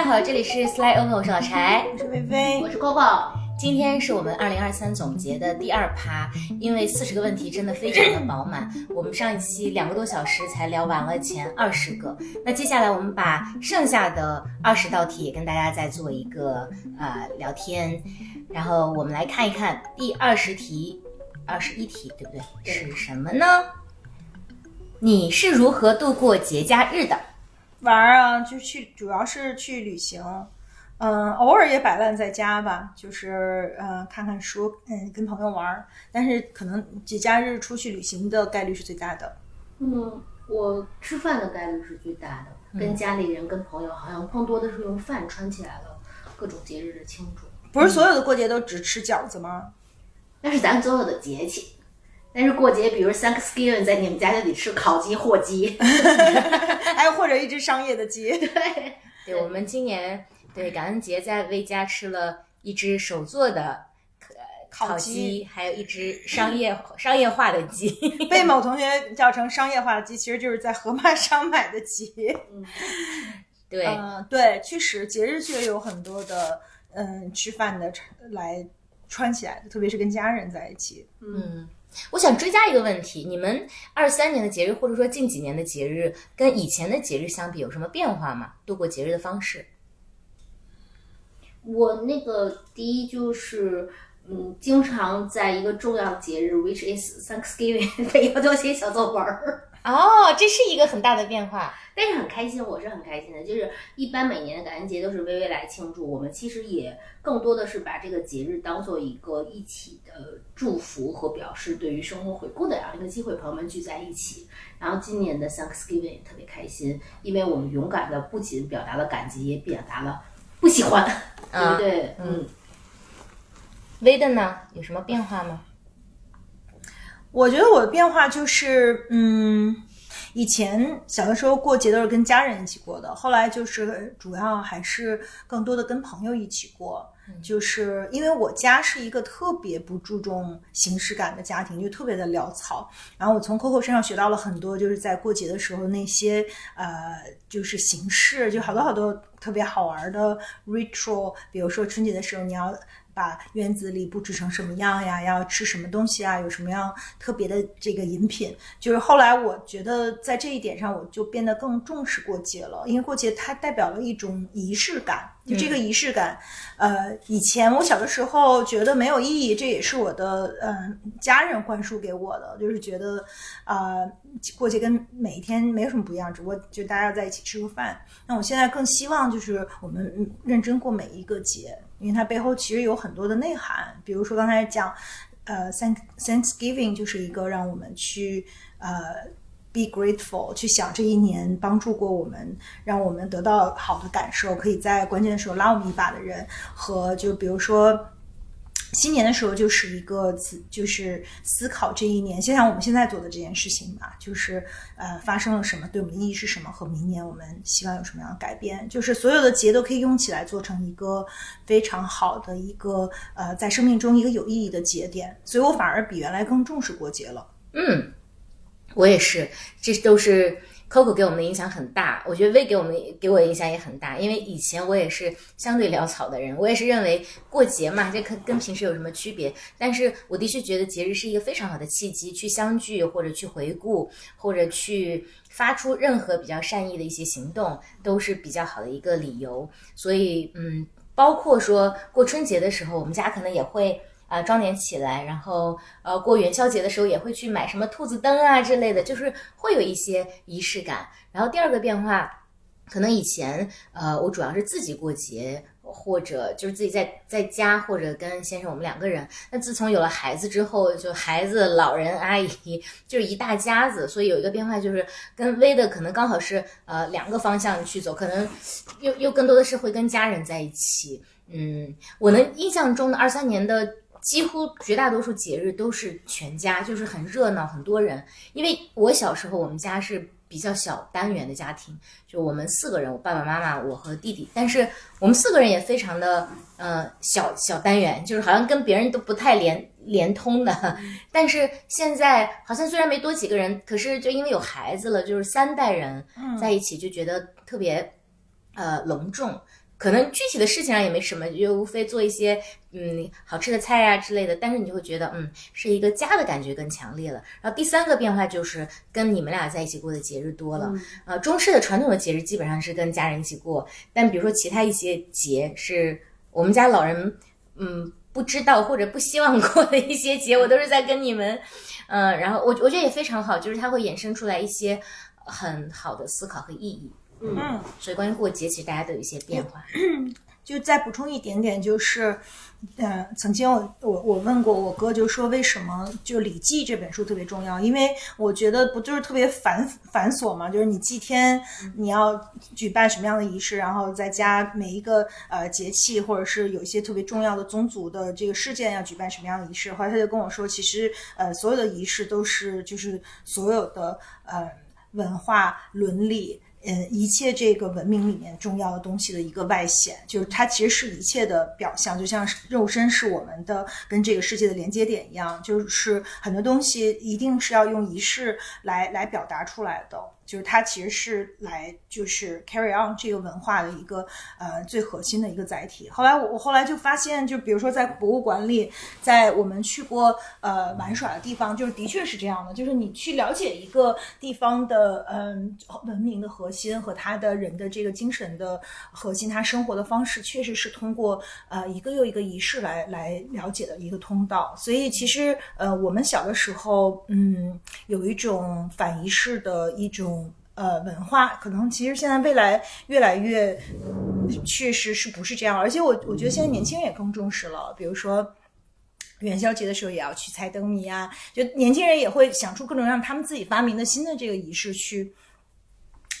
家好，这里是 Sly Open，我是老柴，我是菲菲，我是 Coco。今天是我们二零二三总结的第二趴，因为四十个问题真的非常的饱满，我们上一期两个多小时才聊完了前二十个，那接下来我们把剩下的二十道题也跟大家再做一个呃聊天，然后我们来看一看第二十题、二十一题，对不对？是什么呢？你是如何度过节假日的？玩啊，就去，主要是去旅行，嗯，偶尔也摆烂在家吧，就是呃看看书，嗯，跟朋友玩，但是可能节假日出去旅行的概率是最大的。嗯，我吃饭的概率是最大的，跟家里人、跟朋友好像更多的是用饭串起来了各种节日的庆祝。不是所有的过节都只吃饺子吗？那是咱所有的节气。但是过节，比如 Thanksgiving，在你们家就得吃烤鸡、火鸡，还 有或者一只商业的鸡。对，对，我们今年对感恩节在魏家吃了一只手做的烤鸡，还有一只商业 商业化的鸡，被某同学叫成商业化的鸡，其实就是在盒马上买的鸡。嗯，对，嗯，对，确实节日确实有很多的嗯吃饭的来穿起来的，特别是跟家人在一起。嗯。我想追加一个问题：你们二三年的节日，或者说近几年的节日，跟以前的节日相比，有什么变化吗？度过节日的方式？我那个第一就是，嗯，经常在一个重要节日，which is Thanksgiving，被要多写小作文儿。哦，这是一个很大的变化，但是很开心，我是很开心的。就是一般每年的感恩节都是微微来庆祝，我们其实也更多的是把这个节日当做一个一起的祝福和表示对于生活回顾的这样一个机会，朋友们聚在一起。然后今年的 Thanksgiving 也特别开心，因为我们勇敢的不仅表达了感激，也表达了不喜欢，对不对？嗯。微的呢，有什么变化吗？我觉得我的变化就是，嗯，以前小的时候过节都是跟家人一起过的，后来就是主要还是更多的跟朋友一起过，就是因为我家是一个特别不注重形式感的家庭，就特别的潦草。然后我从 Coco 身上学到了很多，就是在过节的时候那些呃，就是形式，就好多好多特别好玩的 ritual，比如说春节的时候你要。把院子里布置成什么样呀？要吃什么东西啊？有什么样特别的这个饮品？就是后来我觉得在这一点上，我就变得更重视过节了，因为过节它代表了一种仪式感。就这个仪式感，呃，以前我小的时候觉得没有意义，这也是我的嗯家人灌输给我的，就是觉得啊过节跟每一天没有什么不一样，只不过就大家在一起吃个饭。那我现在更希望就是我们认真过每一个节。因为它背后其实有很多的内涵，比如说刚才讲，呃，thank Thanksgiving 就是一个让我们去呃 be grateful，去想这一年帮助过我们，让我们得到好的感受，可以在关键的时候拉我们一把的人，和就比如说。新年的时候就是一个思，就是思考这一年，就像我们现在做的这件事情吧，就是呃发生了什么，对我们的意义是什么，和明年我们希望有什么样的改变，就是所有的节都可以用起来做成一个非常好的一个呃在生命中一个有意义的节点，所以我反而比原来更重视过节了。嗯，我也是，这都是。Coco 给我们的影响很大，我觉得 V 给我们给我的影响也很大，因为以前我也是相对潦草的人，我也是认为过节嘛，这跟跟平时有什么区别？但是我的确觉得节日是一个非常好的契机，去相聚或者去回顾，或者去发出任何比较善意的一些行动，都是比较好的一个理由。所以，嗯，包括说过春节的时候，我们家可能也会。啊，装点起来，然后呃，过元宵节的时候也会去买什么兔子灯啊之类的，就是会有一些仪式感。然后第二个变化，可能以前呃，我主要是自己过节，或者就是自己在在家，或者跟先生我们两个人。那自从有了孩子之后，就孩子、老人、阿姨，就是一大家子，所以有一个变化就是跟微的可能刚好是呃两个方向去走，可能又又更多的是会跟家人在一起。嗯，我能印象中的二三年的。几乎绝大多数节日都是全家，就是很热闹，很多人。因为我小时候我们家是比较小单元的家庭，就我们四个人，我爸爸妈妈，我和弟弟。但是我们四个人也非常的呃小小单元，就是好像跟别人都不太连连通的。但是现在好像虽然没多几个人，可是就因为有孩子了，就是三代人在一起就觉得特别呃隆重。可能具体的事情上也没什么，就无非做一些嗯好吃的菜呀、之类的，但是你就会觉得嗯是一个家的感觉更强烈了。然后第三个变化就是跟你们俩在一起过的节日多了，呃，中式的传统的节日基本上是跟家人一起过，但比如说其他一些节是我们家老人嗯不知道或者不希望过的一些节，我都是在跟你们，嗯、然后我我觉得也非常好，就是它会衍生出来一些很好的思考和意义。嗯，所以关于过节，其实大家都有一些变化。就再补充一点点，就是，呃，曾经我我我问过我哥，就说为什么就《礼记》这本书特别重要？因为我觉得不就是特别繁繁琐嘛，就是你祭天，你要举办什么样的仪式，然后再加每一个呃节气，或者是有一些特别重要的宗族的这个事件要举办什么样的仪式。后来他就跟我说，其实呃所有的仪式都是就是所有的呃文化伦理。嗯，一切这个文明里面重要的东西的一个外显，就是它其实是一切的表象，就像是肉身是我们的跟这个世界的连接点一样，就是很多东西一定是要用仪式来来表达出来的，就是它其实是来就是 carry on 这个文化的一个呃最核心的一个载体。后来我我后来就发现，就比如说在博物馆里，在我们去过呃玩耍的地方，就是的确是这样的，就是你去了解一个地方的嗯文明的核心和他的人的这个精神的核心，他生活的方式，确实是通过呃一个又一个仪式来来了解的一个通道。所以其实呃我们小的时候，嗯，有一种反仪式的一种。呃，文化可能其实现在未来越来越，确实是不是这样？而且我我觉得现在年轻人也更重视了，比如说元宵节的时候也要去猜灯谜啊，就年轻人也会想出各种让他们自己发明的新的这个仪式去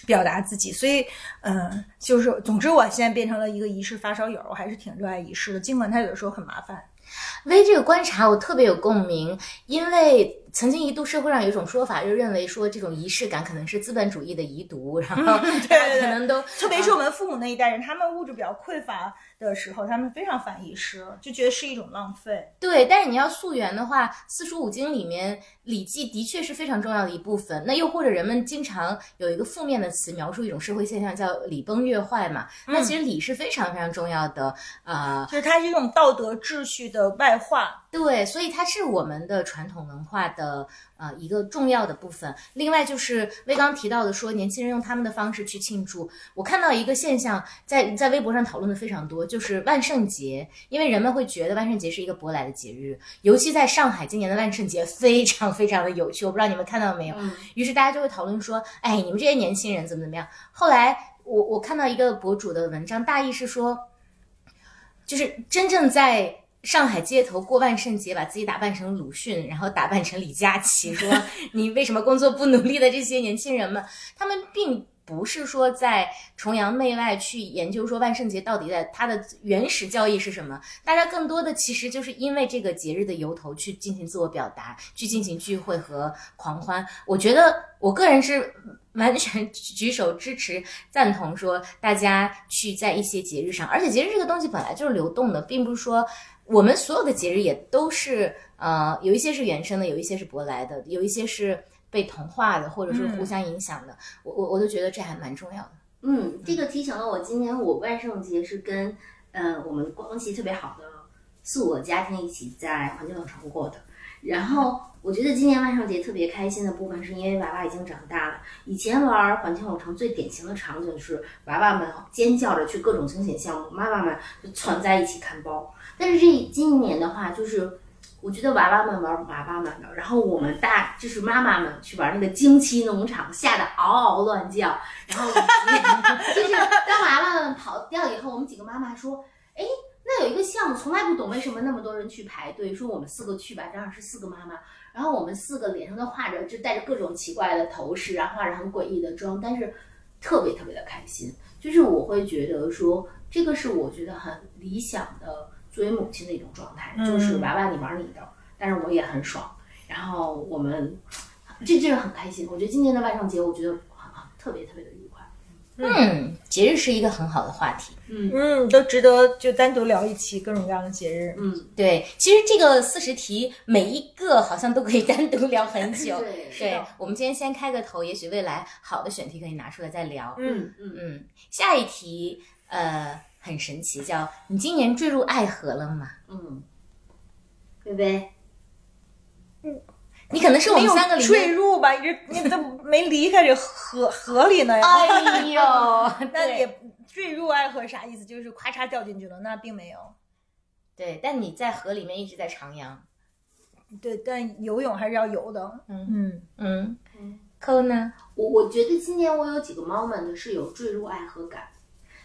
表达自己。所以，嗯、就是总之，我现在变成了一个仪式发烧友，我还是挺热爱仪式的，尽管它有的时候很麻烦。微这个观察我特别有共鸣，因为曾经一度社会上有一种说法，就认为说这种仪式感可能是资本主义的遗毒，然后 大家可能都特别是我们父母那一代人，他们物质比较匮乏的时候，他们非常反仪式，就觉得是一种浪费。对，但是你要溯源的话，四书五经里面《礼记》的确是非常重要的一部分。那又或者人们经常有一个负面的词描述一种社会现象，叫礼崩乐坏嘛。那其实礼是非常非常重要的，呃，就是它是一种道德秩序的外化。对，所以它是我们的传统文化的呃一个重要的部分。另外就是魏刚提到的说，年轻人用他们的方式去庆祝。我看到一个现象，在在微博上讨论的非常多，就是万圣节，因为人们会觉得万圣节是一个舶来的节日，尤其在上海，今年的万圣节非常非常的有趣，我不知道你们看到没有。嗯于是大家就会讨论说，哎，你们这些年轻人怎么怎么样？后来我我看到一个博主的文章，大意是说，就是真正在上海街头过万圣节，把自己打扮成鲁迅，然后打扮成李佳琦，说 你为什么工作不努力的这些年轻人们，他们并不是说在崇洋媚外去研究说万圣节到底在它的原始教义是什么，大家更多的其实就是因为这个节日的由头去进行自我表达，去进行聚会和狂欢。我觉得我个人是完全举手支持、赞同说大家去在一些节日上，而且节日这个东西本来就是流动的，并不是说我们所有的节日也都是呃有一些是原生的，有一些是舶来的，有一些是被同化的，或者是互相影响的。我我我都觉得这还蛮重要的。嗯，这个提醒了我，今年我万圣节是跟呃我们关系特别好的四五个家庭一起在环球影城过的。然后我觉得今年万圣节特别开心的部分，是因为娃娃已经长大了。以前玩环球影城最典型的场景是娃娃们尖叫着去各种惊险项目，妈妈们就攒在一起看包。但是这今年的话，就是我觉得娃娃们玩娃娃们的，然后我们大就是妈妈们去玩那个惊奇农场，吓得嗷嗷乱叫，然后 就是当娃娃们跑掉以后，我们几个妈妈说，哎。那有一个项目从来不懂为什么那么多人去排队，说我们四个去吧，正好是四个妈妈，然后我们四个脸上都画着，就带着各种奇怪的头饰，然后画着很诡异的妆，但是特别特别的开心。就是我会觉得说，这个是我觉得很理想的作为母亲的一种状态，就是娃娃你玩你的，但是我也很爽，然后我们这这是很开心。我觉得今年的万圣节，我觉得很很特别特别的。嗯，节日是一个很好的话题。嗯嗯，都值得就单独聊一期各种各样的节日。嗯，对，其实这个四十题每一个好像都可以单独聊很久。对对，我们今天先开个头，也许未来好的选题可以拿出来再聊。嗯嗯嗯，下一题，呃，很神奇，叫你今年坠入爱河了吗？嗯，贝贝，你可能是我们三个里坠，入吧，你这你都没离开这河河里呢呀。哎呦，那也坠入爱河啥意思？就是咔嚓掉进去了？那并没有。对，但你在河里面一直在徜徉，对，但游泳还是要游的。嗯嗯嗯嗯，扣呢？我我觉得今年我有几个 moment 是有坠入爱河感，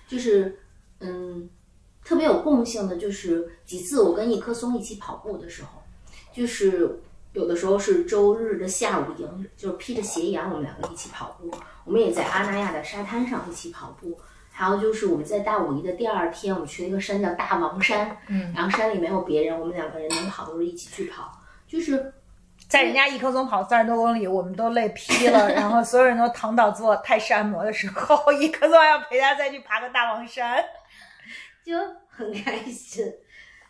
就是嗯，特别有共性的，就是几次我跟一棵松一起跑步的时候，就是有的时候是周日的下午迎，就是披着斜阳，我们两个一起跑步。我们也在阿那亚的沙滩上一起跑步。还有就是我们在大五一的第二天，我们去了一个山叫大王山，嗯，然后山里没有别人，我们两个人能跑都是一起去跑，就是在人家一棵松跑三十多公里，我们都累劈了，然后所有人都躺倒做泰式按摩的时候，一棵松还要陪他再去爬个大王山，就很开心。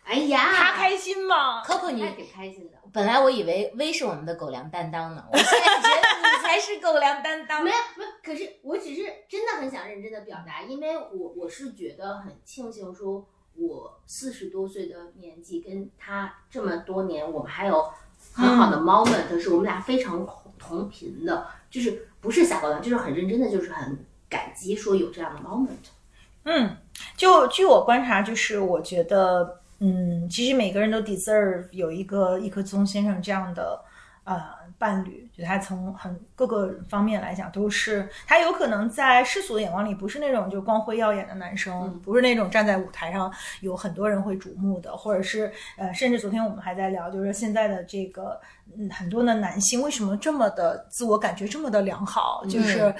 哎呀，他开心吗？Coco 你还挺开心的。本来我以为威是我们的狗粮担当呢，我现在觉得你才是狗粮担当 没。有没有，可是我只是真的很想认真的表达，因为我我是觉得很庆幸，说我四十多岁的年纪跟他这么多年，我们还有很好的 moment，、是我们俩非常同同频的，就是不是撒狗粮，就是很认真的，就是很感激说有这样的 moment。嗯，就据我观察，就是我觉得，嗯，其实每个人都 deserve 有一个一棵松先生这样的呃伴侣，就他从很各个方面来讲都是，他有可能在世俗的眼光里不是那种就光辉耀眼的男生，嗯不是那种站在舞台上有很多人会瞩目的，或者是呃，甚至昨天我们还在聊，就是现在的这个嗯很多的男性为什么这么的自我感觉这么的良好，就是。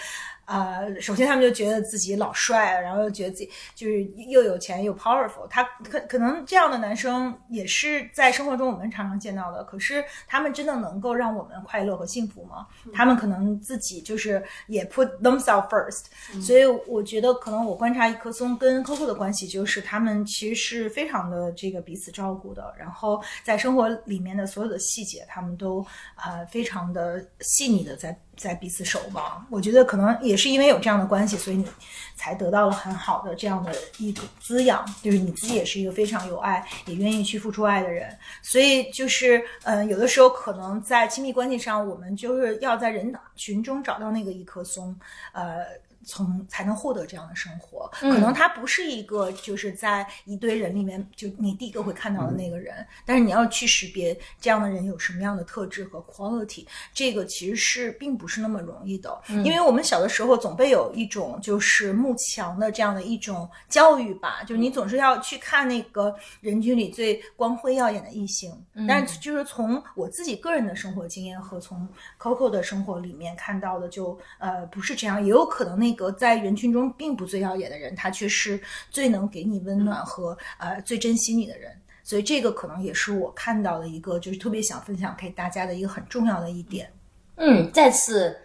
呃，首先他们就觉得自己老帅，然后又觉得自己就是又有钱又 powerful。他可可能这样的男生也是在生活中我们常常见到的，可是他们真的能够让我们快乐和幸福吗？他们可能自己就是也 put themselves first，、所以我觉得可能我观察一棵松跟 Coco 的关系，就是他们其实是非常的这个彼此照顾的，然后在生活里面的所有的细节，他们都呃非常的细腻的在在彼此守望。我觉得可能也是因为有这样的关系，所以你才得到了很好的这样的一种滋养，就是你自己也是一个非常有爱，也愿意去付出爱的人。所以就是，嗯、有的时候可能在亲密关系上，我们就是要在人群中找到那个一棵松，呃。从才能获得这样的生活，可能他不是一个就是在一堆人里面就你第一个会看到的那个人，但是你要去识别这样的人有什么样的特质和 quality，这个其实是并不是那么容易的，因为我们小的时候总被有一种就是慕强的这样的一种教育吧，就是你总是要去看那个人群里最光辉耀眼的异性，但是就是从我自己个人的生活经验和从 Coco 的生活里面看到的就，呃不是这样，也有可能那个在人群中并不最耀眼的人，他却是最能给你温暖和呃最珍惜你的人。所以这个可能也是我看到的一个，就是特别想分享给大家的一个很重要的一点。嗯，再次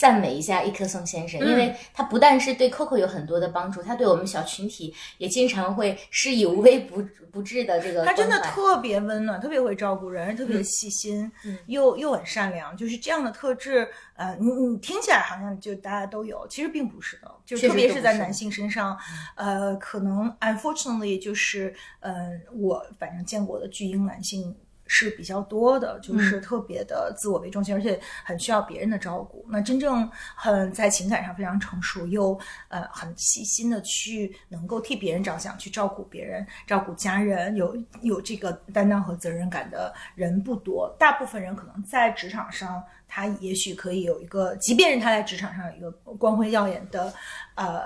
赞美一下一棵松先生，因为他不但是对 Coco 有很多的帮助，他对我们小群体也经常会施以无微不不至的这个他真的特别温暖，特别会照顾人，特别细心，嗯又又很善良，就是这样的特质。呃，你你听起来好像就大家都有，其实并不是的，就特别是在男性身上，呃，可能 unfortunately 就是，呃，我反正见过的巨婴男性。是比较多的，就是特别的自我为中心，而且很需要别人的照顾。那真正很在情感上非常成熟，又呃很细心的去能够替别人着想，去照顾别人、照顾家人，有有这个担当和责任感的人不多。大部分人可能在职场上，他也许可以有一个，即便是他在职场上有一个光辉耀眼的呃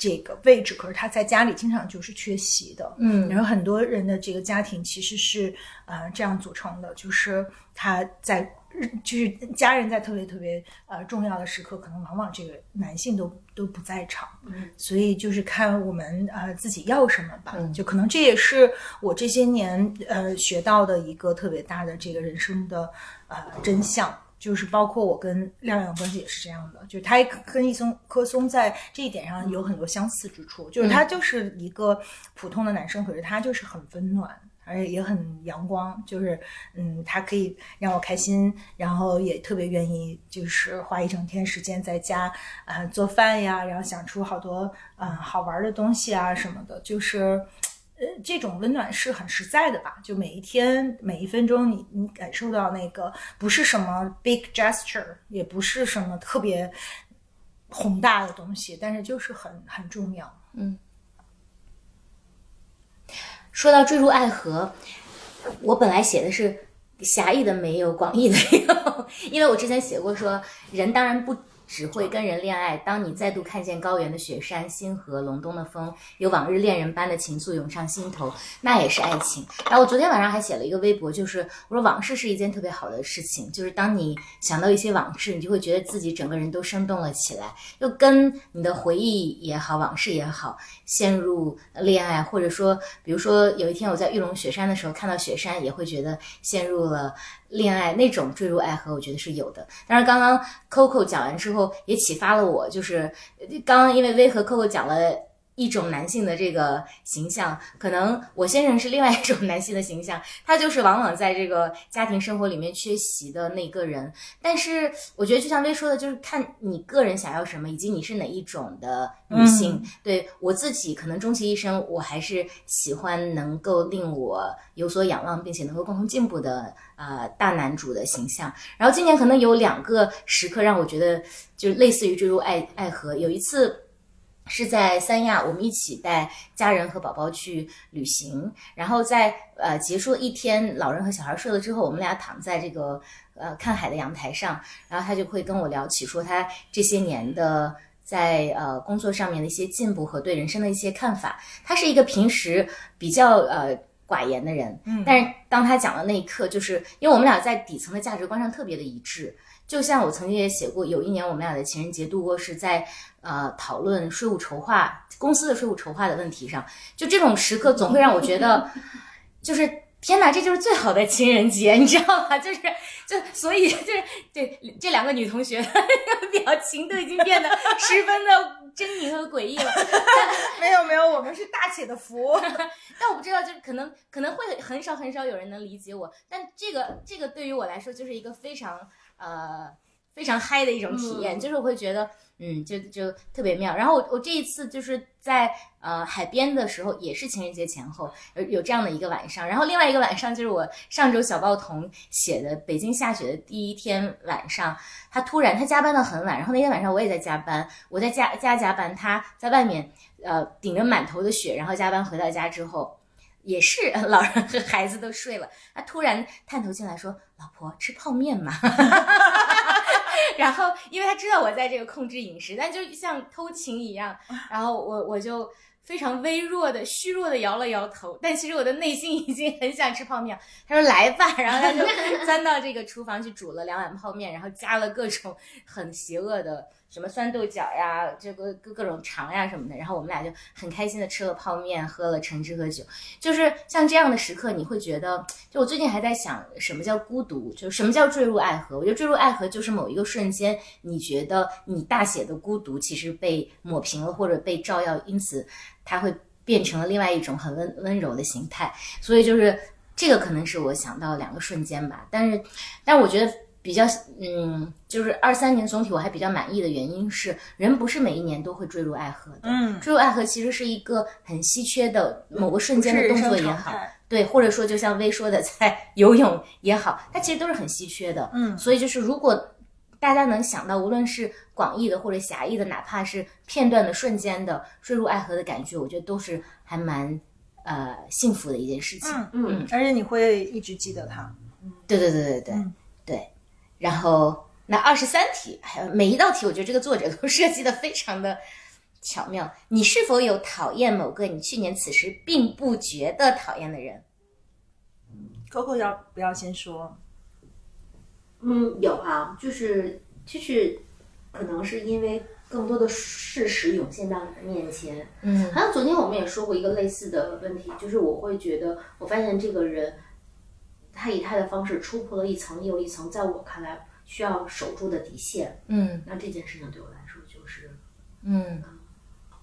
这个位置，可是他在家里经常就是缺席的。嗯然后很多人的这个家庭其实是呃这样组成的，就是他在就是家人在特别特别呃重要的时刻，可能往往这个男性都都不在场，嗯所以就是看我们呃自己要什么吧，嗯就可能这也是我这些年呃学到的一个特别大的这个人生的呃真相。就是包括我跟亮亮关系也是这样的，就是他跟一松柯松在这一点上有很多相似之处，就是他就是一个普通的男生，可是他就是很温暖，而且也很阳光，就是嗯，他可以让我开心，然后也特别愿意就是花一整天时间在家啊、做饭呀，然后想出好多啊、好玩的东西啊什么的，就是。呃，这种温暖是很实在的吧？就每一天每一分钟你，你感受到那个不是什么 big gesture，也不是什么特别宏大的东西，但是就是很很重要。嗯说到坠入爱河，我本来写的是狭义的没有，广义的有，因为我之前写过说，人当然不只会跟人恋爱，当你再度看见高原的雪山、星河、隆冬的风，有往日恋人般的情愫涌上心头，那也是爱情。然后我昨天晚上还写了一个微博，就是我说往事是一件特别好的事情，就是当你想到一些往事，你就会觉得自己整个人都生动了起来，又跟你的回忆也好，往事也好，陷入恋爱，或者说，比如说有一天我在玉龙雪山的时候看到雪山，也会觉得陷入了恋爱，那种坠入爱河，我觉得是有的。但是刚刚 Coco 讲完之后，也启发了我，就是刚刚因为薇和 Coco 讲了。一种男性的这个形象，可能我先生是另外一种男性的形象，他就是往往在这个家庭生活里面缺席的那个人。但是我觉得，就像薇说的，就是看你个人想要什么，以及你是哪一种的女性。对我自己，可能终其一生，我还是喜欢能够令我有所仰望，并且能够共同进步的呃大男主的形象。然后今年可能有两个时刻让我觉得，就类似于坠入爱爱河。有一次。是在三亚，我们一起带家人和宝宝去旅行，然后在呃结束一天，老人和小孩睡了之后，我们俩躺在这个呃看海的阳台上，然后他就会跟我聊起说他这些年的在呃工作上面的一些进步和对人生的一些看法。他是一个平时比较呃寡言的人，嗯，但是当他讲的那一刻，就是因为我们俩在底层的价值观上特别的一致。就像我曾经也写过，有一年我们俩的情人节度过是在呃讨论税务筹划公司的税务筹划的问题上，就这种时刻总会让我觉得，就是天哪，这就是最好的情人节，你知道吗？就是就所以就是对这两个女同学的表情都已经变得十分的狰狞和诡异了。没有没有，我们是大写的福。但我不知道，就是可能可能会很少很少有人能理解我，但这个这个对于我来说就是一个非常呃非常嗨的一种体验，嗯就是我会觉得嗯就就特别妙。然后我我这一次就是在呃海边的时候，也是情人节前后有有这样的一个晚上，然后另外一个晚上就是我上周小报童写的北京下雪的第一天晚上，他突然他加班到很晚，然后那天晚上我也在加班，我在加加加班，他在外面呃顶着满头的雪，然后加班回到家之后。也是呃 老人和孩子都睡了，他突然探头进来说：“老婆吃泡面嘛？” 然后因为他知道我在这个控制饮食，但就像偷情一样，然后我我就非常微弱的、虚弱的摇了摇头，但其实我的内心已经很想吃泡面。他说：“来吧。”然后他就钻到这个厨房去煮了两碗泡面，然后加了各种很邪恶的。什么酸豆角呀，这个各各种肠呀什么的，然后我们俩就很开心的吃了泡面，喝了橙汁和酒。就是像这样的时刻，你会觉得，就我最近还在想，什么叫孤独，就什么叫坠入爱河。我觉得坠入爱河就是某一个瞬间，你觉得你大写的孤独其实被抹平了，或者被照耀，因此它会变成了另外一种很温温柔的形态。所以就是这个可能是我想到两个瞬间吧。但是，但我觉得。比较嗯，就是二三年总体我还比较满意的原因是，人不是每一年都会坠入爱河的。嗯，坠入爱河其实是一个很稀缺的某个瞬间的动作也好，对，或者说就像薇说的，在游泳也好，它其实都是很稀缺的。嗯所以就是如果大家能想到，无论是广义的或者狭义的，哪怕是片段的、瞬间的坠入爱河的感觉，我觉得都是还蛮呃幸福的一件事情。嗯嗯，而且你会一直记得它。对对对对对、嗯对。然后那二十三题，还有每一道题，我觉得这个作者 都设计的非常的巧妙。你是否有讨厌某个你去年此时并不觉得讨厌的人？Coco 要不要先说？嗯，有啊、就是就是，可能是因为更多的事实涌现到你的面前。嗯好像昨天我们也说过一个类似的问题，就是我会觉得，我发现这个人，他以他的方式突破了一层又一层，在我看来需要守住的底线。嗯那这件事情对我来说就是，嗯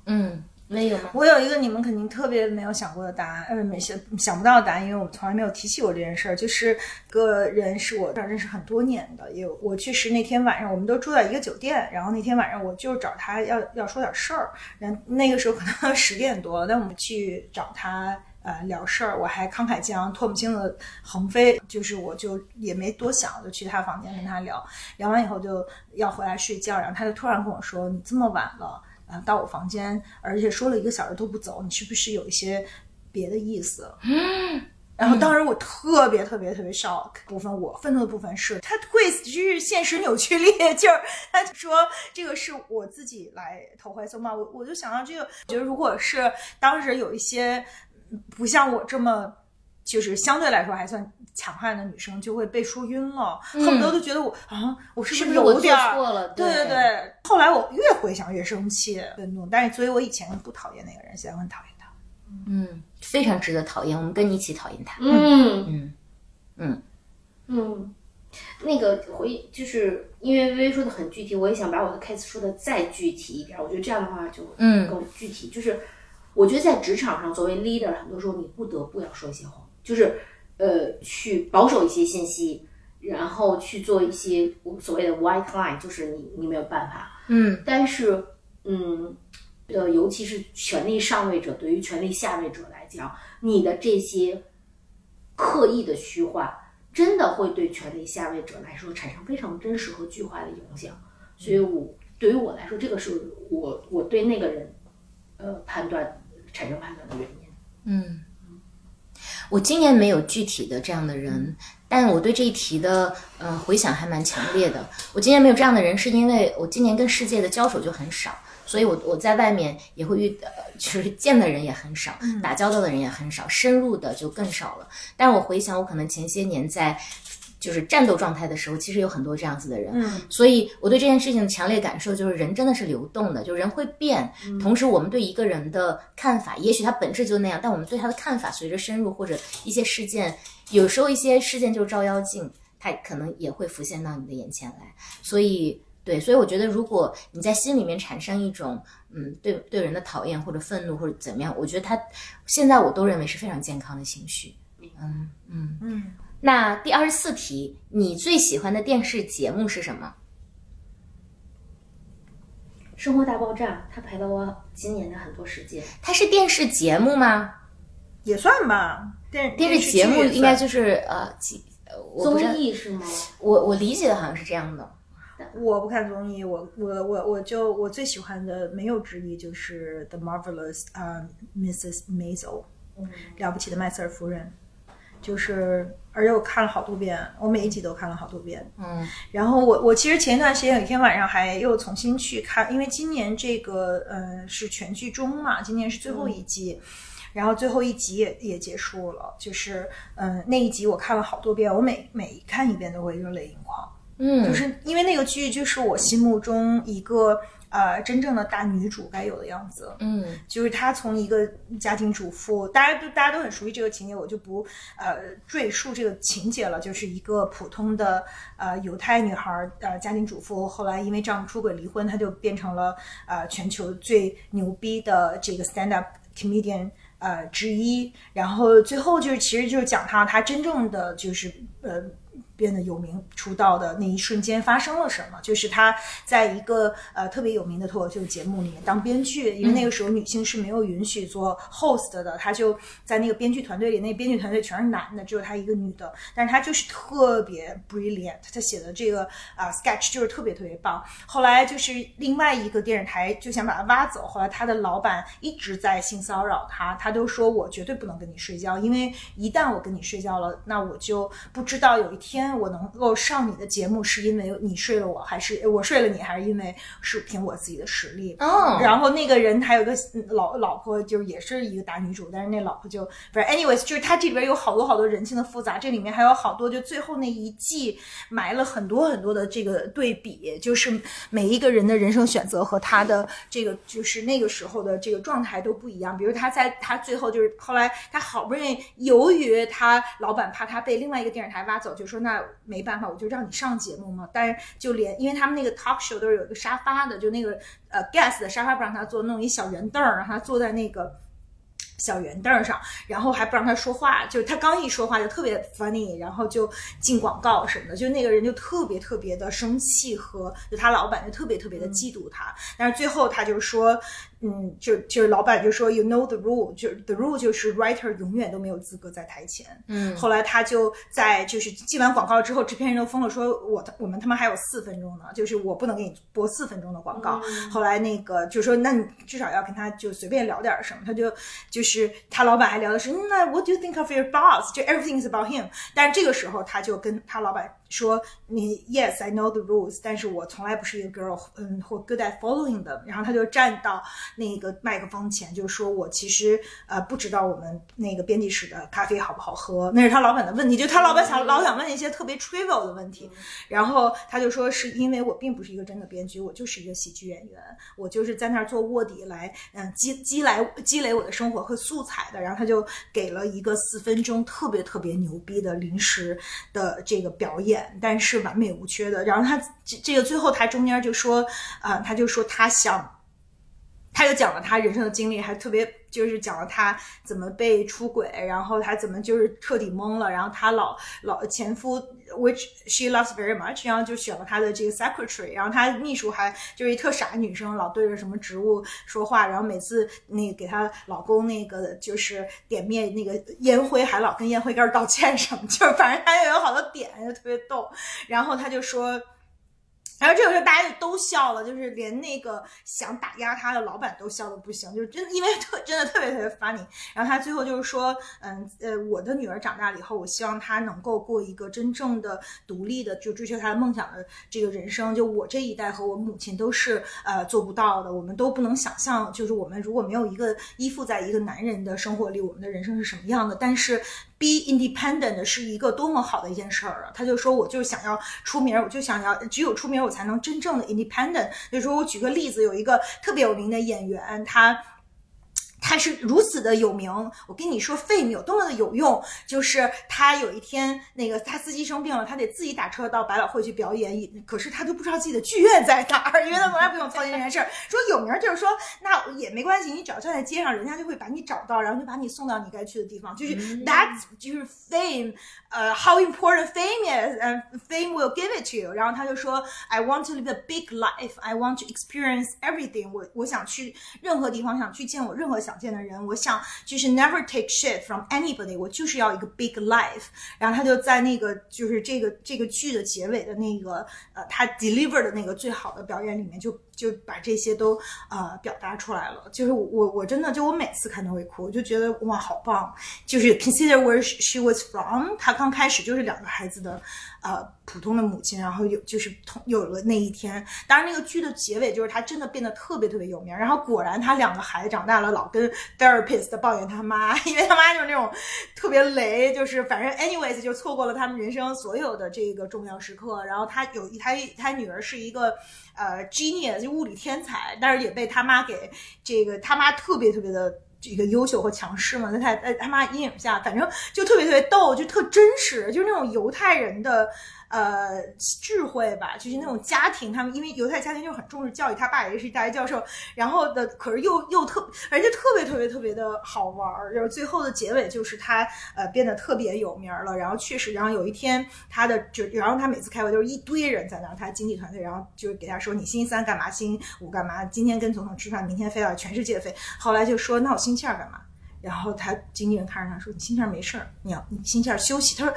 嗯，没有吗？我有一个你们肯定特别没有想过的答案，呃，没想想不到的答案，因为我们从来没有提起过这件事儿。就是个人是我认识很多年的，也有我确实那天晚上我们都住在一个酒店，然后那天晚上我就找他要要说点事儿，然那个时候可能十点多了，但我们去找他。呃，聊事儿，我还慷慨激昂、唾沫星子横飞，就是我就也没多想，就去他房间跟他聊，聊完以后就要回来睡觉，然后他就突然跟我说：“你这么晚了，啊，到我房间，而且说了一个小时都不走，你是不是有一些别的意思？”嗯 然后当时我特别特别特别 shock 部分，我愤怒的部分是他会就是现实扭曲力，就是他就说这个是我自己来投怀送抱，我我就想到这个，我觉得如果是当时有一些。不像我这么，就是相对来说还算强悍的女生，就会被说晕了，恨不得都觉得我啊，我是不是有点错了？对对对。后来我越回想越生气、愤怒，但是所以我以前不讨厌那个人，现在我很讨厌他。嗯，非常值得讨厌，我们跟你一起讨厌他。嗯嗯嗯嗯，那个回就是因为微微说的很具体，我也想把我的 case 说的再具体一点，我觉得这样的话就嗯更具体，就是。我觉得在职场上，作为 leader，很多时候你不得不要说一些谎，就是呃，去保守一些信息，然后去做一些所谓的 white line，就是你你没有办法，嗯，但是嗯呃，尤其是权力上位者对于权力下位者来讲，你的这些刻意的虚化，真的会对权力下位者来说产生非常真实和具化的影响。所以，我对于我来说，这个是我我对那个人呃判断。产生判断的原因。嗯，我今年没有具体的这样的人，但我对这一题的嗯回想还蛮强烈的。我今年没有这样的人，是因为我今年跟世界的交手就很少，所以我我在外面也会遇，呃就是见的人也很少，打交道的人也很少，深入的就更少了。但我回想，我可能前些年在。就是战斗状态的时候，其实有很多这样子的人，嗯，所以我对这件事情的强烈感受就是，人真的是流动的，就人会变。同时，我们对一个人的看法，也许他本质就那样，但我们对他的看法随着深入或者一些事件，有时候一些事件就是照妖镜，它可能也会浮现到你的眼前来。所以，对，所以我觉得，如果你在心里面产生一种，嗯，对对人的讨厌或者愤怒或者怎么样，我觉得他现在我都认为是非常健康的情绪。嗯嗯嗯。那第二十四题，你最喜欢的电视节目是什么？《生活大爆炸》，它陪了我今年的很多时间。它是电视节目吗？也算吧，电电视节目应该就是呃，综艺是吗？我我理解的好像是这样的。我不看综艺，我我我我就我最喜欢的没有之一就是《The Marvelous》啊，Mrs. Maisel，了不起的麦瑟尔夫人。就是，而且我看了好多遍，我每一集都看了好多遍。嗯，然后我我其实前一段时间有一天晚上还又重新去看，因为今年这个呃是全剧终嘛，今年是最后一季，然后最后一集也也结束了，就是嗯那一集我看了好多遍，我每每看一遍都会热泪盈眶。嗯，就是因为那个剧就是我心目中一个。呃，真正的大女主该有的样子，嗯，就是她从一个家庭主妇，大家都大家都很熟悉这个情节，我就不呃赘述这个情节了。就是一个普通的呃犹太女孩，呃家庭主妇，后来因为丈夫出轨离婚，她就变成了呃全球最牛逼的这个 stand up comedian 呃之一。然后最后就是其实就是讲她她真正的就是呃。变得有名出道的那一瞬间发生了什么？就是他在一个呃特别有名的脱口秀节目里面当编剧，因为那个时候女性是没有允许做 host 的，他就在那个编剧团队里，那编剧团队全是男的，只有他一个女的，但是他就是特别 brilliant，他写的这个啊 sketch 就是特别特别棒。后来就是另外一个电视台就想把他挖走，后来他的老板一直在性骚扰他，他都说我绝对不能跟你睡觉，因为一旦我跟你睡觉了，那我就不知道有一天。我能够上你的节目，是因为你睡了我，还是我睡了你，还是因为是凭我自己的实力？哦。然后那个人还有个老老婆，就是也是一个大女主，但是那老婆就不是。anyways，就是他这里边有好多好多人性的复杂，这里面还有好多，就最后那一季埋了很多很多的这个对比，就是每一个人的人生选择和他的这个就是那个时候的这个状态都不一样。比如他在他最后就是后来他好不容易，由于他老板怕他被另外一个电视台挖走，就说那。没办法，我就让你上节目嘛。但是就连因为他们那个 talk show 都是有一个沙发的，就那个呃 guest 的沙发不让他坐，弄一小圆凳儿让他坐在那个。小圆凳上，然后还不让他说话，就他刚一说话就特别 funny，然后就进广告什么的，就那个人就特别特别的生气和就他老板就特别特别的嫉妒他，但是最后他就说。嗯，就就是老板就说 you know the rule，就是 the rule 就是 writer 永远都没有资格在台前。嗯，后来他就在就是进完广告之后，制片人都疯了，说我我们他妈还有四分钟呢，就是我不能给你播四分钟的广告。后来那个就说那你至少要跟他就随便聊点什么，他就就是他老板还聊的是那 what do you think of your boss？就 everything is about him。但是这个时候他就跟他老板。说你 Yes, I know the rules，但是我从来不是一个 girl，嗯，或 good at following them。然后他就站到那个麦克风前，就说我其实呃不知道我们那个编辑室的咖啡好不好喝，那是他老板的问题，就他老板想老想问一些特别 trivial 的问题。然后他就说是因为我并不是一个真的编剧，我就是一个喜剧演员，我就是在那儿做卧底来嗯积积来积累我的生活和素材的。然后他就给了一个四分钟特别特别牛逼的临时的这个表演。但是完美无缺的。然后他这个最后他中间就说，啊，他就说他想，他就讲了他人生的经历，还特别就是讲了他怎么被出轨，然后他怎么就是彻底懵了。然后他老老前夫，which she loves very much，然后就选了他的这个 secretary。然后他秘书还就是一特傻女生，老对着什么植物说话。然后每次那给她老公那个就是点灭那个烟灰，还老跟烟灰盖道歉什么，就是反正他又有好多点，就特别逗。然后他就说。然后这个时候大家就都笑了，就是连那个想打压他的老板都笑的不行，就是真因为特真的特别特别 funny。然后他最后就是说，嗯呃，我的女儿长大了以后，我希望她能够过一个真正的独立的，就追求她的梦想的这个人生。就我这一代和我母亲都是呃做不到的，我们都不能想象，就是我们如果没有一个依附在一个男人的生活里，我们的人生是什么样的。但是。Be independent 是一个多么好的一件事儿啊！他就说，我就想要出名，我就想要只有出名，我才能真正的 independent。就说我举个例子，有一个特别有名的演员，他。他是如此的有名，我跟你说，费米有多么的有用，就是他有一天那个他司机生病了，他得自己打车到百老汇去表演，可是他都不知道自己的剧院在哪儿，因为他从来不用操心这件事儿。说有名就是说，那也没关系，你只要站在街上，人家就会把你找到，然后就把你送到你该去的地方。就是 that 就是 fame，呃，how important fame is，and fame will give it to you。然后他就说，I want to live a big life，I want to experience everything。我我想去任何地方，想去见我任何。想见的人，我想就是 never take shit from anybody，我就是要一个 big life。然后他就在那个就是这个这个剧的结尾的那个呃，他 deliver 的那个最好的表演里面就。 就把这些都呃表达出来了，就是我我真的就我每次看都会哭，我就觉得哇好棒，就是 consider where she was from，她刚开始就是两个孩子的呃普通的母亲，然后有就是同有了那一天，当然那个剧的结尾就是她真的变得特别特别有名，然后果然她两个孩子长大了，老跟 therapist 抱怨他妈，因为他妈就是那种特别雷，就是反正 anyways 就错过了他们人生所有的这个重要时刻，然后他有一他他女儿是一个。呃，genius 就物理天才，但是也被他妈给这个他妈特别特别的这个优秀和强势嘛，在他在他妈阴影下，反正就特别特别逗，就特真实，就是那种犹太人的。呃，智慧吧，就是那种家庭，他们因为犹太家庭就很重视教育，他爸也是大学教授，然后的，可是又又特，而且特别特别特别的好玩儿，然后最后的结尾就是他呃变得特别有名了，然后确实，然后有一天他的就，然后他每次开会都是一堆人在那儿，他经纪团队，然后就给他说你星期三干嘛，星期五干嘛，今天跟总统吃饭，明天飞到全世界飞，后来就说那我星期二干嘛？然后他经纪人看着他说你星期二没事儿，你要你星期二休息，他说。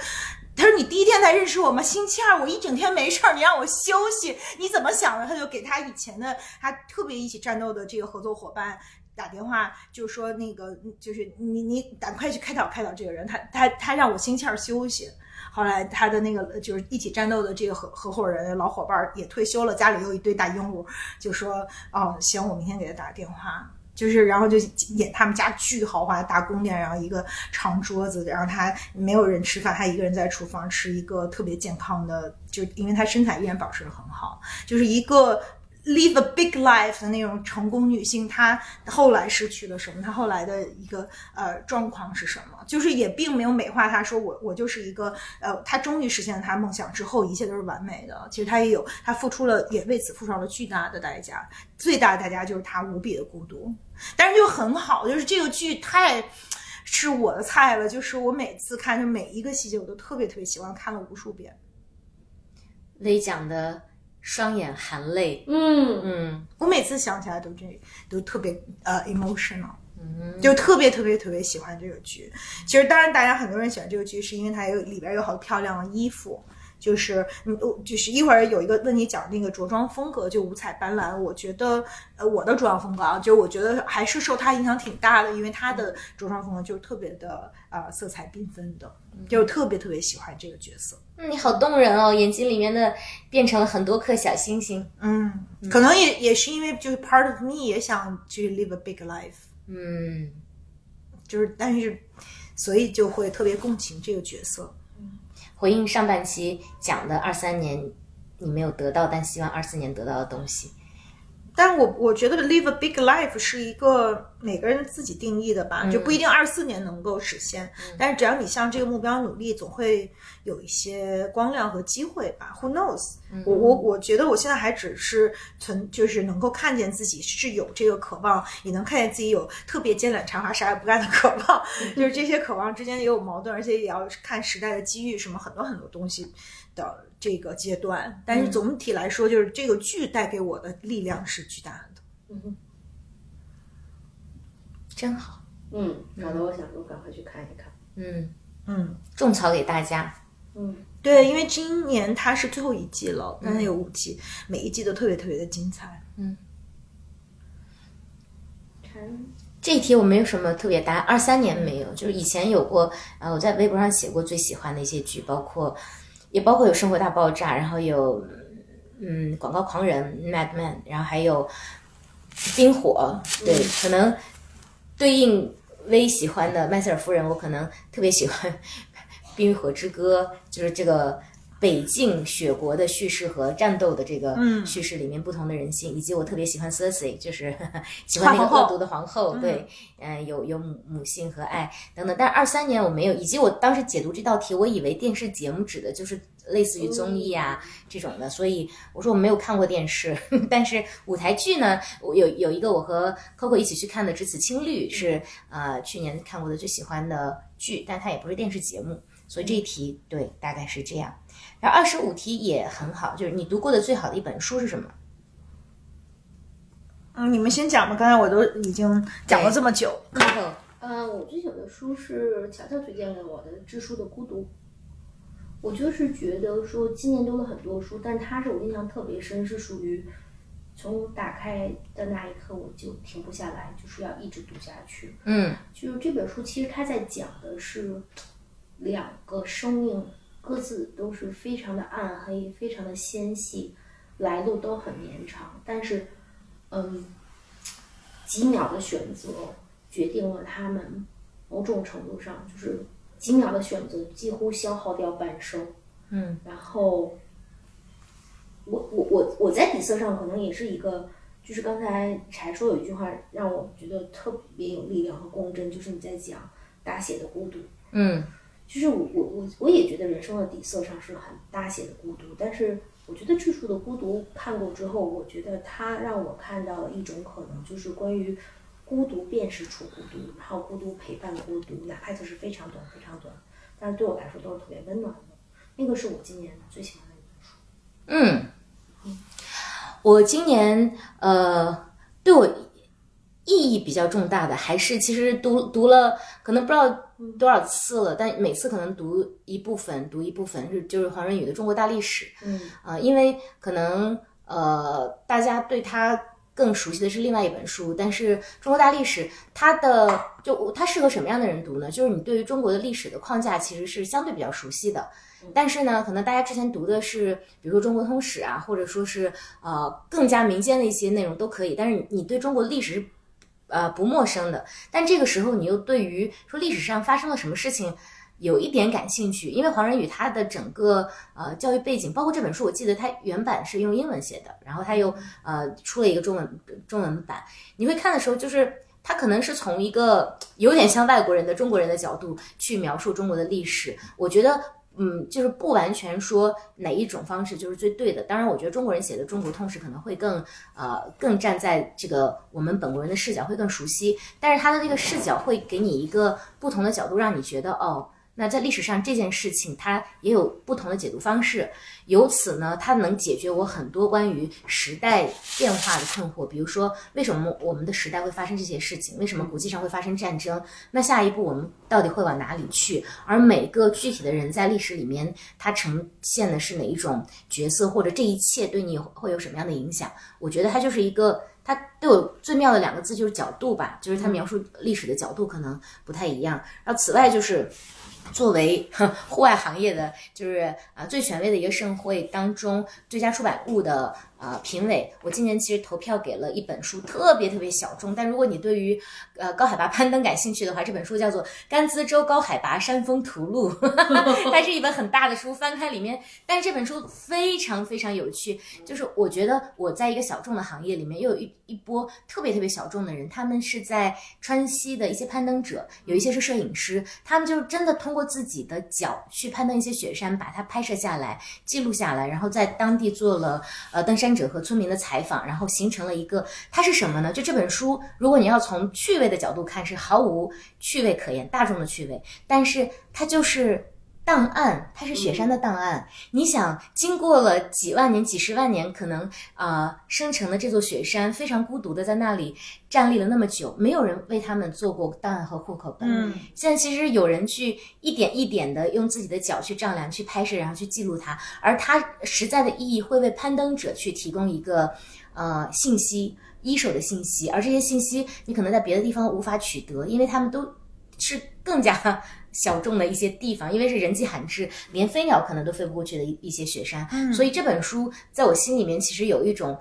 他说：“你第一天才认识我吗？星期二我一整天没事儿，你让我休息，你怎么想的？”他就给他以前的他特别一起战斗的这个合作伙伴打电话，就说：“那个就是你你赶快去开导开导这个人，他他他让我星期二休息。”后来他的那个就是一起战斗的这个合合伙人老伙伴也退休了，家里又一堆大鹦鹉，就说：“哦，行，我明天给他打个电话。”就是，然后就演他们家巨豪华的大宫殿，然后一个长桌子，然后他没有人吃饭，他一个人在厨房吃一个特别健康的，就因为他身材依然保持的很好，就是一个 live a big life 的那种成功女性，她后来失去了什么？她后来的一个呃状况是什么？就是也并没有美化她，说我我就是一个呃，她终于实现了她梦想之后，一切都是完美的。其实她也有，她付出了，也为此付上了巨大的代价，最大的代价就是她无比的孤独。但是就很好，就是这个剧太是我的菜了，就是我每次看，就每一个细节我都特别特别喜欢，看了无数遍。雷讲的双眼含泪，嗯嗯我每次想起来都这都特别呃 emotional，嗯，就特别特别特别喜欢这个剧。其实当然大家很多人喜欢这个剧，是因为它有里边有好漂亮的衣服。就是嗯，我就是一会儿有一个问题讲那个着装风格，就五彩斑斓。我觉得，呃，我的着装风格啊，就我觉得还是受它影响挺大的，因为它的着装风格就是特别的啊、色彩缤纷的，就特别特别喜欢这个角色。嗯你好动人哦，眼睛里面的变成了很多颗小星星，嗯，可能也也是因为就是 part of me 也想去 live a big life，嗯。就是但是所以就会特别共情这个角色。回应上半期讲的二三年你没有得到，但希望二四年得到的东西。但我我觉得 live a big life 是一个每个人自己定义的吧，就不一定二四年能够实现，但是只要你向这个目标努力，总会有一些光亮和机会吧。Who knows？、我我我觉得我现在还只是存，就是能够看见自己是有这个渴望，也能看见自己有特别艰懒长滑啥也不干的渴望，就是这些渴望之间也有矛盾，而且也要看时代的机遇，什么很多很多东西的这个阶段。但是总体来说，就是这个剧带给我的力量是巨大的。嗯真好，嗯，搞得我想我赶快去看一看。嗯，嗯，种草给大家。嗯，对，因为今年它是最后一季了，但它有五季，每一季都特别特别的精彩。嗯这一题我没有什么特别答案，二三年没有，就是以前有过，呃，我在微博上写过最喜欢的一些剧，包括也包括有《生活大爆炸》，然后有嗯《广告狂人》Mad Men，然后还有《冰火》，对，可能对应微喜欢的麦瑟尔夫人，我可能特别喜欢《冰与火之歌》，就是这个。北境雪国的叙事和战斗的这个叙事里面不同的人性，以及我特别喜欢 Cersei，就是 喜欢那个恶毒的皇后，对，嗯，有有母母性和爱等等。但是二三年我没有，以及我当时解读这道题，我以为电视节目指的就是类似于综艺啊、这种的，所以我说我没有看过电视。但是舞台剧呢，我有有一个我和 Coco 一起去看的《只此青绿》是呃去年看过的最喜欢的剧，但它也不是电视节目，所以这一题对大概是这样。然后二十五题也很好，就是你读过的最好的一本书是什么？嗯，你们先讲吧，刚才我都已经讲了这么久。呃，我最喜欢的书是乔乔推荐给我的《知书的孤独》。我就是觉得说，今年读了很多书，但它是我印象特别深，是属于从打开的那一刻我就停不下来，就是要一直读下去。嗯就是这本书其实它在讲的是两个生命各自都是非常的暗黑，非常的纤细，来路都很绵长，但是，嗯，几秒的选择决定了他们某种程度上就是几秒的选择几乎消耗掉半生。嗯然后，我我我我在底色上可能也是一个，就是刚才柴说有一句话让我觉得特别有力量和共振，就是你在讲大写的孤独。嗯就是我我我我也觉得人生的底色上是很大写的孤独，但是我觉得巨树的孤独看过之后，我觉得它让我看到了一种可能，就是关于孤独辨识处孤独，然后孤独陪伴孤独，哪怕就是非常短非常短，但是对我来说都是特别温暖的。那个是我今年最喜欢的一本书。嗯，我今年呃，对我意义比较重大的，还是其实读读了，可能不知道多少次了，但每次可能读一部分，读一部分是就是黄仁宇的《中国大历史》。嗯啊、因为可能呃，大家对他更熟悉的是另外一本书，但是中国大历史它的就它适合什么样的人读呢？就是你对于中国的历史的框架其实是相对比较熟悉的，但是呢，可能大家之前读的是比如说中国通史啊，或者说是呃更加民间的一些内容都可以，但是你你对中国历史是呃不陌生的，但这个时候你又对于说历史上发生了什么事情。有一点感兴趣，因为黄仁宇他的整个呃教育背景，包括这本书，我记得他原版是用英文写的，然后他又呃出了一个中文中文版。你会看的时候，就是他可能是从一个有点像外国人的中国人的角度去描述中国的历史。我觉得，嗯，就是不完全说哪一种方式就是最对的。当然，我觉得中国人写的中国通史可能会更呃更站在这个我们本国人的视角会更熟悉，但是他的这个视角会给你一个不同的角度，让你觉得哦。那在历史上这件事情，它也有不同的解读方式，由此呢，它能解决我很多关于时代变化的困惑。比如说，为什么我们的时代会发生这些事情？为什么国际上会发生战争？那下一步我们到底会往哪里去？而每个具体的人在历史里面，他呈现的是哪一种角色，或者这一切对你会有什么样的影响？我觉得它就是一个，它对我最妙的两个字就是角度吧，就是它描述历史的角度可能不太一样。然后此外就是。作为户外行业的，就是啊最权威的一个盛会当中最佳出版物的。呃，评委，我今年其实投票给了一本书，特别特别小众。但如果你对于呃高海拔攀登感兴趣的话，这本书叫做《甘孜州高海拔山峰图录》，它是一本很大的书，翻开里面，但是这本书非常非常有趣。就是我觉得我在一个小众的行业里面，又有一一波特别特别小众的人，他们是在川西的一些攀登者，有一些是摄影师，他们就真的通过自己的脚去攀登一些雪山，把它拍摄下来、记录下来，然后在当地做了呃登山。者和村民的采访，然后形成了一个，它是什么呢？就这本书，如果你要从趣味的角度看，是毫无趣味可言，大众的趣味，但是它就是档案，它是雪山的档案。你想，经过了几万年、几十万年，可能啊生成的这座雪山，非常孤独的在那里站立了那么久，没有人为他们做过档案和户口本。嗯，现在其实有人去一点一点的用自己的脚去丈量、去拍摄，然后去记录它，而它实在的意义会为攀登者去提供一个呃信息，一手的信息，而这些信息你可能在别的地方无法取得，因为他们都是更加。小众的一些地方，因为是人迹罕至，连飞鸟可能都飞不过去的一一些雪山，所以这本书在我心里面其实有一种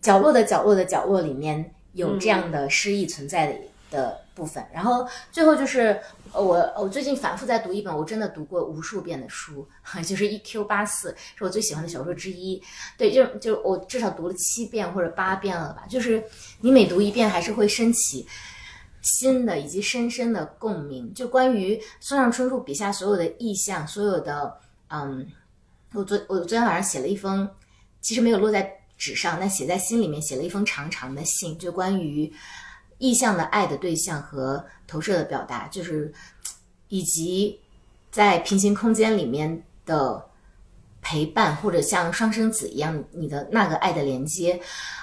角落的角落的角落里面有这样的诗意存在的的部分。然后最后就是我我最近反复在读一本我真的读过无数遍的书，就是《一 Q 八四》，是我最喜欢的小说之一。对，就就我至少读了七遍或者八遍了吧。就是你每读一遍，还是会升起。新的以及深深的共鸣，就关于村上春树笔下所有的意象，所有的嗯，我昨我昨天晚上写了一封，其实没有落在纸上，但写在心里面，写了一封长长的信，就关于意象的爱的对象和投射的表达，就是以及在平行空间里面的陪伴，或者像双生子一样你的那个爱的连接，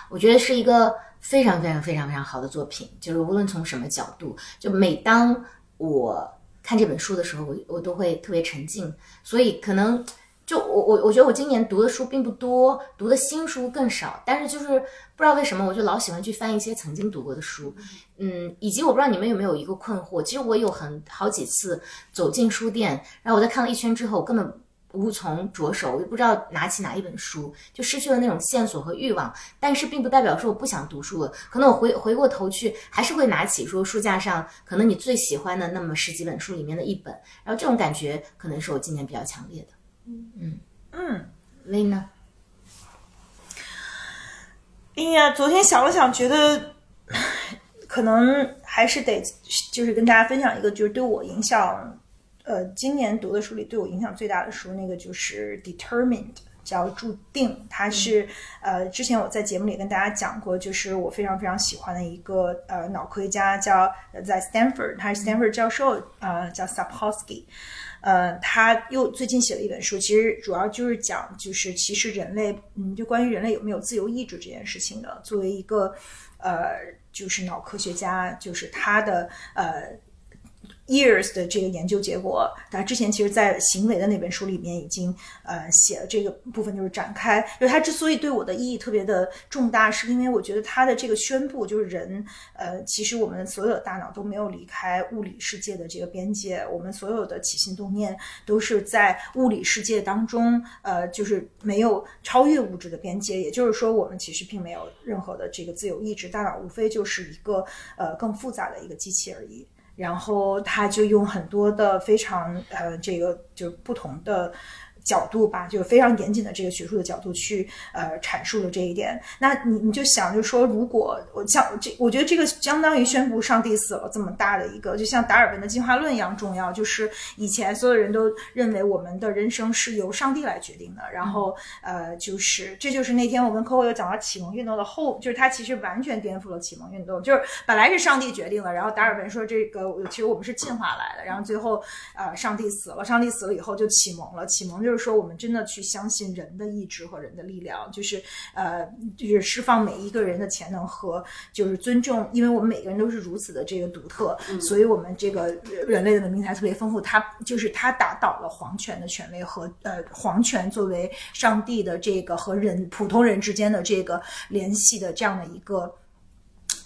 我觉得是一个。非常非常非常非常好的作品，就是无论从什么角度，就每当我看这本书的时候，我我都会特别沉浸。所以可能就我我我觉得我今年读的书并不多，读的新书更少。但是就是不知道为什么，我就老喜欢去翻一些曾经读过的书。嗯，以及我不知道你们有没有一个困惑，其实我有很好几次走进书店，然后我在看了一圈之后，根本。无从着手，我就不知道拿起哪一本书，就失去了那种线索和欲望。但是并不代表说我不想读书了，可能我回回过头去还是会拿起说书架上可能你最喜欢的那么十几本书里面的一本，然后这种感觉可能是我今年比较强烈的。嗯嗯嗯，薇呢？哎呀，昨天想了想，觉得 可能还是得就是跟大家分享一个，就是对我影响。呃，今年读的书里对我影响最大的书，那个就是《Determined》，叫注定。它是呃，之前我在节目里跟大家讲过，就是我非常非常喜欢的一个呃脑科学家，叫在 Stanford，他是 Stanford 教授，呃，叫 Sapolsky。呃，他又最近写了一本书，其实主要就是讲，就是其实人类，嗯，就关于人类有没有自由意志这件事情的。作为一个呃，就是脑科学家，就是他的呃。Years 的这个研究结果，他之前其实，在行为的那本书里面已经呃写了这个部分，就是展开。就他之所以对我的意义特别的重大，是因为我觉得他的这个宣布，就是人呃，其实我们所有的大脑都没有离开物理世界的这个边界，我们所有的起心动念都是在物理世界当中，呃，就是没有超越物质的边界。也就是说，我们其实并没有任何的这个自由意志，大脑无非就是一个呃更复杂的一个机器而已。然后他就用很多的非常呃这个就不同的。角度吧，就非常严谨的这个学术的角度去呃阐述了这一点。那你你就想，就说如果我像这，我觉得这个相当于宣布上帝死了这么大的一个，就像达尔文的进化论一样重要。就是以前所有人都认为我们的人生是由上帝来决定的，然后呃，就是这就是那天我跟 Coco 有讲到启蒙运动的后，就是他其实完全颠覆了启蒙运动，就是本来是上帝决定了，然后达尔文说这个其实我们是进化来的，然后最后呃上帝死了，上帝死了以后就启蒙了，启蒙就是。说我们真的去相信人的意志和人的力量，就是呃，就是释放每一个人的潜能和就是尊重，因为我们每个人都是如此的这个独特，所以我们这个人类的文明才特别丰富。他就是他打倒了皇权的权威和呃皇权作为上帝的这个和人普通人之间的这个联系的这样的一个。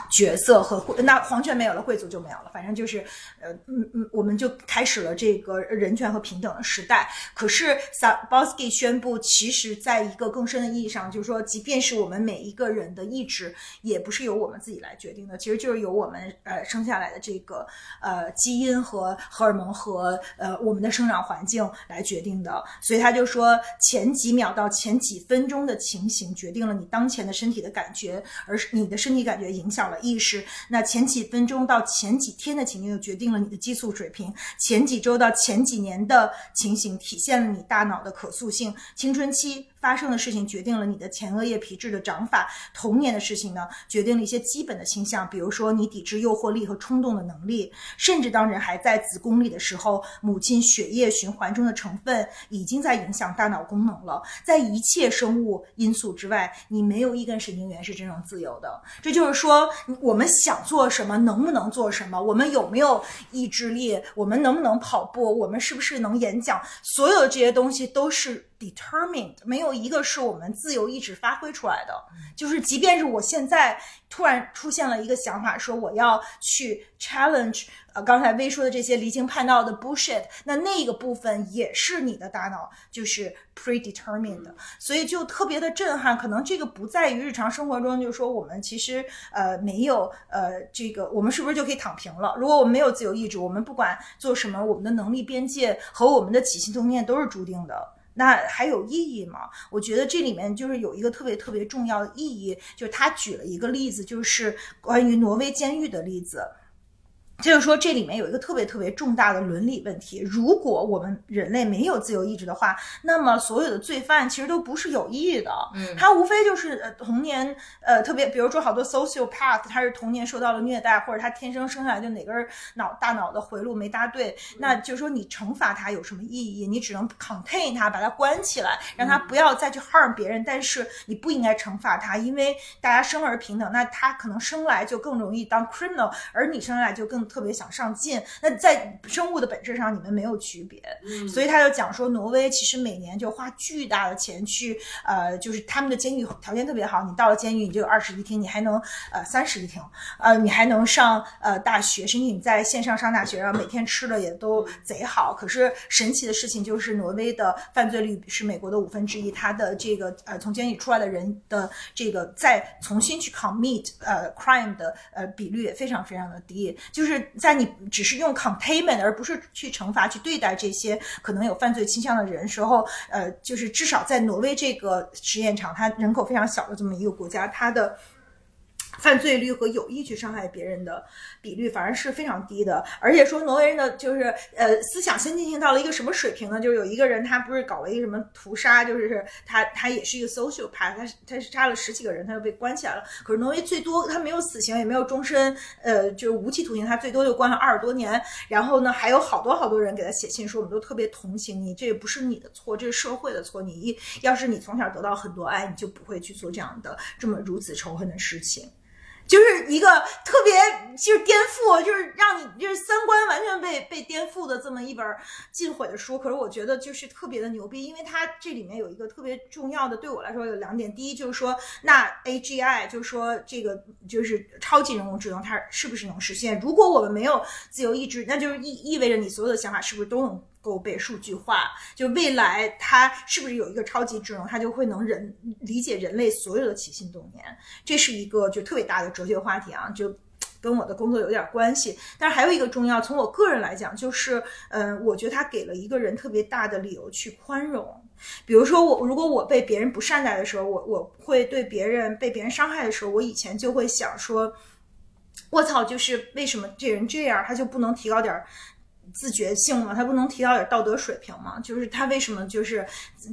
角色和那皇权没有了，贵族就没有了。反正就是，呃，嗯嗯，我们就开始了这个人权和平等的时代。可是萨鲍斯基宣布，其实在一个更深的意义上，就是说，即便是我们每一个人的意志，也不是由我们自己来决定的，其实就是由我们呃生下来的这个呃基因和荷尔蒙和呃我们的生长环境来决定的。所以他就说，前几秒到前几分钟的情形决定了你当前的身体的感觉，而是你的身体感觉影响意识，那前几分钟到前几天的情境，就决定了你的激素水平；前几周到前几年的情形，体现了你大脑的可塑性。青春期。发生的事情决定了你的前额叶皮质的长法，童年的事情呢，决定了一些基本的倾向，比如说你抵制诱惑力和冲动的能力，甚至当人还在子宫里的时候，母亲血液循环中的成分已经在影响大脑功能了。在一切生物因素之外，你没有一根神经元是真正自由的。这就是说，我们想做什么，能不能做什么，我们有没有意志力，我们能不能跑步，我们是不是能演讲，所有这些东西都是。Determined 没有一个是我们自由意志发挥出来的，就是即便是我现在突然出现了一个想法，说我要去 challenge，呃，刚才微说的这些离经叛道的 bullshit，那那个部分也是你的大脑就是 predetermined，所以就特别的震撼。可能这个不在于日常生活中，就是说我们其实呃没有呃这个，我们是不是就可以躺平了？如果我们没有自由意志，我们不管做什么，我们的能力边界和我们的起心动念都是注定的。那还有意义吗？我觉得这里面就是有一个特别特别重要的意义，就是他举了一个例子，就是关于挪威监狱的例子。就是说，这里面有一个特别特别重大的伦理问题。如果我们人类没有自由意志的话，那么所有的罪犯其实都不是有意的。嗯，他无非就是呃童年呃特别，比如说好多 sociopath，他是童年受到了虐待，或者他天生生下来就哪根脑大脑的回路没搭对，那就是说你惩罚他有什么意义？你只能 contain 他，把他关起来，让他不要再去 harm 别人。但是你不应该惩罚他，因为大家生而平等，那他可能生来就更容易当 criminal，而你生来就更。特别想上进，那在生物的本质上，你们没有区别，所以他就讲说，挪威其实每年就花巨大的钱去，呃，就是他们的监狱条件特别好，你到了监狱，你就有二室一厅，你还能呃三室一厅，呃，你还能上呃大学，甚至你在线上上大学，然后每天吃的也都贼好。可是神奇的事情就是，挪威的犯罪率是美国的五分之一，他的这个呃从监狱出来的人的这个再重新去 commit 呃 crime 的呃比率也非常非常的低，就是。在你只是用 containment 而不是去惩罚去对待这些可能有犯罪倾向的人时候，呃，就是至少在挪威这个实验场，它人口非常小的这么一个国家，它的。犯罪率和有意去伤害别人的比率反而是非常低的，而且说挪威人的就是呃思想先进性到了一个什么水平呢？就是有一个人他不是搞了一个什么屠杀，就是他他也是一个 social path，他他是杀了十几个人，他就被关起来了。可是挪威最多他没有死刑，也没有终身，呃，就是无期徒刑，他最多就关了二十多年。然后呢，还有好多好多人给他写信说，我们都特别同情你，这也不是你的错，这是社会的错。你一要是你从小得到很多爱，你就不会去做这样的这么如此仇恨的事情。就是一个特别就是颠覆，就是让你就是三观完全被被颠覆的这么一本尽毁的书。可是我觉得就是特别的牛逼，因为它这里面有一个特别重要的，对我来说有两点。第一就是说，那 AGI 就是说这个就是超级人工智能，它是不是能实现？如果我们没有自由意志，那就是意意味着你所有的想法是不是都能？够被数据化，就未来它是不是有一个超级智能，它就会能人理解人类所有的起心动念，这是一个就特别大的哲学话题啊，就跟我的工作有点关系。但是还有一个重要，从我个人来讲，就是嗯，我觉得它给了一个人特别大的理由去宽容。比如说我，如果我被别人不善待的时候，我我会对别人被别人伤害的时候，我以前就会想说，我操，就是为什么这人这样，他就不能提高点儿自觉性嘛？他不能提到点道德水平嘛？就是他为什么就是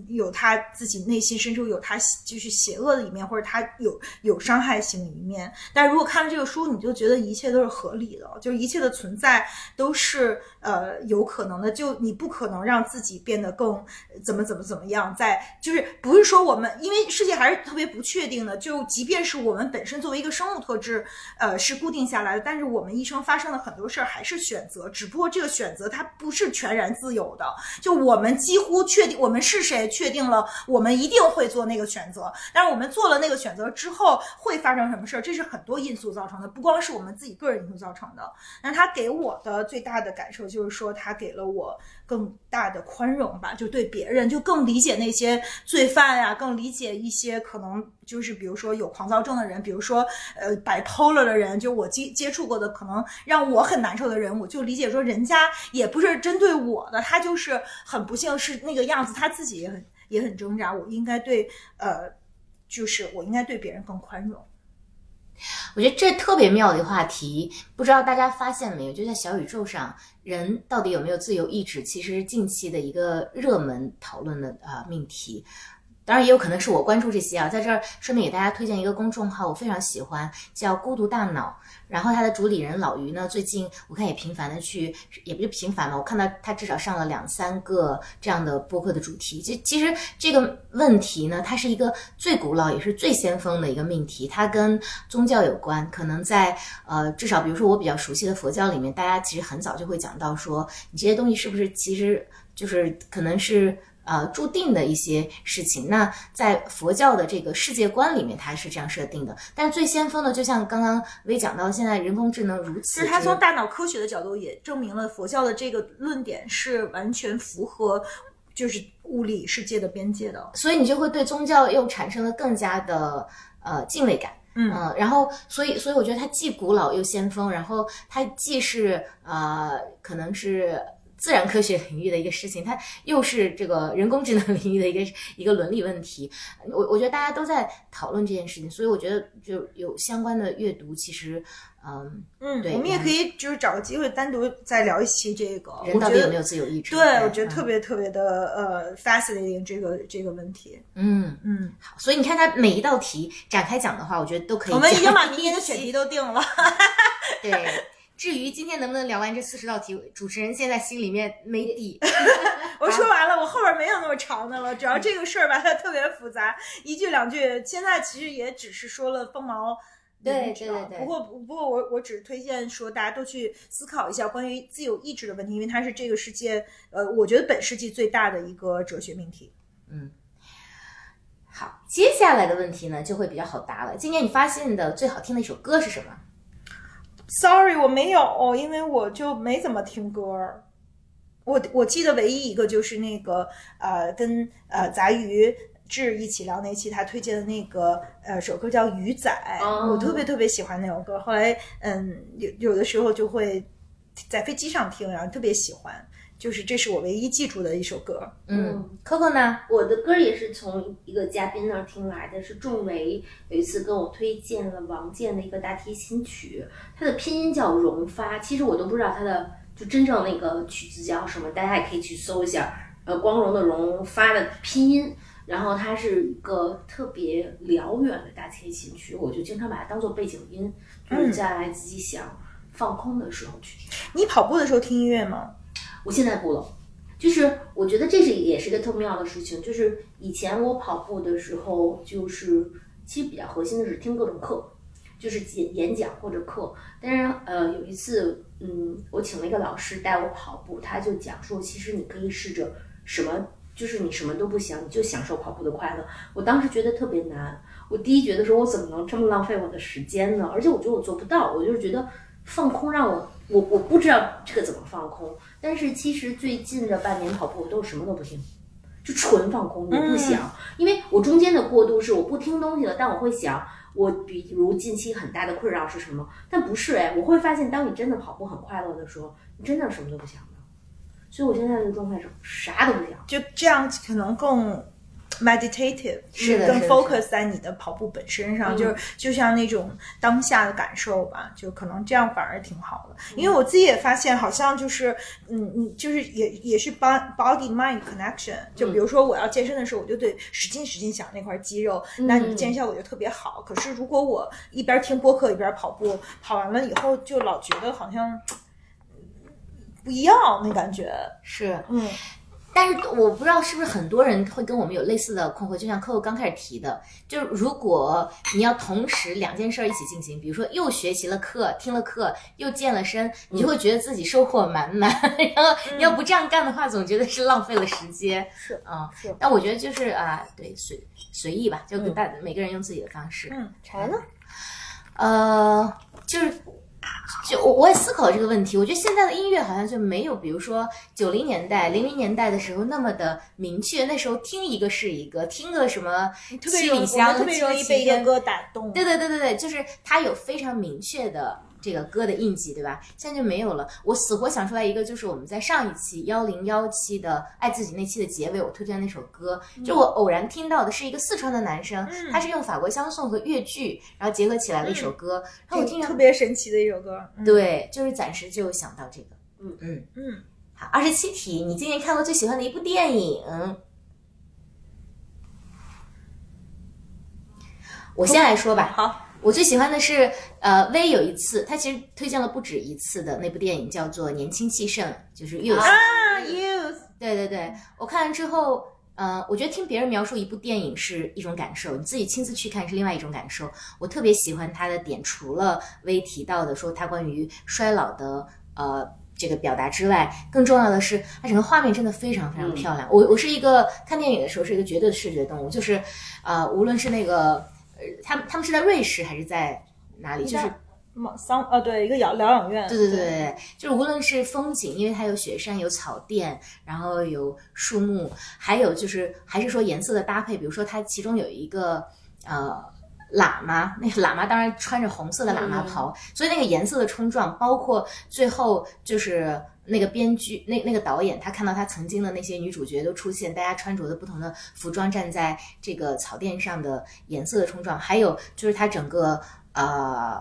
有他自己内心深处有他就是邪恶的一面，或者他有有伤害性的一面？但如果看了这个书，你就觉得一切都是合理的，就是一切的存在都是呃有可能的。就你不可能让自己变得更怎么怎么怎么样，在就是不是说我们因为世界还是特别不确定的，就即便是我们本身作为一个生物特质，呃是固定下来的，但是我们一生发生的很多事儿还是选择，只不过这个选择它不是全然自由的。就我们几乎确定我们是谁，确定了我们一定会做那个选择，但是我们做了那个选择之后会发生什么事儿，这是很多因素造成的，不光是我们自己个人因素造成的。那他给我的最大的感受就就是说，他给了我更大的宽容吧，就对别人就更理解那些罪犯呀、更理解一些可能就是比如说有狂躁症的人，比如说呃摆 polo 的人，就我接接触过的可能让我很难受的人，我就理解说人家也不是针对我的，他就是很不幸是那个样子，他自己也很也很挣扎，我应该对呃就是我应该对别人更宽容。我觉得这特别妙的一个话题，不知道大家发现了没有？就在小宇宙上，人到底有没有自由意志？其实是近期的一个热门讨论的啊命题。当然也有可能是我关注这些啊，在这儿顺便给大家推荐一个公众号，我非常喜欢，叫“孤独大脑”。然后它的主理人老于呢，最近我看也频繁的去，也不是频繁嘛，我看到他至少上了两三个这样的播客的主题。其其实这个问题呢，它是一个最古老也是最先锋的一个命题，它跟宗教有关。可能在呃，至少比如说我比较熟悉的佛教里面，大家其实很早就会讲到说，你这些东西是不是其实就是可能是。呃，注定的一些事情，那在佛教的这个世界观里面，它是这样设定的。但是最先锋的，就像刚刚微讲到，现在人工智能如此，其实它从大脑科学的角度也证明了佛教的这个论点是完全符合就是物理世界的边界的。所以你就会对宗教又产生了更加的呃敬畏感。嗯呃，然后所以所以我觉得它既古老又先锋，然后它既是呃可能是。自然科学领域的一个事情，它又是这个人工智能领域的一个一个伦理问题。我我觉得大家都在讨论这件事情，所以我觉得就有相关的阅读，其实，嗯嗯，对我们也可以就是找个机会单独再聊一期这个。人到底有没有自由意志？对，我觉得嗯特别特别的呃 fascinating 这个这个问题。嗯，嗯，好，所以你看，它每一道题展开讲的话，我觉得都可以。我们已经把 明年的选题都定了。对。至于今天能不能聊完这四十道题，主持人现在心里面没底。我说完了，我后边没有那么长的了。主要这个事儿吧，它特别复杂，一句两句。现在其实也只是说了锋芒。对对对对不过不过我我只推荐说大家都去思考一下关于自由意志的问题，因为它是这个世界呃，我觉得本世纪最大的一个哲学命题。嗯好，接下来的问题呢就会比较好答了。今年你发现的最好听的一首歌是什么？Sorry，我没有，因为我就没怎么听歌儿。我我记得唯一一个就是那个呃，跟呃杂鱼志一起聊那期，他推荐的那个呃首歌叫《鱼仔》哦我特别特别喜欢那首歌。后来嗯，有有的时候就会在飞机上听，然后特别喜欢。就是这是我唯一记住的一首歌。嗯，Coco 呢？我的歌也是从一个嘉宾那儿听来的，是仲维有一次跟我推荐了王健的一个大提琴曲，它的拼音叫荣发，其实我都不知道它的就真正那个曲子叫什么，大家也可以去搜一下，呃，光荣的荣发的拼音。然后它是一个特别辽远的大提琴曲，我就经常把它当做背景音，就是在自己想放空的时候去听。你跑步的时候听音乐吗？我现在不了，就是我觉得这是也是个特妙的事情。就是以前我跑步的时候，就是其实比较核心的是听各种课，就是演演讲或者课。但是呃，有一次，嗯，我请了一个老师带我跑步，他就讲说，其实你可以试着什么，就是你什么都不想，你就享受跑步的快乐。我当时觉得特别难，我第一觉得说我怎么能这么浪费我的时间呢？而且我觉得我做不到，我就是觉得放空让我。我我不知道这个怎么放空，但是其实最近的半年跑步，我都什么都不听，就纯放空，也不想，因为我中间的过渡是我不听东西了，但我会想，我比如近期很大的困扰是什么？但不是哎，我会发现，当你真的跑步很快乐的时候，你真的什么都不想的。所以我现在的状态是啥都不想。就这样可能更 meditative，是更 focus 在你的跑步本身上，就是就像那种当下的感受吧，就可能这样反而挺好的。因为我自己也发现，好像就是嗯你，就是也也是 body mind connection。就比如说我要健身的时候，我就得使劲使劲想那块肌肉，那你健身效果就特别好。可是如果我一边听播客一边跑步，跑完了以后就老觉得好像。不一样，那感觉是，嗯，但是我不知道是不是很多人会跟我们有类似的困惑，就像 Coco 刚开始提的，就是如果你要同时两件事儿一起进行，比如说又学习了课、听了课，又健了身，你就会觉得自己收获满满。然后你要不这样干的话，总觉得是浪费了时间。是啊，是但我觉得就是啊，对，随随意吧，就跟大、每个人用自己的方式。嗯，柴呢？呃，就是。就我我也思考这个问题，我觉得现在的音乐好像就没有，比如说九零年代、零零年代的时候那么的明确。那时候听一个是一个，听个什么七里香、特别容易被一个歌打动。对对对对对，就是它有非常明确的这个歌的印记，对吧？现在就没有了。我死活想出来一个，就是我们在上一期幺零幺期的爱自己那期的结尾，我推荐那首歌，就我偶然听到的是一个四川的男生，他是用法国香颂和越剧，然后结合起来的一首歌，然后我听着特别神奇的一首歌。嗯对，就是暂时就想到这个。嗯嗯嗯，好，二十七题，你今年看过最喜欢的一部电影？我先来说吧。好，我最喜欢的是，呃，薇有一次，他其实推荐了不止一次的那部电影，叫做《年轻气盛》，就是《Youth》。啊，youth，对对对，我看完之后，呃，我觉得听别人描述一部电影是一种感受，你自己亲自去看是另外一种感受。我特别喜欢他的点，除了薇提到的说他关于衰老的呃这个表达之外，更重要的是它整个画面真的非常非常漂亮。我我是一个看电影的时候是一个绝对的视觉动物，就是呃，无论是那个呃，他们他们是在瑞士还是在哪里，就是。桑呃，对，一个疗疗养院。对对对对，就是无论是风景，因为它有雪山、有草甸，然后有树木，还有就是还是说颜色的搭配，比如说它其中有一个呃喇嘛，那个喇嘛当然穿着红色的喇嘛袍，所以那个颜色的冲撞，包括最后就是。那个编剧，那那个导演，他看到他曾经的那些女主角都出现，大家穿着的不同的服装，站在这个草甸上的颜色的冲撞，还有就是他整个呃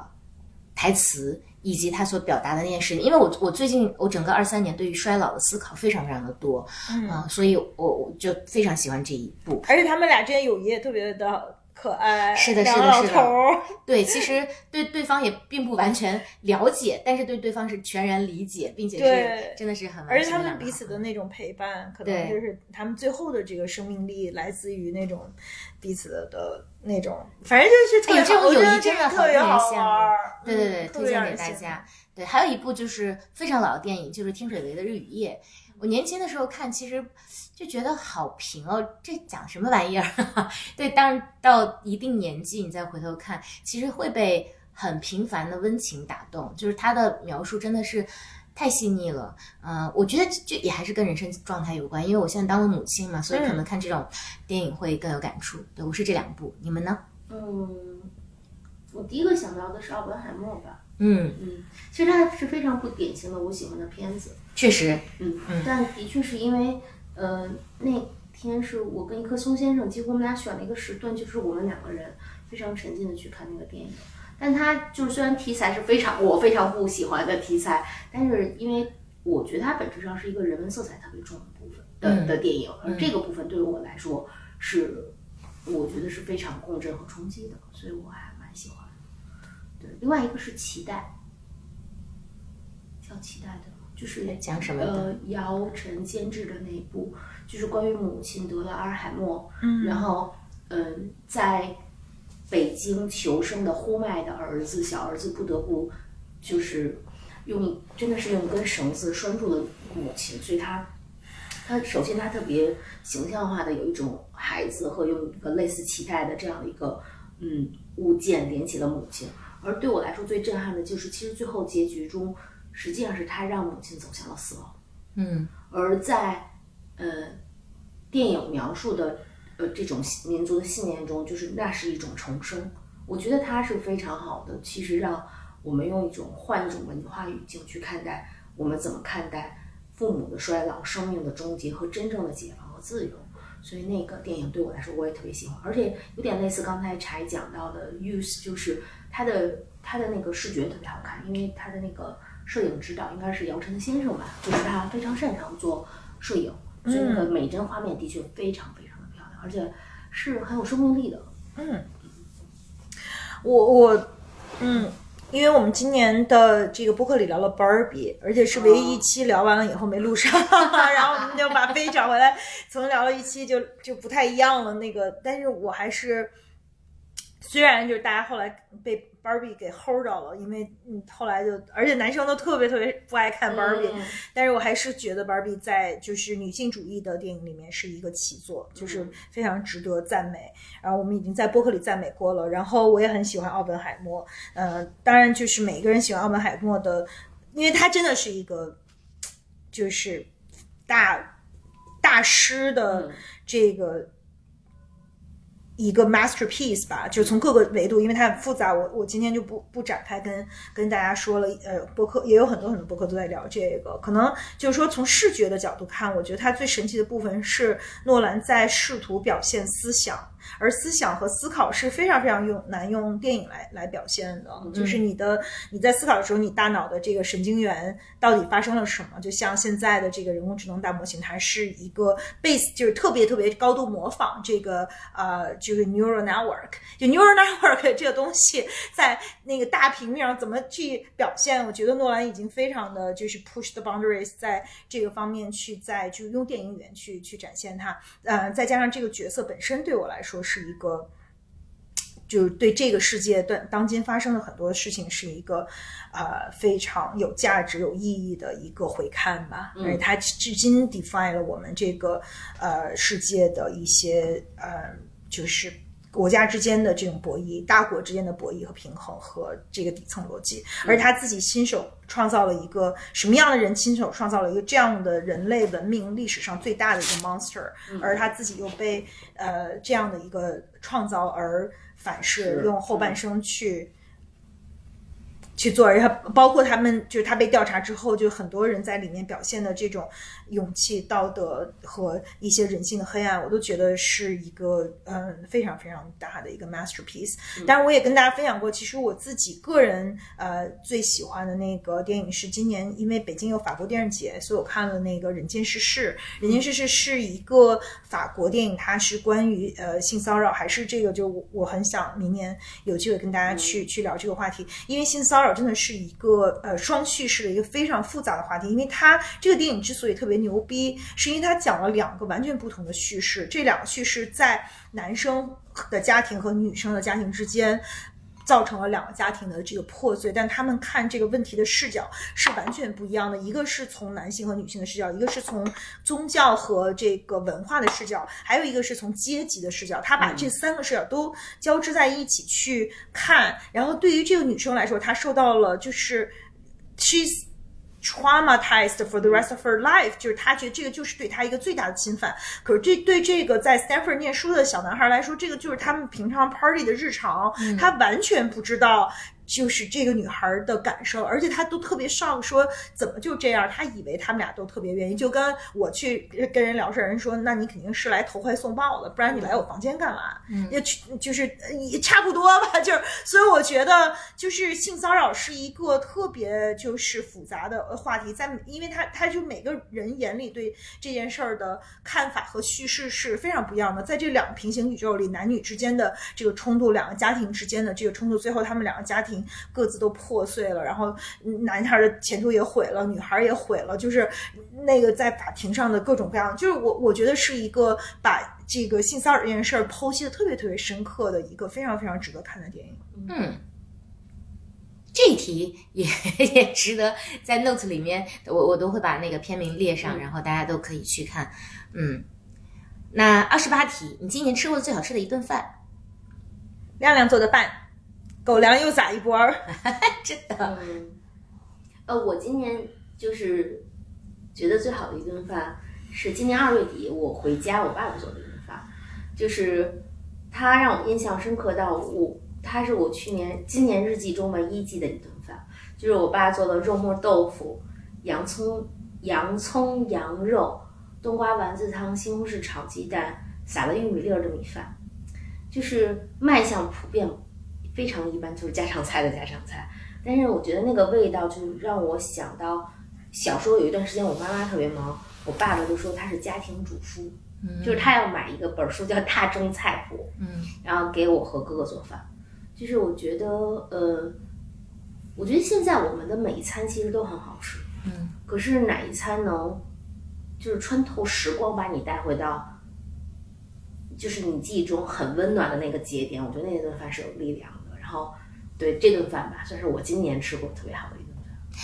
台词以及他所表达的那件事情，因为我我最近我整个二三年对于衰老的思考非常非常的多，嗯、所以我我就非常喜欢这一部。而且他们俩之间友谊也特别的可爱。是的是的是的。对，其实对对方也并不完全了解，但是对对方是全然理解，并且对是真的是很完而且他们彼此的那种陪伴，可能就是他们最后的这个生命力来自于那种彼此的那种，反正就是哎，这，种友谊真的很特别好令人羡玩儿慕。对对对，推荐给大家。对，还有一部就是非常老的电影，就是天水围的《日与夜》。我年轻的时候看，其实就觉得好平哦，这讲什么玩意儿？对，当然到一定年纪，你再回头看，其实会被很平凡的温情打动。就是他的描述真的是太细腻了。嗯、我觉得这这也还是跟人生状态有关，因为我现在当了母亲嘛，所以可能看这种电影会更有感触。对我是这两部，你们呢？嗯，我第一个想到的是奥本海默吧。嗯，嗯，其实它是非常不典型的我喜欢的片子。确实，嗯，但的确是因为，呃，那天是我跟一棵松先生，几乎我们俩选了一个时段，就是我们两个人非常沉浸的去看那个电影。但它就是虽然题材是非常我非常不喜欢的题材，但是因为我觉得它本质上是一个人文色彩特别重的部分的、嗯的电影，而这个部分对于我来说是我觉得是非常共振和冲击的，所以我还蛮喜欢的。对，另外一个是期待，叫期待的，就是讲什么的呃，姚晨监制的那一部，就是关于母亲得了阿尔海默，嗯。然后嗯、在北京求生的呼麦的儿子，小儿子不得不就是用真的是用一根绳子拴住了母亲，所以他他首先他特别形象化的有一种孩子和用一个类似脐带的这样的一个嗯物件连起了母亲，而对我来说最震撼的就是其实最后结局中实际上是他让母亲走向了死亡。嗯而在呃电影描述的呃这种民族的信念中，就是那是一种重生，我觉得它是非常好的。其实让我们用一种换一种文化语境去看待我们怎么看待父母的衰老、生命的终结和真正的解放和自由。所以那个电影对我来说我也特别喜欢，而且有点类似刚才柴讲到的《Use》，就是它的它的那个视觉特别好看，因为它的那个摄影指导应该是姚晨先生吧，就是他非常擅长做摄影，所以那个每帧画面的确非常非常的漂亮，而且是很有生命力的。嗯，我我嗯，因为我们今年的这个播客里聊了 Barbie，而且是唯一一期聊完了以后没录上，然后我们就把飞找回来，从聊了一期就就不太一样了。那个，但是我还是。虽然就是大家后来被 Barbie 给 hold 到了，因为嗯后来就，而且男生都特别特别不爱看 Barbie，、嗯但是我还是觉得 Barbie 在就是女性主义的电影里面是一个奇作，就是非常值得赞美。然后我们已经在播客里赞美过了，然后我也很喜欢奥本海默，呃，当然就是每个人喜欢奥本海默的，因为他真的是一个就是大大师的嗯这个。一个 masterpiece 吧，就是从各个维度，因为它很复杂，我我今天就不不展开跟跟大家说了。呃，博客也有很多很多博客都在聊这个，可能就是说从视觉的角度看，我觉得它最神奇的部分是诺兰在试图表现思想，而思想和思考是非常非常用难用电影来来表现的，就是你的你在思考的时候，你大脑的这个神经元到底发生了什么？就像现在的这个人工智能大模型，它是一个 base，就是特别特别高度模仿这个呃，就是 neural network，就 neural network 这个东西在那个大屏面上怎么去表现？我觉得诺兰已经非常的就是 push the boundaries，在这个方面去在就用电影语言去去展现它，呃，再加上这个角色本身对我来说是一个。就是对这个世界的当今发生的很多事情是一个，呃，非常有价值、有意义的一个回看吧。而且它至今 define 了我们这个呃世界的一些呃，就是国家之间的这种博弈、大国之间的博弈和平衡和这个底层逻辑。而他自己亲手创造了一个什么样的人亲手创造了一个这样的人类文明历史上最大的一个 monster，而他自己又被呃这样的一个创造而反噬，用后半生去。去做，然后包括他们，就是他被调查之后，就很多人在里面表现的这种勇气、道德和一些人性的黑暗，我都觉得是一个嗯非常非常大的一个 masterpiece。当然，我也跟大家分享过，其实我自己个人呃最喜欢的那个电影是今年因为北京有法国电影节，所以我看了那个《人间世事》。《人间世事》是一个法国电影，它是关于呃性骚扰，还是这个就我我很想明年有机会跟大家去、去聊这个话题，因为性骚扰真的是一个呃双叙事的一个非常复杂的话题，因为它这个电影之所以特别牛逼，是因为他讲了两个完全不同的叙事，这两个叙事在男生的家庭和女生的家庭之间。造成了两个家庭的这个破碎，但他们看这个问题的视角是完全不一样的。一个是从男性和女性的视角，一个是从宗教和这个文化的视角，还有一个是从阶级的视角。他把这三个视角都交织在一起去看。然后对于这个女生来说，她受到了就是 she's traumatized for the rest of her life，就是她觉得这个就是对她一个最大的侵犯。可是这对这个在 Stanford 念书的小男孩来说，这个就是他们平常 party 的日常，他完全不知道。就是这个女孩的感受，而且她都特别 shock，说怎么就这样？她以为他们俩都特别愿意，就跟我去跟人聊事儿，人说那你肯定是来投怀送抱的，不然你来我房间干嘛？嗯，也去就是呃也差不多吧，就是所以我觉得就是性骚扰是一个特别就是复杂的呃话题，在因为他他就每个人眼里对这件事儿的看法和叙事是非常不一样的，在这两个平行宇宙里，男女之间的这个冲突，两个家庭之间的这个冲突，最后他们两个家庭各自都破碎了，然后嗯男孩的前途也毁了，女孩也毁了，就是那个在法庭上的各种各样，就是我我觉得是一个把这个性骚扰这件事儿剖析的特别特别深刻的一个非常非常值得看的电影。嗯，这一题也 也值得在 notes 里面，我我都会把那个片名列上，然后大家都可以去看。嗯，那二十八题，你今年吃过最好吃的一顿饭？亮亮做的饭，狗粮又撒一波儿。真的，嗯，呃，我今年就是觉得最好的一顿饭是今年二月底我回家我爸爸做的一顿饭，就是他让我印象深刻到我他是我去年今年日记中唯一记的一顿饭，就是我爸做的肉末豆腐、洋葱、洋葱羊肉、冬瓜丸子汤、西红柿炒鸡蛋，撒了玉米粒儿的米饭，就是卖相普遍非常一般，就是家常菜的家常菜。但是我觉得那个味道就让我想到小时候有一段时间我妈妈特别忙，我爸爸就说他是家庭主妇，就是他要买一个本儿书叫《大众菜谱》，嗯，然后给我和哥哥做饭。就是我觉得，呃，我觉得现在我们的每一餐其实都很好吃，嗯，可是哪一餐能就是穿透时光把你带回到，就是你记忆中很温暖的那个节点？我觉得那顿饭是有力量的。然后，对这顿饭吧，算是我今年吃过特别好的一顿饭。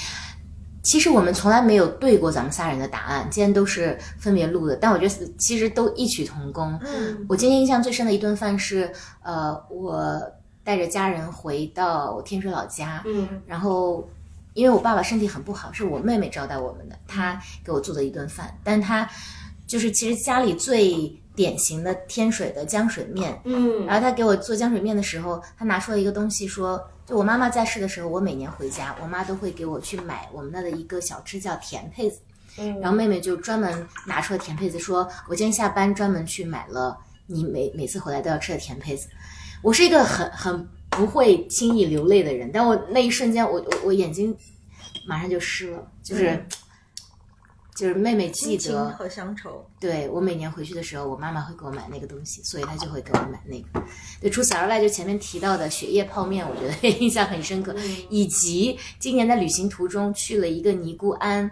其实我们从来没有对过咱们仨人的答案，今天都是分别录的，但我觉得其实都异曲同工。嗯我今天印象最深的一顿饭是，呃，我带着家人回到天水老家，嗯然后因为我爸爸身体很不好，是我妹妹招待我们的，她给我做的一顿饭，但她就是其实家里最典型的天水的浆水面，嗯。然后他给我做浆水面的时候，他拿出了一个东西说，就我妈妈在世的时候，我每年回家，我妈都会给我去买我们那的一个小吃叫甜胚子，嗯。然后妹妹就专门拿出了甜胚子，说我今天下班专门去买了你每每次回来都要吃的甜胚子。我是一个很很不会轻易流泪的人，但我那一瞬间，我我我眼睛马上就湿了，就是、就是妹妹记得和乡愁。对我每年回去的时候，我妈妈会给我买那个东西，所以她就会给我买那个。对，除此而外，就前面提到的雪夜泡面，我觉得 印象很深刻，以及今年在旅行途中去了一个尼姑庵，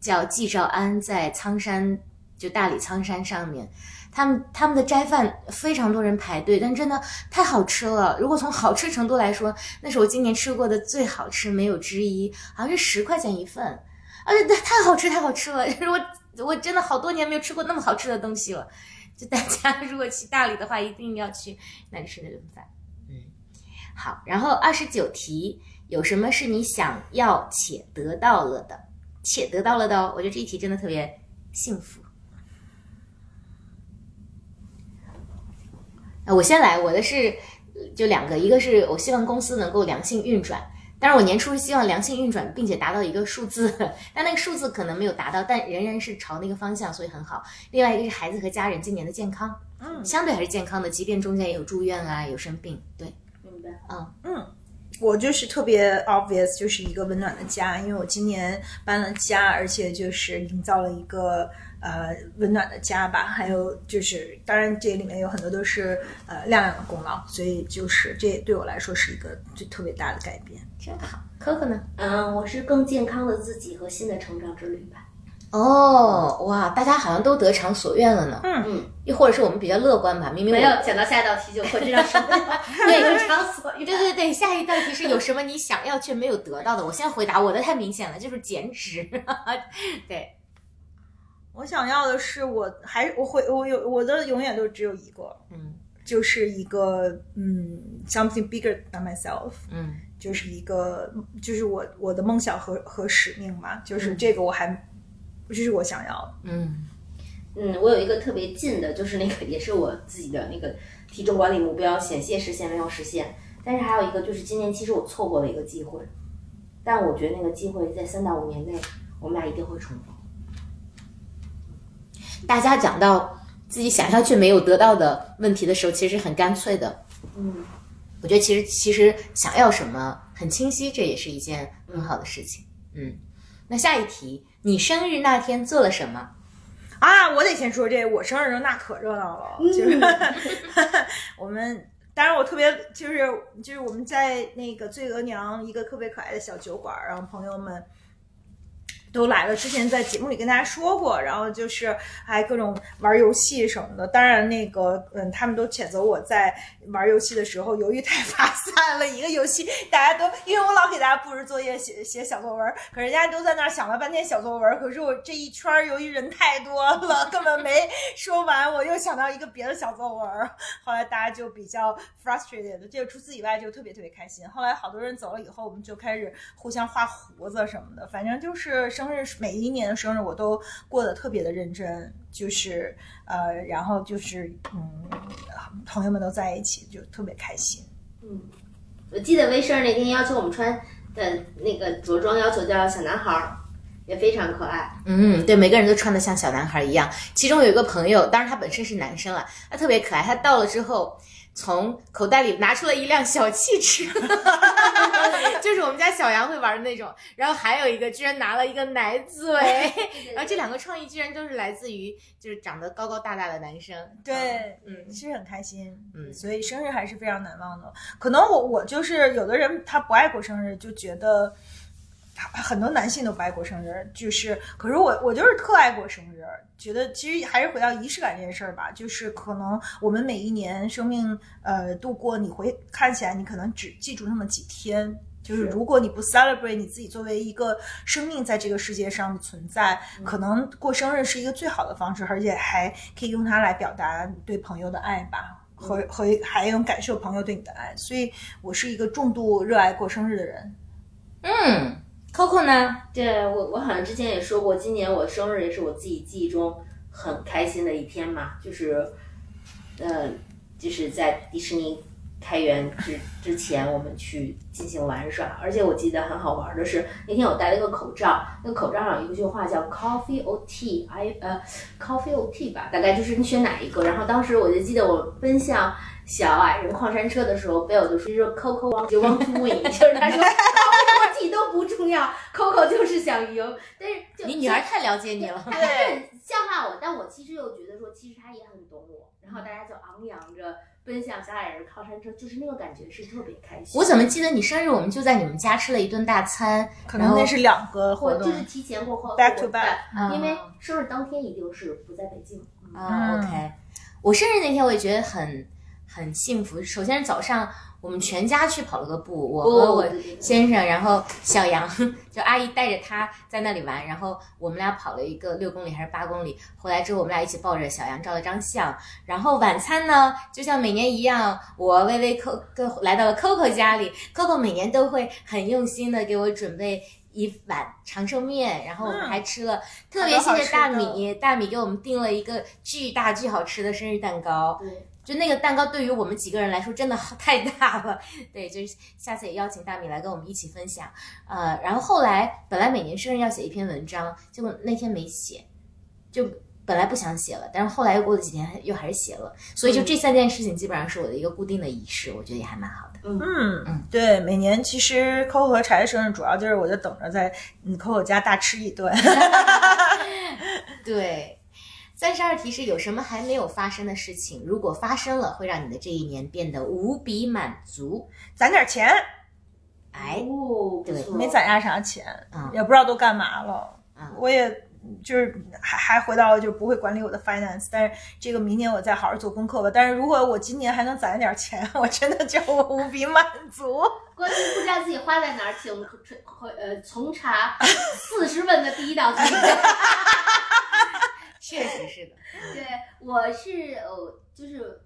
叫季兆庵，在苍山，就大理苍山上面。他们他们的斋饭非常多人排队，但真的太好吃了。如果从好吃程度来说，那是我今年吃过的最好吃，没有之一。好像是十块钱一份，而且太好吃，太好吃了。就 是我我真的好多年没有吃过那么好吃的东西了。就大家如果去大理的话，一定要去那里吃那顿饭。嗯，好。然后二十九题，有什么是你想要且得到了的？且得到了的哦，我觉得这一题真的特别幸福。啊，我先来，我的是呃就两个，一个是我希望公司能够良性运转，当然我年初是希望良性运转，并且达到一个数字，但那个数字可能没有达到，但仍然是朝那个方向，所以很好。另外一个是孩子和家人今年的健康，嗯相对还是健康的，即便中间也有住院啊，有生病，对，明白。嗯我就是特别 obvious，就是一个温暖的家，因为我今年搬了家，而且就是营造了一个呃温暖的家吧。还有就是，当然这里面有很多都是呃亮亮的功劳，所以就是这对我来说是一个就特别大的改变。真好。可可呢？嗯，我是更健康的自己和新的成长之旅吧。哦，哇，大家好像都得偿所愿了呢。嗯嗯，又或者是我们比较乐观吧，明明没有讲到下一道题就会知道什么对得偿所愿。对对对，下一道题是有什么你想要却没有得到的？我先回答，我的太明显了，就是减脂。对，我想要的是我还我会我有我的永远都只有一个，嗯就是一个嗯 something bigger than myself。嗯就是一个，就是我我的梦想和和使命嘛，就是这个我还，这是我想要的。嗯嗯，我有一个特别近的，就是那个也是我自己的那个体重管理目标，险些实现没有实现。但是还有一个就是今年其实我错过了一个机会，但我觉得那个机会在三到五年内我们俩一定会重逢。大家讲到自己想要却没有得到的问题的时候，其实很干脆的。嗯，我觉得其实其实想要什么很清晰，这也是一件很好的事情。嗯，那下一题，你生日那天做了什么？啊，我得先说这，我生日时候那可热闹了，就是 我们。当然，我特别就是就是我们在那个醉额娘一个特别可爱的小酒馆，然后朋友们都来了。之前在节目里跟大家说过，然后就是还各种玩游戏什么的。当然，那个嗯，他们都谴责我在玩游戏的时候犹豫太发散了。一个游戏大家都因为我老给大家布置作业、写写小作文，可人家都在那儿想了半天小作文，可是我这一圈由于人太多了，根本没说完，我又想到一个别的小作文。后来大家就比较 frustrated，这个除此以外就特别特别开心。后来好多人走了以后，我们就开始互相画胡子什么的，反正就是生日每一年的生日我都过得特别的认真，就是呃，然后就是嗯，朋友们都在一起，就特别开心。嗯我记得微生日那天要求我们穿的那个着装，要求叫小男孩儿，也非常可爱。嗯，对，每个人都穿的像小男孩一样。其中有一个朋友，当然他本身是男生了，他特别可爱。他到了之后，从口袋里拿出了一辆小汽车，就是我们家小杨会玩的那种。然后还有一个居然拿了一个奶嘴，然后这两个创意居然都是来自于就是长得高高大大的男生。对，嗯。其实很开心，嗯。所以生日还是非常难忘的。可能我我就是有的人他不爱过生日，就觉得很多男性都不爱过生日，就是可是我我就是特爱过生日，觉得其实还是回到仪式感这件事儿吧，就是可能我们每一年生命呃度过，你回看起来你可能只记住那么几天。就是如果你不 celebrate 你自己作为一个生命在这个世界上的存在，可能过生日是一个最好的方式，而且还可以用它来表达对朋友的爱吧，和和还有感受朋友对你的爱。所以我是一个重度热爱过生日的人。嗯，Coco 呢？对我，我好像之前也说过，今年我生日也是我自己记忆中很开心的一天嘛，就是，呃，就是在迪士尼开园之之前，我们去进行玩耍，而且我记得很好玩的是，那天我戴了一个口罩，那个口罩上有一句话叫 “coffee or tea”，I 呃 “coffee or tea” 吧，大概就是你选哪一个。然后当时我就记得我奔向小矮人矿山车的时候，贝尔就说 “Coco want you want to win”，就是他说 “coffee or tea” 都不重要，Coco 就是想赢。但是就你女儿太了解你了。他很笑话我，但我其实又觉得说，其实她也很懂我。然后大家就昂扬着奔向小矮人靠山车，就是那个感觉是特别开心。我怎么记得你生日我们就在你们家吃了一顿大餐？可能那是两个活动或就是提前过后 Back to back 嗯因为生日当天一定是不在北京。嗯啊、嗯 o k 我生日那天我也觉得很很幸福。首先是早上我们全家去跑了个步，我和我先生，然后小杨 就阿姨带着他在那里玩，然后我们俩跑了一个六公里还是八公里，回来之后我们俩一起抱着小杨照了张相。然后晚餐呢，就像每年一样，我微微 Coco 来到了 Coco 家里，Coco 每年都会很用心的给我准备。一碗长寿面，然后我们嗯还吃了特别谢谢大米，大米给我们订了一个巨大巨好吃的生日蛋糕。对，就那个蛋糕对于我们几个人来说真的好太大了，对，就是下次也邀请大米来跟我们一起分享。呃，然后后来本来每年生日要写一篇文章，结果那天没写，就本来不想写了，但是后来又过了几天又还是写了，所以就这三件事情基本上是我的一个固定的仪式，我觉得也还蛮好的。嗯嗯，对，每年其实 Coco 和柴的生日主要就是我就等着在嗯 Coco 家大吃一顿。对。三十二题是有什么还没有发生的事情，如果发生了，会让你的这一年变得无比满足。攒点钱，哎，哦，对没攒下啥钱，嗯也不知道都干嘛了。嗯我也就是还还回到就不会管理我的 finance，但是这个明年我再好好做功课吧。但是如果我今年还能攒一点钱，我真的叫我 无比满足。关于不知道自己花在哪儿，请呃重查四十问的第一道题。确实是的。对，我是呃，就是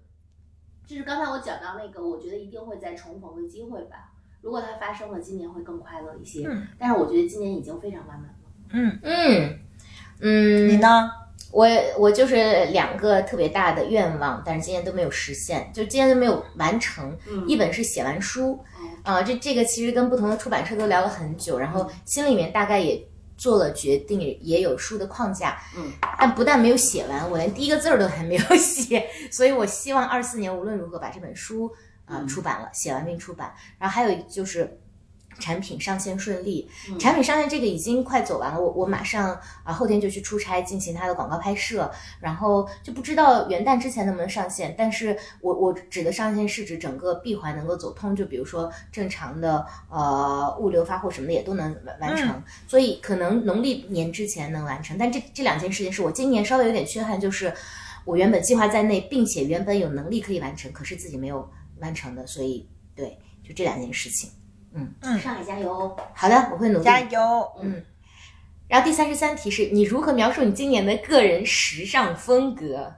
就是刚才我讲到那个，我觉得一定会再重逢的机会吧。如果它发生了，今年会更快乐一些。嗯但是我觉得今年已经非常完满了。嗯，嗯嗯，你呢？我我就是两个特别大的愿望，但是今年都没有实现，就今年都没有完成。嗯一本是写完书，嗯啊、这这个其实跟不同的出版社都聊了很久，然后心里面大概也做了决定，也有书的框架，嗯，但不但没有写完，我连第一个字儿都还没有写，所以我希望二四年无论如何把这本书啊、嗯出版了，写完并出版。然后还有就是。产品上线顺利，嗯产品上线这个已经快走完了，我我马上啊后天就去出差进行它的广告拍摄，然后就不知道元旦之前能不能上线，但是我我指的上线是指整个闭环能够走通，就比如说正常的呃物流发货什么的也都能完完成，所以可能农历年之前能完成，但这这两件事情是我今年稍微有点缺憾，就是我原本计划在内，并且原本有能力可以完成，可是自己没有完成的，所以对，就这两件事情。上海加油哦！好的，我会努力。加油！嗯然后第三十三题是你如何描述你今年的个人时尚风格？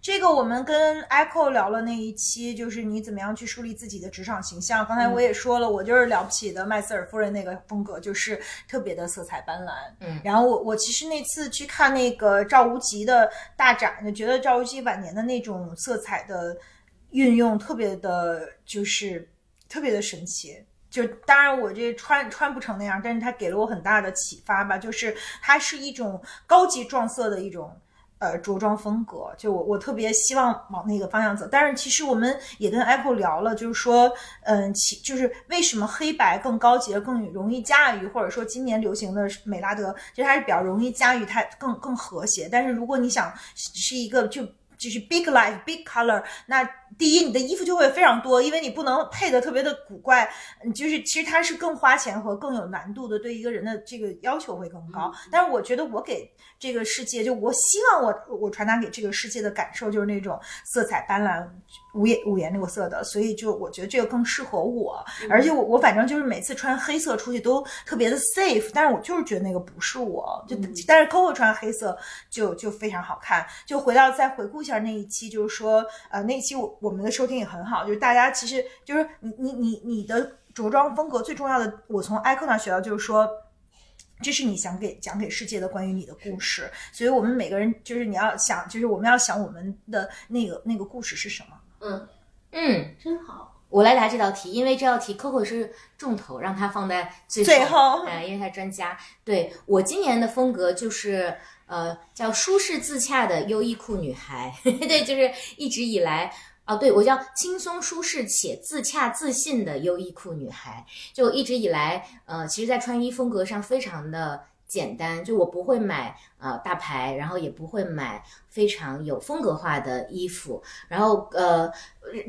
这个我们跟 Echo 聊了那一期，就是你怎么样去树立自己的职场形象。刚才我也说了，我就是了不起的麦瑟尔夫人那个风格，就是特别的色彩斑斓。嗯，然后我我其实那次去看那个赵无极的大展，就觉得赵无极晚年的那种色彩的运用特别的，就是。特别的神奇。就当然我这穿穿不成那样，但是它给了我很大的启发吧，就是它是一种高级撞色的一种。呃，着装风格，就我我特别希望往那个方向走。但是其实我们也跟 Apple 聊了，就是说，嗯，其就是为什么黑白更高级、更容易驾驭，或者说今年流行的美拉德，其实它是比较容易驾驭，它更更和谐。但是如果你想是一个就就是 big life big color，那第一你的衣服就会非常多，因为你不能配的特别的古怪，就是其实它是更花钱和更有难度的，对一个人的这个要求会更高。但是我觉得我给。这个世界，就我希望我我传达给这个世界的感受就是那种色彩斑斓、五颜五颜六色的，所以就我觉得这个更适合我。而且我我反正就是每次穿黑色出去都特别的 safe，但是我就是觉得那个不是我，就但是 Coco 穿黑色就就非常好看。就回到再回顾一下那一期，就是说呃那一期我我们的收听也很好，就是大家其实就是你你你你的着装风格最重要的，我从 Icon 那学到就是说。这是你想给讲给世界的关于你的故事，所以我们每个人就是你要想，就是我们要想我们的那个那个故事是什么。嗯嗯，真好。我来答这道题，因为这道题 Coco 是重头，让他放在最最后，哎，因为他专家。对我今年的风格就是呃叫舒适自洽的优衣库女孩，对，就是一直以来。哦，对，我叫轻松舒适且自洽自信的优衣库女孩。就一直以来，呃，其实，在穿衣风格上非常的简单，就我不会买。啊，大牌，然后也不会买非常有风格化的衣服，然后呃，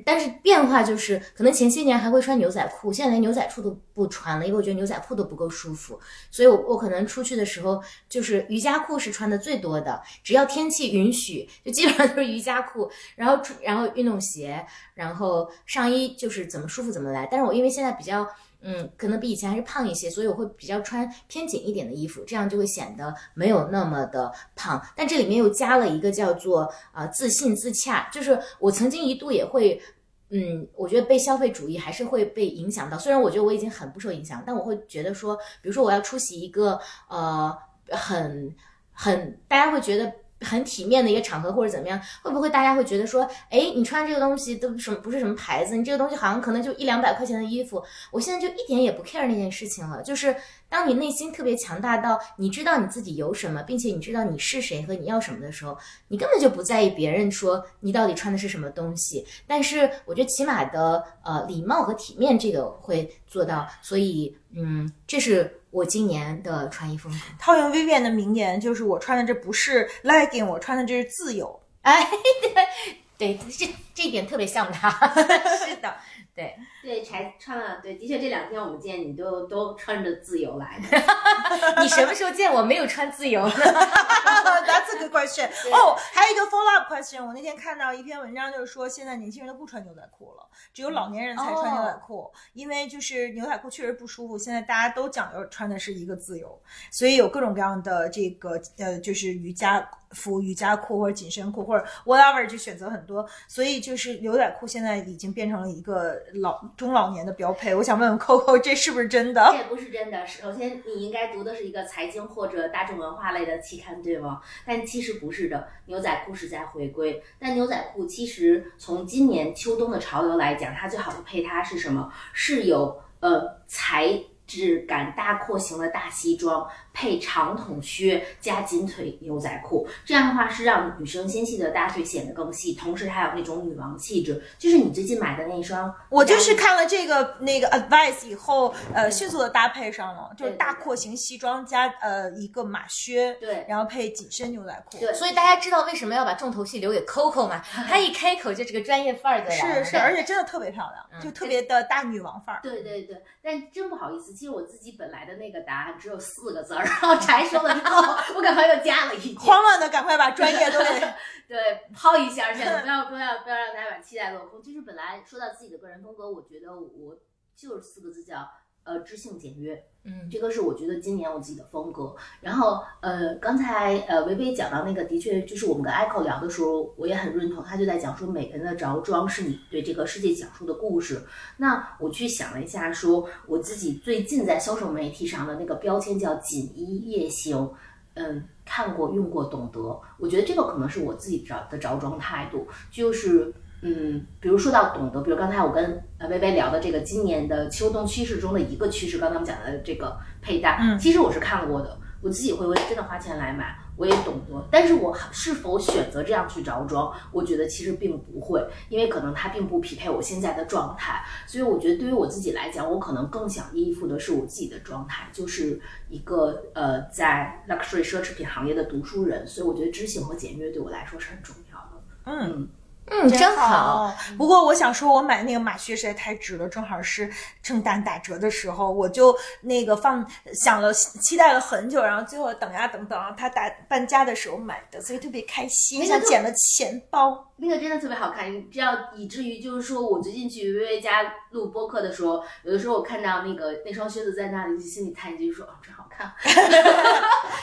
但是变化就是，可能前些年还会穿牛仔裤，现在连牛仔裤都不穿了，因为我觉得牛仔裤都不够舒服，所以我我可能出去的时候就是瑜伽裤是穿的最多的，只要天气允许，就基本上都是瑜伽裤，然后然后运动鞋，然后上衣就是怎么舒服怎么来，但是我因为现在比较。嗯，可能比以前还是胖一些，所以我会比较穿偏紧一点的衣服，这样就会显得没有那么的胖。但这里面又加了一个叫做啊自信自洽，就是我曾经一度也会，嗯，我觉得被消费主义还是会被影响到。虽然我觉得我已经很不受影响，但我会觉得说，比如说我要出席一个呃很很大家会觉得。很体面的一个场合或者怎么样，会不会大家会觉得说，哎，你穿这个东西都什么不是什么牌子？你这个东西好像可能就一两百块钱的衣服。我现在就一点也不 care 那件事情了。就是当你内心特别强大到你知道你自己有什么，并且你知道你是谁和你要什么的时候，你根本就不在意别人说你到底穿的是什么东西。但是我觉得起码的呃礼貌和体面这个会做到。所以嗯，这是。我今年的穿衣风格，套用 Vivian 的名言，就是我穿的这不是 legging，我穿的这是自由。哎，对，对，这这一点特别像他。是的。对对，才穿了。对，的确这两天我们见你都都穿着自由来的。你什么时候见我没有穿自由？That's a good question。哦，还有一个 follow up question。我那天看到一篇文章，就是说现在年轻人都不穿牛仔裤了，只有老年人才穿牛仔裤，因为就是牛仔裤确实不舒服。现在大家都讲究穿的是一个自由，所以有各种各样的这个呃，就是瑜伽服、瑜伽裤或者紧身裤或者 whatever，就选择很多。所以就是牛仔裤现在已经变成了一个。老中老年的标配，我想问问 Coco，这是不是真的？这也不是真的。首先，你应该读的是一个财经或者大众文化类的期刊，对吗？但其实不是的，牛仔裤是在回归。但牛仔裤其实从今年秋冬的潮流来讲，它最好的配搭是什么？是有呃材。质感大廓形的大西装配长筒靴加紧腿牛仔裤，这样的话是让女生纤细的大腿显得更细，同时还有那种女王气质。就是你最近买的那一双，我就是看了这个那个 advice 以后，呃，迅速的搭配上了，就是大廓形西装加呃一个马靴，对，然后配紧身牛仔裤。对，所以大家知道为什么要把重头戏留给 Coco 吗？她一开口就是个专业范儿的，是是，而且真的特别漂亮，就特别的大女王范儿。对对对，但真不好意思。其实我自己本来的那个答案只有四个字儿，然后柴说了之后，我赶快又加了一句，慌乱的赶快把专业都给 对抛一下，现在不要 不要不要让大家把期待落空。就是本来说到自己的个人风格，我觉得我就是四个字叫。呃，知性简约，嗯，这个是我觉得今年我自己的风格。然后，呃，刚才呃微微讲到那个，的确就是我们跟 Echo 聊的时候，我也很认同。他就在讲说，每个人的着装是你对这个世界讲述的故事。那我去想了一下，说我自己最近在销售媒体上的那个标签叫“锦衣夜行”，嗯，看过、用过、懂得。我觉得这个可能是我自己着的着装态度，就是。嗯，比如说到懂得，比如刚才我跟呃薇薇聊的这个今年的秋冬趋势中的一个趋势，刚刚我们讲的这个佩戴，嗯。其实我是看过的，我自己会会真的花钱来买，我也懂得，但是我是否选择这样去着装，我觉得其实并不会，因为可能它并不匹配我现在的状态，所以我觉得对于我自己来讲，我可能更想依附的是我自己的状态，就是一个呃在 luxury 奢侈品行业的读书人，所以我觉得知性和简约对我来说是很重要的。嗯，嗯，真好。不过我想说，我买那个马靴实在太值了，正好是圣诞打折的时候，我就那个放想了期待了很久，然后最后等呀等等，他打半价的时候买的，所以特别开心，那个像捡了钱包。那个真的特别好看，这样以至于就是说我最近去薇薇家录播客的时候，有的时候我看到那个那双靴子在那里，心里叹一句说：“哦，真好看。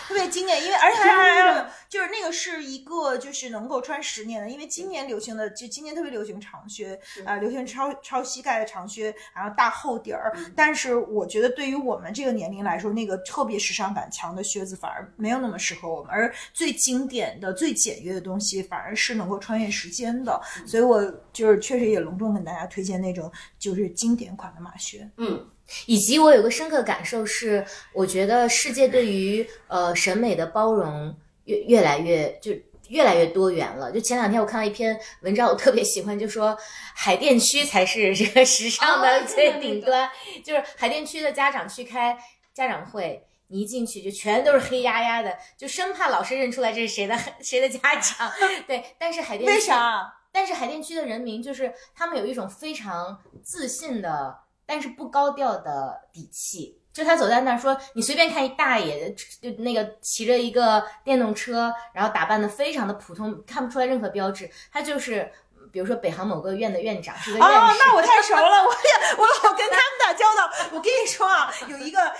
特别经典，因为而且还还有就是那个是一个就是能够穿十年的，因为今年流行的就今年特别流行长靴啊、流行超超膝盖的长靴，然后大厚底儿。但是我觉得对于我们这个年龄来说，那个特别时尚感强的靴子反而没有那么适合我们，而最经典的、最简约的东西反而是能够穿越时间的。所以我就是确实也隆重跟大家推荐那种就是经典款的马靴。”嗯，以及我有个深刻感受是，我觉得世界对于呃审美的包容越越来越就越来越多元了。就前两天我看到一篇文章，我特别喜欢，就说海淀区才是这个时尚哦的最顶端，就是海淀区的家长去开家长会。你一进去就全都是黑压压的，就生怕老师认出来这是谁的 谁的家长。对，但是海淀区为啥？但是海淀区的人民就是他们有一种非常自信的，但是不高调的底气。就他走在那儿说，你随便看一大爷，就那个骑着一个电动车，然后打扮的非常的普通，看不出来任何标志。他就是，比如说北航某个院的院长，是个院士。哦，那我太熟了，我也我老跟他们打交道。我跟你说啊，有一个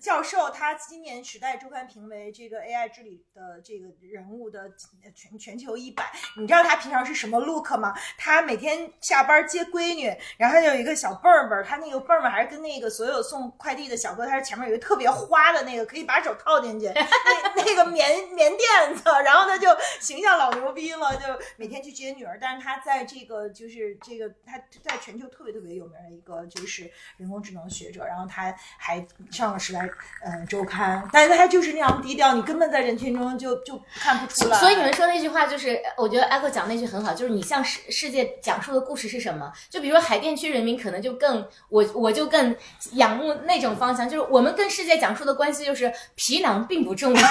教授，他今年《时代周刊》评为这个 AI 治理的这个人物的全全球一百。你知道他平常是什么 look 吗？他每天下班接闺女，然后他有一个小蹦儿蹦儿，他那个蹦儿蹦还是跟那个所有送快递的小哥，他是前面有一个特别花的那个，可以把手套进去，那那个棉棉垫子，然后他就形象老牛逼了，就每天去接女儿。但是他在这个就是这个他在全球特别特别有名的一个就是人工智能学者，然后他还上了时代嗯周刊，但是他就是那样低调，你根本在人群中就就看不出来。所以你们说那句话就是，我觉得 Echo 讲那句很好，就是你向世世界讲述的故事是什么？就比如说海淀区人民可能就更我我就更仰慕那种方向，就是我们跟世界讲述的关系就是皮囊并不重要。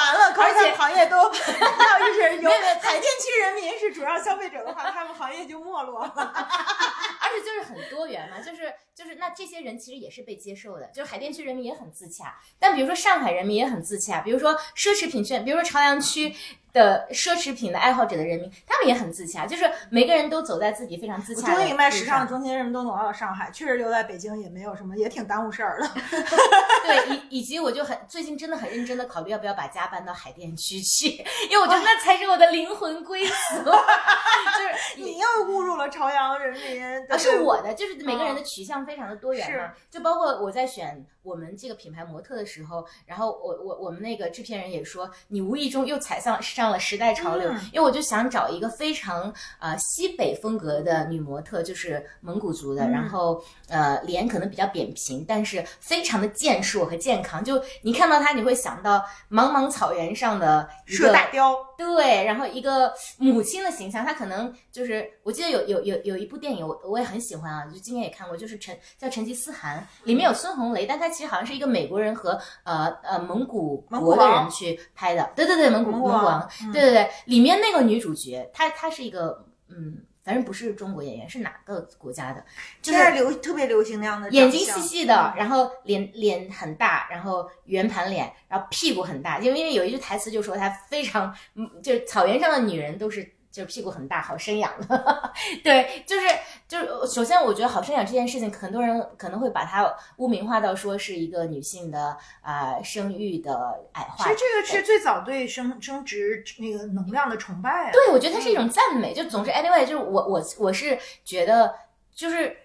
完了，而且且行业都 要是有海淀区人民是主要消费者的话，他们行业就没落了。而且就是很多元嘛，就是就是那这些人其实也是被接受的，就是海淀区人民也很自洽，但比如说上海人民也很自洽，比如说奢侈品圈，比如说朝阳区的奢侈品的爱好者的人民，他们也很自洽，就是每个人都走在自己非常自洽的路上。终于明白，时尚中心人们都挪到上海，确实留在北京也没有什么，也挺耽误事儿的。对，以以及我就很最近真的很认真的考虑要不要把家搬到海淀区去，因为我觉得那才是我的灵魂归宿，就是你又误入了朝阳人民的啊，是我的，就是每个人的嗯取向非常的多元嘛是。就包括我在选我们这个品牌模特的时候，然后我我我们那个制片人也说，你无意中又踩上上了时代潮流，嗯。因为我就想找一个非常呃西北风格的女模特，就是蒙古族的，嗯。然后呃脸可能比较扁平，但是非常的健硕和健康。就你看到她，你会想到茫茫草原上的一射个大雕，对，然后一个母亲的形象，她可能就是，我记得有有有有一部电影，我我也很喜欢啊，就今年也看过，就是成叫《成吉思汗》，里面有孙红雷，但他其实好像是一个美国人和呃呃蒙古国的人去拍的，对对对，蒙古蒙古王对对对，里面那个女主角，她她是一个嗯，反正不是中国演员，是哪个国家的？就是现在流特别流行那样的眼睛细细的，然后脸脸很大，然后圆盘脸，然后屁股很大。因为因为有一句台词就说她非常，嗯，就是草原上的女人都是就是屁股很大，好生养的。对，就是就是，首先我觉得好生养这件事情，很多人可能会把它污名化到说是一个女性的啊、呃生育的矮化其实这个是最早对生生殖那个能量的崇拜啊。对，我觉得它是一种赞美。就总之，anyway，就是我我我是觉得，就是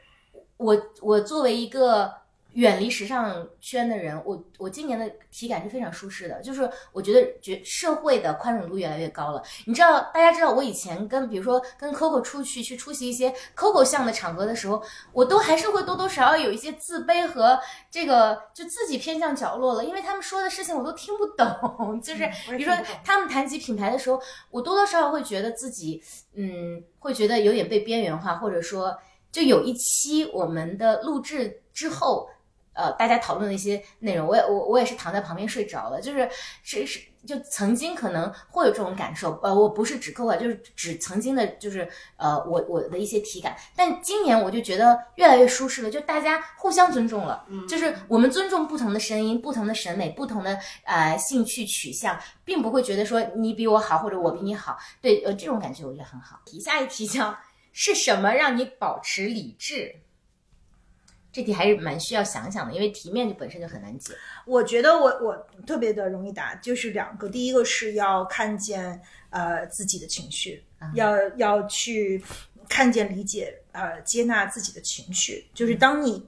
我我作为一个远离时尚圈的人，我我今年的体感是非常舒适的，就是我觉得觉社会的宽容度越来越高了。你知道，大家知道我以前跟比如说跟 Coco 出去去出席一些 Coco 项的场合的时候，我都还是会多多少少有一些自卑和这个就自己偏向角落了，因为他们说的事情我都听不懂，就是比如说他们谈及品牌的时候，我多多少少会觉得自己嗯会觉得有点被边缘化，或者说就有一期我们的录制之后。呃，大家讨论的一些内容，我也我我也是躺在旁边睡着了，就是是是就曾经可能会有这种感受，呃，我不是指客观，就是指曾经的，就是呃我我的一些体感，但今年我就觉得越来越舒适了，就大家互相尊重了，就是我们尊重不同的声音、不同的审美、不同的呃兴趣取向，并不会觉得说你比我好或者我比你好，对，呃，这种感觉我觉得很好。提下一题叫是什么让你保持理智？这题还是蛮需要想想的，因为题面就本身就很难解。我觉得我我特别的容易答，就是两个，第一个是要看见呃自己的情绪，要要去看见、理解、呃接纳自己的情绪。就是当你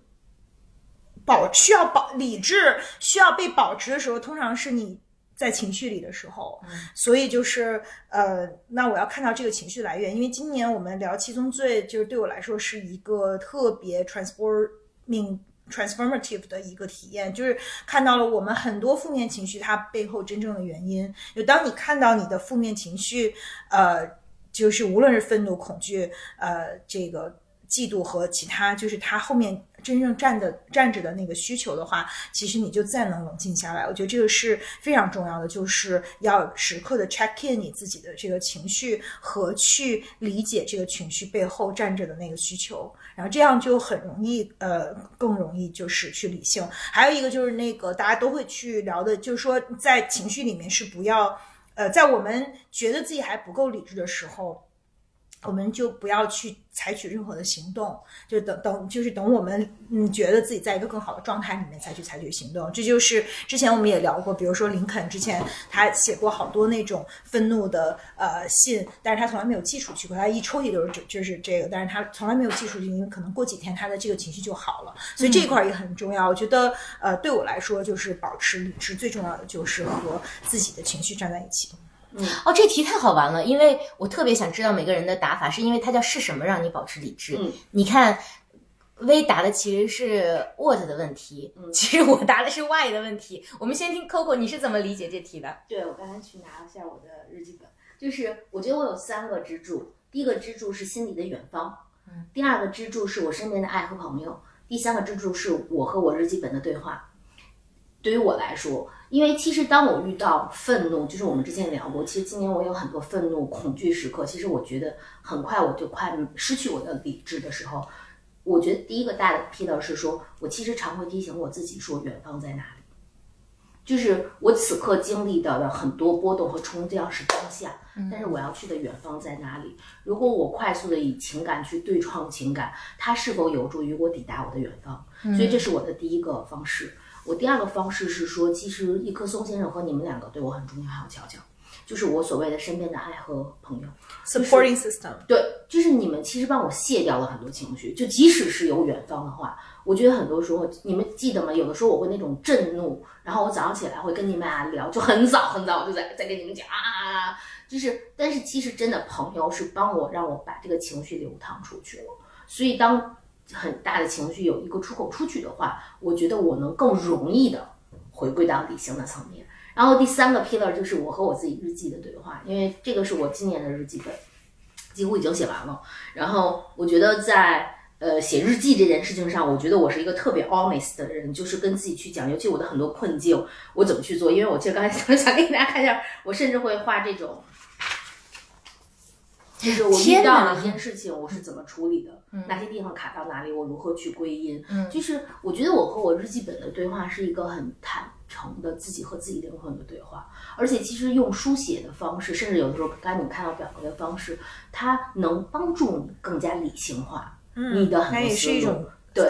保需要保理智需要被保持的时候，通常是你在情绪里的时候。所以就是呃，那我要看到这个情绪来源，因为今年我们聊七宗罪，就是对我来说是一个特别 transform。命 transformative 的一个体验，就是看到了我们很多负面情绪它背后真正的原因。就当你看到你的负面情绪，呃，就是无论是愤怒、恐惧，呃，这个嫉妒和其他，就是它后面。真正站的站着的那个需求的话，其实你就再能冷静下来。我觉得这个是非常重要的，就是要时刻的 check in 你自己的这个情绪和去理解这个情绪背后站着的那个需求，然后这样就很容易，呃，更容易就是去理性。还有一个就是那个大家都会去聊的，就是说在情绪里面是不要，呃，在我们觉得自己还不够理智的时候。我们就不要去采取任何的行动，就等等，就是等我们嗯觉得自己在一个更好的状态里面才去采取行动。这就是之前我们也聊过，比如说林肯之前他写过好多那种愤怒的呃信，但是他从来没有寄出去过，他一抽屉都是就就是这个，但是他从来没有寄出去，因为可能过几天他的这个情绪就好了。所以这一块也很重要。我觉得呃对我来说，就是保持理智最重要的就是和自己的情绪站在一起。哦，这题太好玩了，因为我特别想知道每个人的答法，是因为它叫是什么让你保持理智？嗯，你看，微答的其实是 what 的问题，嗯，其实我答的是 why 的问题。我们先听 Coco，你是怎么理解这题的？对，我刚才去拿了下我的日记本，就是我觉得我有三个支柱，第一个支柱是心里的远方，嗯，第二个支柱是我身边的爱和朋友，第三个支柱是我和我日记本的对话。对于我来说，因为其实当我遇到愤怒，就是我们之前聊过，其实今年我有很多愤怒、恐惧时刻。其实我觉得很快我就快失去我的理智的时候，我觉得第一个大的 pillar 是说，我其实常会提醒我自己说，远方在哪里？就是我此刻经历到的很多波动和冲击是当下，但是我要去的远方在哪里？如果我快速的以情感去对创情感，它是否有助于我抵达我的远方？所以这是我的第一个方式。我第二个方式是说，其实一棵松先生和你们两个对我很重要，还有乔乔，就是我所谓的身边的爱和朋友，supporting system。对，就是你们其实帮我卸掉了很多情绪，就即使是有远方的话，我觉得很多时候你们记得吗？有的时候我会那种震怒，然后我早上起来会跟你们俩聊，就很早很早我就在在跟你们讲啊，就是，但是其实真的朋友是帮我让我把这个情绪流淌出去了，所以当。很大的情绪有一个出口出去的话，我觉得我能更容易的回归到理性的层面。然后第三个 pillar 就是我和我自己日记的对话，因为这个是我今年的日记本，几乎已经写完了。然后我觉得在呃写日记这件事情上，我觉得我是一个特别 honest 的人，就是跟自己去讲，尤其我的很多困境，我怎么去做。因为我其实刚才想想给大家看一下，我甚至会画这种。就是我遇到一件事情，我是怎么处理的？哪些地方卡到哪里？我如何去归因？嗯，就是我觉得我和我日记本的对话是一个很坦诚的自己和自己灵魂的对话，而且其实用书写的方式，甚至有的时候刚才你看到表格的方式，它能帮助你更加理性化嗯你的很多思路。对，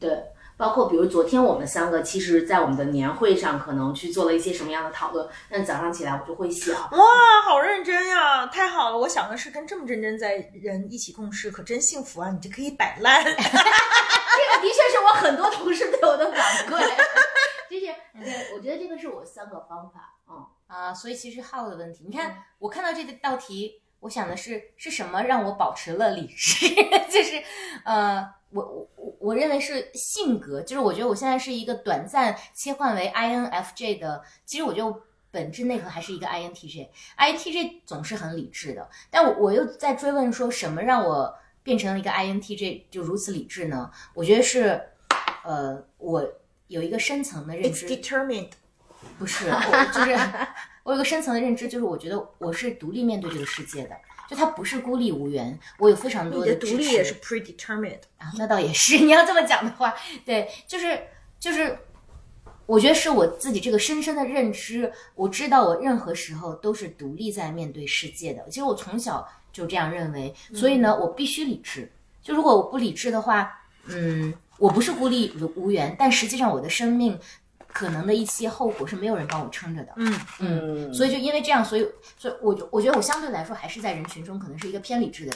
对。包括比如昨天我们三个，其实，在我们的年会上，可能去做了一些什么样的讨论。但早上起来，我就会想，哇，好认真呀，太好了！我想的是跟这么认真在人一起共事，可真幸福啊！你就可以摆烂。这个的确是我很多同事对我的反馈，就是对，我觉得这个是我三个方法，嗯。啊，所以其实号的问题，你看我看到这道题，我想的是是什么让我保持了理智？就是，呃，我我我我认为是性格，就是我觉得我现在是一个短暂切换为 INFJ 的，其实我觉得本质内核还是一个 INTJ，INTJ 总是很理智的，但我我又在追问说什么让我变成了一个 INTJ 就如此理智呢？我觉得是，呃，我有一个深层的认 It's 知，determined。不是，我就是 我有个深层的认知，就是我觉得我是独立面对这个世界的，就它不是孤立无援，我有非常多你的独立也是 predetermined。啊，那倒也是。你要这么讲的话，对，就是就是，我觉得是我自己这个深深的认知，我知道我任何时候都是独立在面对世界的。其实我从小就这样认为，所以呢，我必须理智。就如果我不理智的话，嗯，我不是孤立无无援，但实际上我的生命可能的一些后果是没有人帮我撑着的。嗯嗯，所以就因为这样，所以所以我就我觉得我相对来说还是在人群中可能是一个偏理智的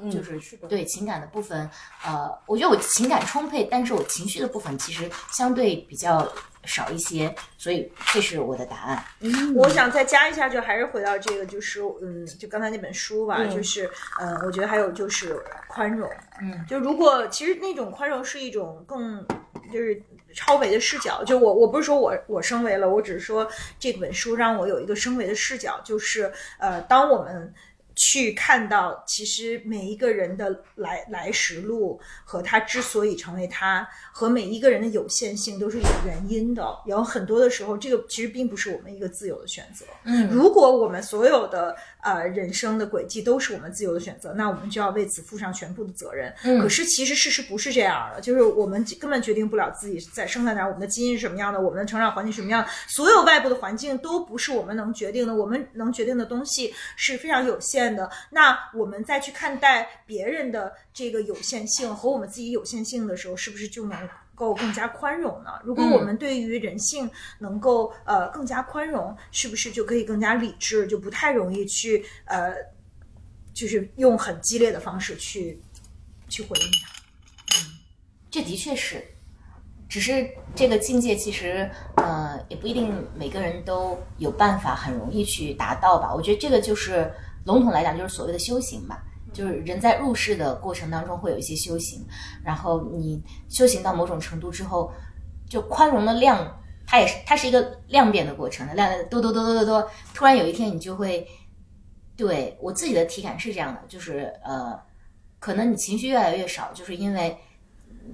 人，就是对情感的部分，呃，我觉得我情感充沛，但是我情绪的部分其实相对比较少一些，所以这是我的答案。嗯我想再加一下，就还是回到这个，就是嗯，就刚才那本书吧，就是呃，我觉得还有就是宽容，嗯，就如果其实那种宽容是一种更就是超维的视角，就我我不是说我我升维了，我只是说这本书让我有一个升维的视角，就是呃，当我们。去看到，其实每一个人的来来时路和他之所以成为他，和每一个人的有限性都是有原因的。有很多的时候，这个其实并不是我们一个自由的选择。嗯如果我们所有的呃人生的轨迹都是我们自由的选择，那我们就要为此负上全部的责任。嗯可是其实事实不是这样的，就是我们根本决定不了自己在生在哪儿，我们的基因是什么样的，我们的成长环境是什么样的，所有外部的环境都不是我们能决定的，我们能决定的东西是非常有限的。那我们再去看待别人的这个有限性和我们自己有限性的时候，是不是就能？够更加宽容呢？如果我们对于人性能够呃更加宽容，是不是就可以更加理智，就不太容易去呃，就是用很激烈的方式去去回应它？这的确是，只是这个境界其实呃也不一定每个人都有办法很容易去达到吧。我觉得这个就是笼统来讲就是所谓的修行吧。就是人在入世的过程当中会有一些修行，然后你修行到某种程度之后，就宽容的量，它也是它是一个量变的过程，量多多多多多多，突然有一天你就会，对我自己的体感是这样的，就是呃，可能你情绪越来越少，就是因为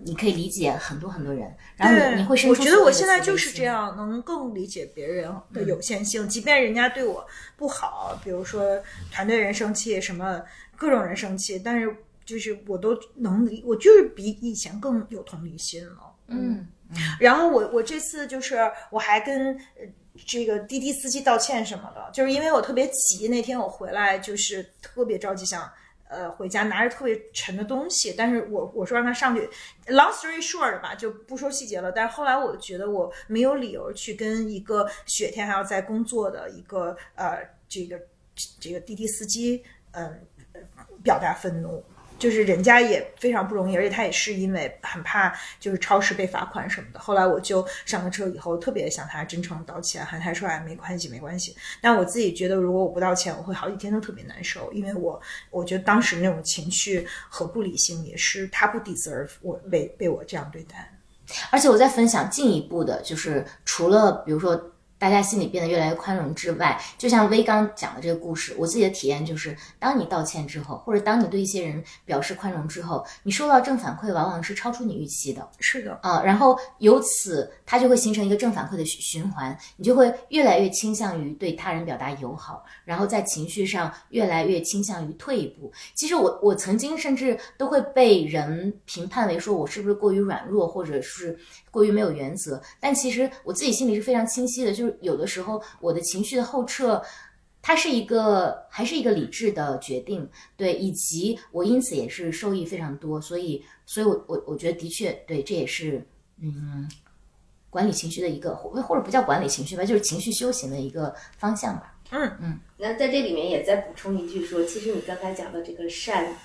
你可以理解很多很多人，然后你你会生我觉得我现在就是这样，能更理解别人的有限性，即便人家对我不好，比如说团队人生气，什么各种人生气，但是就是我都能理，我就是比以前更有同理心了。嗯然后我我这次就是我还跟呃这个滴滴司机道歉什么的，就是因为我特别急，那天我回来就是特别着急想。呃，回家拿着特别沉的东西，但是我我说让他上去，long story short 吧，就不说细节了。但是后来我觉得我没有理由去跟一个雪天还要在工作的一个呃这个这个滴滴司机，嗯、呃，表达愤怒。就是人家也非常不容易，而且他也是因为很怕就是超市被罚款什么的。后来我就上了车以后，特别向他真诚道歉，还他说哎没关系没关系。但我自己觉得，如果我不道歉，我会好几天都特别难受，因为我我觉得当时那种情绪和不理性也是他不 deserve 我被被我这样对待。而且我在分享进一步的，就是除了比如说大家心里变得越来越宽容之外，就像威刚讲的这个故事，我自己的体验就是，当你道歉之后，或者当你对一些人表示宽容之后，你收到正反馈往往是超出你预期的。是的，啊、然后由此它就会形成一个正反馈的循循环，你就会越来越倾向于对他人表达友好，然后在情绪上越来越倾向于退一步。其实我我曾经甚至都会被人评判为说我是不是过于软弱，或者是过于没有原则，但其实我自己心里是非常清晰的，就是有的时候我的情绪的后撤。它是一个还是一个理智的决定，对，以及我因此也是受益非常多，所以，所以我我我觉得的确对，这也是嗯管理情绪的一个，或或者不叫管理情绪吧，就是情绪修行的一个方向吧。嗯嗯那在这里面也再补充一句说，其实你刚才讲的这个善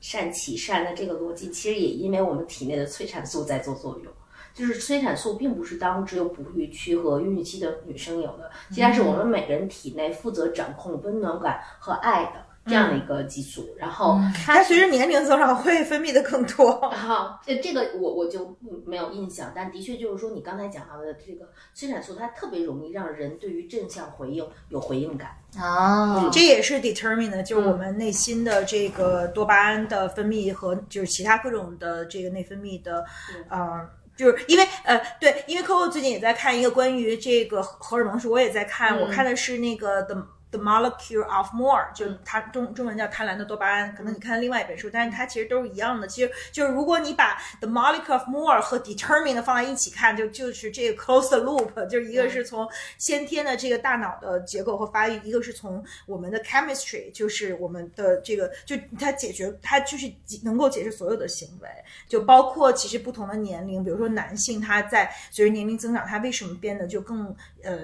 善起善的这个逻辑，其实也因为我们体内的催产素在做作用。就是催产素并不是当只有哺育期和孕育期的女生有的，其实它是我们每个人体内负责掌控温暖感和爱的这样的一个激素。然后它随着年龄增长会分泌的更多。好，这这个我我就没有印象，但的确就是说你刚才讲到的这个催产素，它特别容易让人对于正向回应有回应感。哦，这也是 determine 的，就是我们内心的这个多巴胺的分泌和就是其他各种的这个内分泌的，呃。就是因为呃，对，因为 Coco 最近也在看一个关于这个荷尔蒙书，我也在看，我看的是那个的。The molecule of more，就它中中文叫贪婪的多巴胺。可能你看另外一本书，但是它其实都是一样的。其实就是如果你把 the molecule of more 和 determined 放在一起看，就就是这个 close the loop，就是一个是从先天的这个大脑的结构和发育，一个是从我们的 chemistry，就是我们的这个就它解决它就是能够解释所有的行为，就包括其实不同的年龄，比如说男性他在随着年龄增长，他为什么变得就更呃。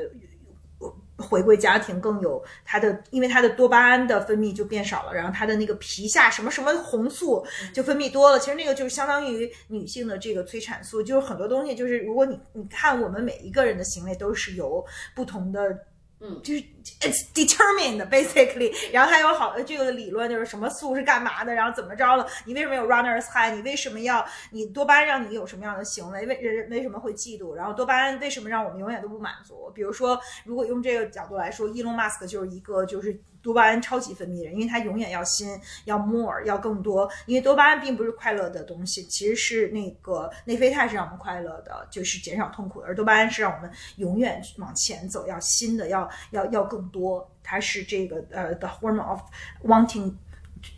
回归家庭更有他的，因为他的多巴胺的分泌就变少了，然后他的那个皮下什么什么红素就分泌多了。其实那个就是相当于女性的这个催产素，就是很多东西就是如果你你看我们每一个人的行为都是由不同的。嗯，就是 it's determined basically，然后还有好的这个理论，就是什么素是干嘛的，然后怎么着了？你为什么有 runners high？你为什么要你多巴胺让你有什么样的行为？为人为什么会嫉妒？然后多巴胺为什么让我们永远都不满足？比如说，如果用这个角度来说，Elon Musk 就是一个就是。多巴胺超级分泌人，因为他永远要新，要 more，要更多。因为多巴胺并不是快乐的东西，其实是那个内啡肽是让我们快乐的，就是减少痛苦的。而多巴胺是让我们永远往前走，要新的，要要要更多。它是这个呃，the hormone of wanting。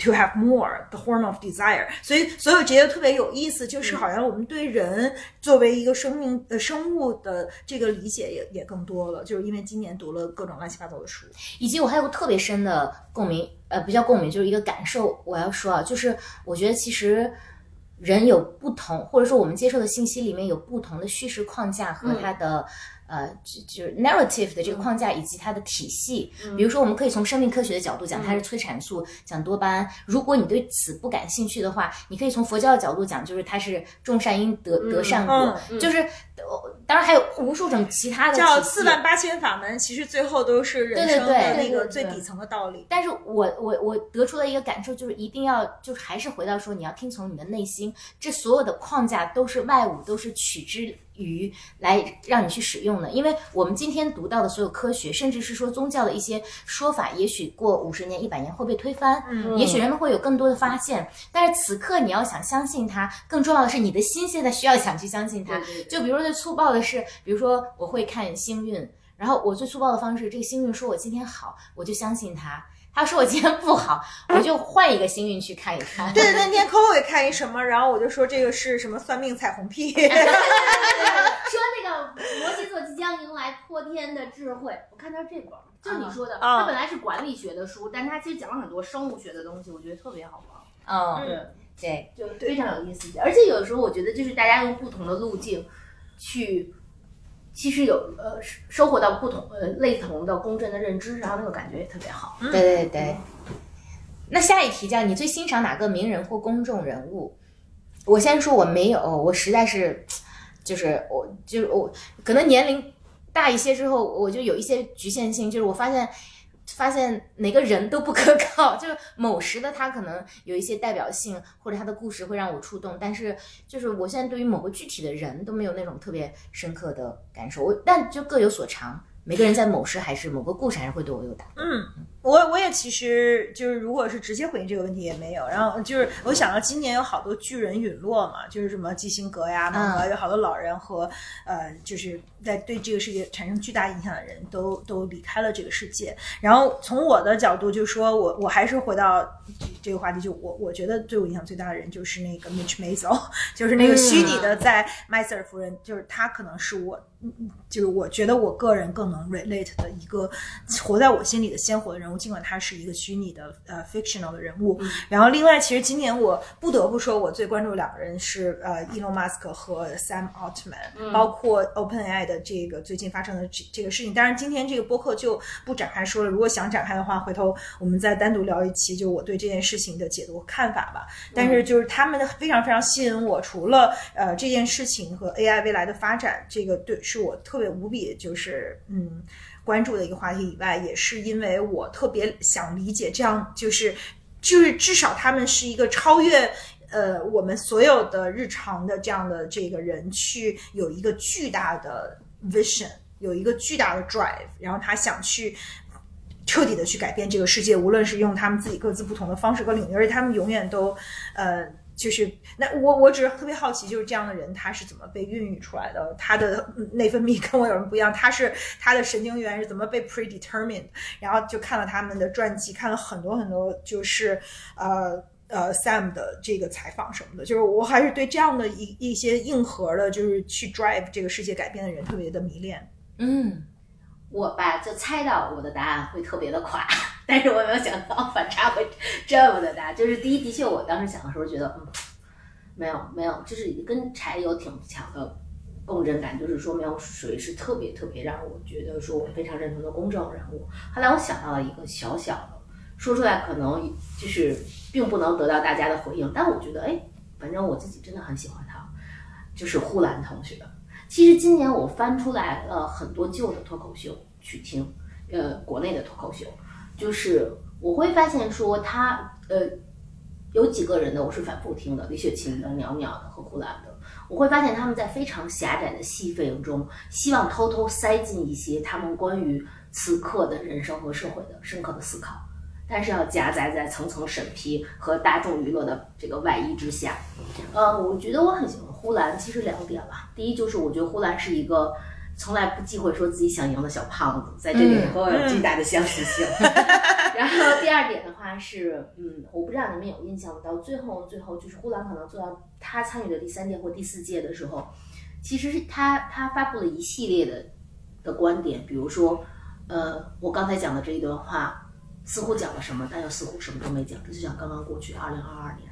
To have more, the hormone of desire。所以，所有这些特别有意思，就是好像我们对人作为一个生命呃生物的这个理解也也更多了。就是因为今年读了各种乱七八糟的书，以及我还有个特别深的共鸣，呃，不叫共鸣，就是一个感受。我要说啊，就是我觉得其实人有不同，或者说我们接受的信息里面有不同的叙事框架和它的。呃，就就是 narrative 的这个框架以及它的体系，比如说，我们可以从生命科学的角度讲，它是催产素，讲多巴胺。如果你对此不感兴趣的话，你可以从佛教的角度讲，就是它是种善因得得善果，就是。当然还有无数种其他的叫四万八千法门，其实最后都是人生的那个最底层的道理。但是我我我得出的一个感受就是，一定要就是还是回到说，你要听从你的内心，这所有的框架都是外物，都是取之于来让你去使用的。因为我们今天读到的所有科学，甚至是说宗教的一些说法，也许过五十年、一百年会被推翻，嗯，也许人们会有更多的发现。但是此刻你要想相信它，更重要的是你的心现在需要想去相信它。就比如说最粗暴的。是，比如说我会看星运，然后我最粗暴的方式，这个星运说我今天好，我就相信他；他说我今天不好，我就换一个星运去看一看。对，那天 Coco 也看一什么，然后我就说这个是什么算命彩虹屁 说那个摩羯座即将迎来破天的智慧。我看到这本，就是你说的，它本来是管理学的书，但它其实讲了很多生物学的东西，我觉得特别好玩。嗯，对，就非常有意思。而且有的时候我觉得，就是大家用不同的路径。去，其实有呃收获到不同呃类同的公正的认知，然后那个感觉也特别好。对对对。那下一题叫你最欣赏哪个名人或公众人物？我先说我没有，我实在是，就是我就是我可能年龄大一些之后，我就有一些局限性，就是我发现。发现哪个人都不可靠，就是某时的他可能有一些代表性，或者他的故事会让我触动，但是就是我现在对于某个具体的人都没有那种特别深刻的感受，我但就各有所长。每个人在某时还是某个故事还是会对我有打动。嗯，我我也其实就是如果是直接回应这个问题也没有。然后就是我想到今年有好多巨人陨落嘛，就是什么基辛格呀、芒格，有好多老人和呃，就是在对这个世界产生巨大影响的人都都离开了这个世界。然后从我的角度就说，我我还是回到这个话题，就我我觉得对我影响最大的人就是那个 Mitch Maisel，就是那个虚拟的在麦瑟尔夫人，就是他可能是我。就是我觉得我个人更能 relate 的一个活在我心里的鲜活的人物，尽管他是一个虚拟的呃 fictional 的人物。然后另外，其实今年我不得不说，我最关注两个人是呃 Elon Musk 和 Sam Altman，、包括 OpenAI 的这个最近发生的这这个事情。当然，今天这个播客就不展开说了，如果想展开的话，回头我们再单独聊一期，就我对这件事情的解读看法吧。但是就是他们非常非常吸引我，除了呃这件事情和 AI 未来的发展，这个对是我特别无比就是嗯关注的一个话题以外，也是因为我特别想理解这样就是就是至少他们是一个超越。呃，我们所有的日常的这样的这个人，去有一个巨大的 vision，有一个巨大的 drive，然后他想去彻底的去改变这个世界，无论是用他们自己各自不同的方式和领域，而且他们永远都，呃，就是那我我只是特别好奇，就是这样的人他是怎么被孕育出来的？他的内分泌跟我有什么不一样？他是他的神经元是怎么被 predetermined？然后就看了他们的传记，看了很多很多，就是呃。呃，Sam 的这个采访什么的，就是我还是对这样的一一些硬核的，就是去 drive 这个世界改变的人特别的迷恋。嗯，我吧就猜到我的答案会特别的垮，但是我没有想到反差会这么的大。就是第一，的确我当时想的时候觉得，嗯，没有没有，就是跟柴有挺强的共振感，就是说没有谁是特别特别让我觉得说我非常认同的公众人物。后来我想到了一个小小的，说出来可能就是并不能得到大家的回应，但我觉得哎，反正我自己真的很喜欢他，就是呼兰同学。其实今年我翻出来了很多旧的脱口秀去听，呃，国内的脱口秀，就是我会发现说他呃有几个人的我是反复听的，李雪琴的、袅袅的和呼兰的，我会发现他们在非常狭窄的戏份中，希望偷偷塞进一些他们关于此刻的人生和社会的深刻的思考。但是要夹杂在层层审批和大众娱乐的这个外衣之下，呃，我觉得我很喜欢呼兰，其实两点吧。第一就是我觉得呼兰是一个从来不忌讳说自己想赢的小胖子，在这里和我有巨大的相似性。然后第二点的话是，嗯，我不知道你们有印象吗？到最后最后就是呼兰可能做到他参与的第三届或第四届的时候，其实是他他发布了一系列的的观点，比如说，呃，我刚才讲的这一段话。似乎讲了什么，但又似乎什么都没讲，这就像刚刚过去二零二二年，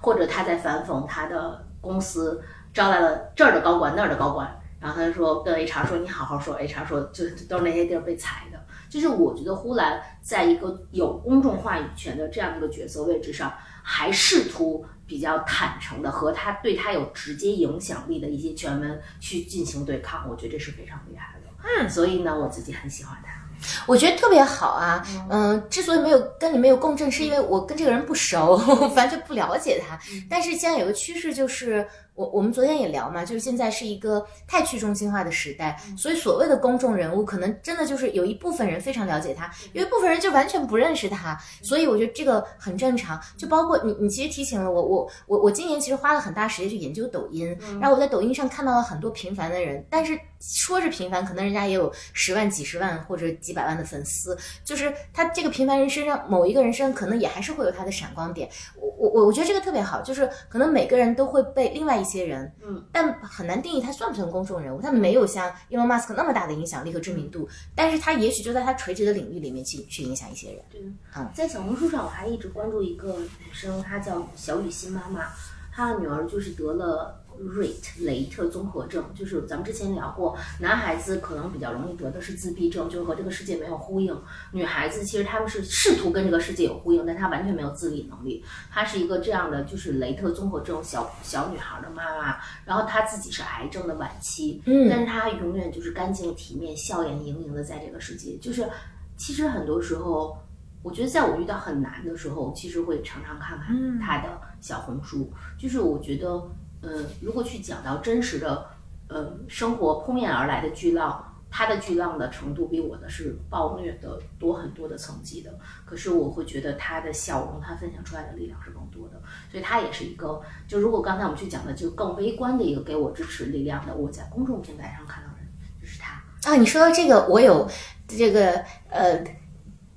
或者他在反讽他的公司招来了这儿的高管那儿的高管，然后他就说跟 HR 说你好好说，HR 说就都是那些地儿被裁的，就是我觉得呼兰在一个有公众话语权的这样一个角色位置上，还试图比较坦诚的和他对他有直接影响力的一些权威去进行对抗，我觉得这是非常厉害的。嗯，所以呢，我自己很喜欢他。我觉得特别好啊，嗯，之所以没有跟你没有共振，是因为我跟这个人不熟，完全不了解他。但是现在有个趋势就是。我我们昨天也聊嘛，就是现在是一个太去中心化的时代，所以所谓的公众人物，可能真的就是有一部分人非常了解他，有一部分人就完全不认识他，所以我觉得这个很正常。就包括你，你其实提醒了我，我我我今年其实花了很大时间去研究抖音，然后我在抖音上看到了很多平凡的人，但是说是平凡，可能人家也有十万、几十万或者几百万的粉丝，就是他这个平凡人身上某一个人身上，可能也还是会有他的闪光点。我我我我觉得这个特别好，就是可能每个人都会被另外一些人，嗯，但很难定义他算不算公众人物。他没有像 Elon Musk 那么大的影响力和知名度，但是他也许就在他垂直的领域里面去去影响一些人。对嗯在小红书上我还一直关注一个女生，她叫小雨欣妈妈，她的女儿就是得了。瑞特雷特综合症，就是咱们之前聊过，男孩子可能比较容易得的是自闭症，就是和这个世界没有呼应。女孩子其实他们是试图跟这个世界有呼应，但她完全没有自理能力。她是一个这样的，就是雷特综合症小小女孩的妈妈，然后她自己是癌症的晚期，嗯但是她永远就是干净体面、笑颜盈盈的在这个世界。就是其实很多时候，我觉得在我遇到很难的时候，其实会常常看看嗯她的小红书，就是我觉得。呃，如果去讲到真实的，呃，生活扑面而来的巨浪，它的巨浪的程度比我的是暴虐的多很多的层级的。可是我会觉得他的笑容，他分享出来的力量是更多的，所以他也是一个，就如果刚才我们去讲的，就更微观的一个给我支持力量的，我在公众平台上看到的人，就是他。啊，你说到这个，我有这个呃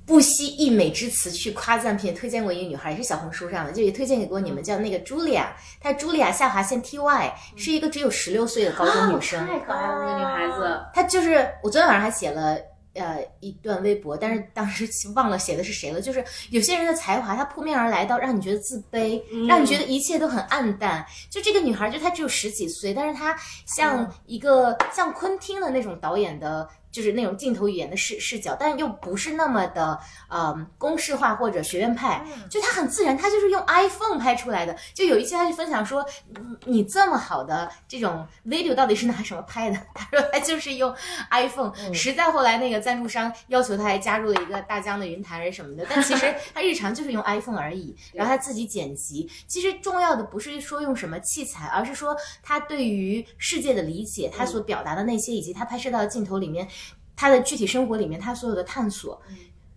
不惜溢美之词去夸赞并且推荐过一个女孩，也是小红书上的，就也推荐给过你们，叫那个茱莉亚，她茱莉亚下划线 T Y，是一个只有十六岁的高中女生，太可爱了，那个女孩子。她就是我昨天晚上还写了。呃，一段微博，但是当时忘了写的是谁了。就是有些人的才华，他扑面而来到让你觉得自卑，让你觉得一切都很暗淡。就这个女孩，就她只有十几岁，但是她像一个像昆汀的那种导演的。就是那种镜头语言的视视角，但又不是那么的呃公式化或者学院派，就它很自然，它就是用 iPhone 拍出来的。就有一期他就分享说，你这么好的这种 video 到底是拿什么拍的？他说他就是用 iPhone。实在后来那个赞助商要求他还加入了一个大疆的云台人什么的，但其实 他日常就是用 iPhone 而已。然后他自己剪辑，其实重要的不是说用什么器材，而是说他对于世界的理解，他所表达的那些，以及他拍摄到的镜头里面。他的具体生活里面，他所有的探索，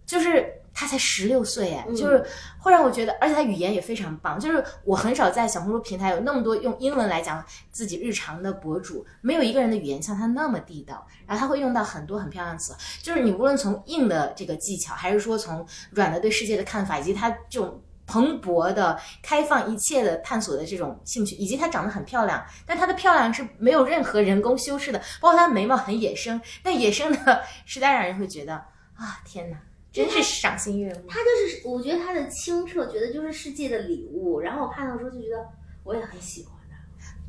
就是他才十六岁哎，就是会让我觉得，而且他语言也非常棒。就是我很少在小红书平台有那么多用英文来讲自己日常的博主，没有一个人的语言像他那么地道。然后他会用到很多很漂亮的词，就是你无论从硬的这个技巧，还是说从软的对世界的看法，以及他这种。蓬勃的、开放一切的探索的这种兴趣，以及她长得很漂亮，但她的漂亮是没有任何人工修饰的，包括她眉毛很野生，但野生的 实在让人会觉得啊，天哪，真是赏心悦目。她就是，我觉得她的清澈，觉得就是世界的礼物。然后我看到时候就觉得我也很喜欢她。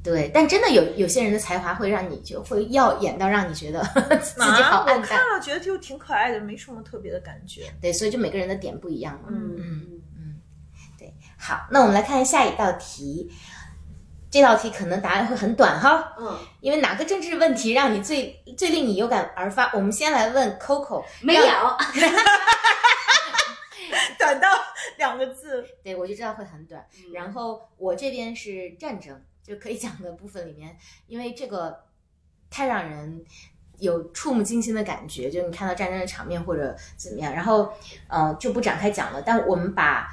对，但真的有有些人的才华会让你就会耀眼到让你觉得 自己好暗淡。我看了觉得就挺可爱的，没什么特别的感觉。对，所以就每个人的点不一样嘛。嗯嗯。好，那我们来看下一道题。这道题可能答案会很短哈，嗯，因为哪个政治问题让你最最令你有感而发？我们先来问 Coco，没有，短到两个字，对我就知道会很短。然后我这边是战争，就可以讲的部分里面，因为这个太让人有触目惊心的感觉，就你看到战争的场面或者怎么样，然后呃就不展开讲了。但我们把。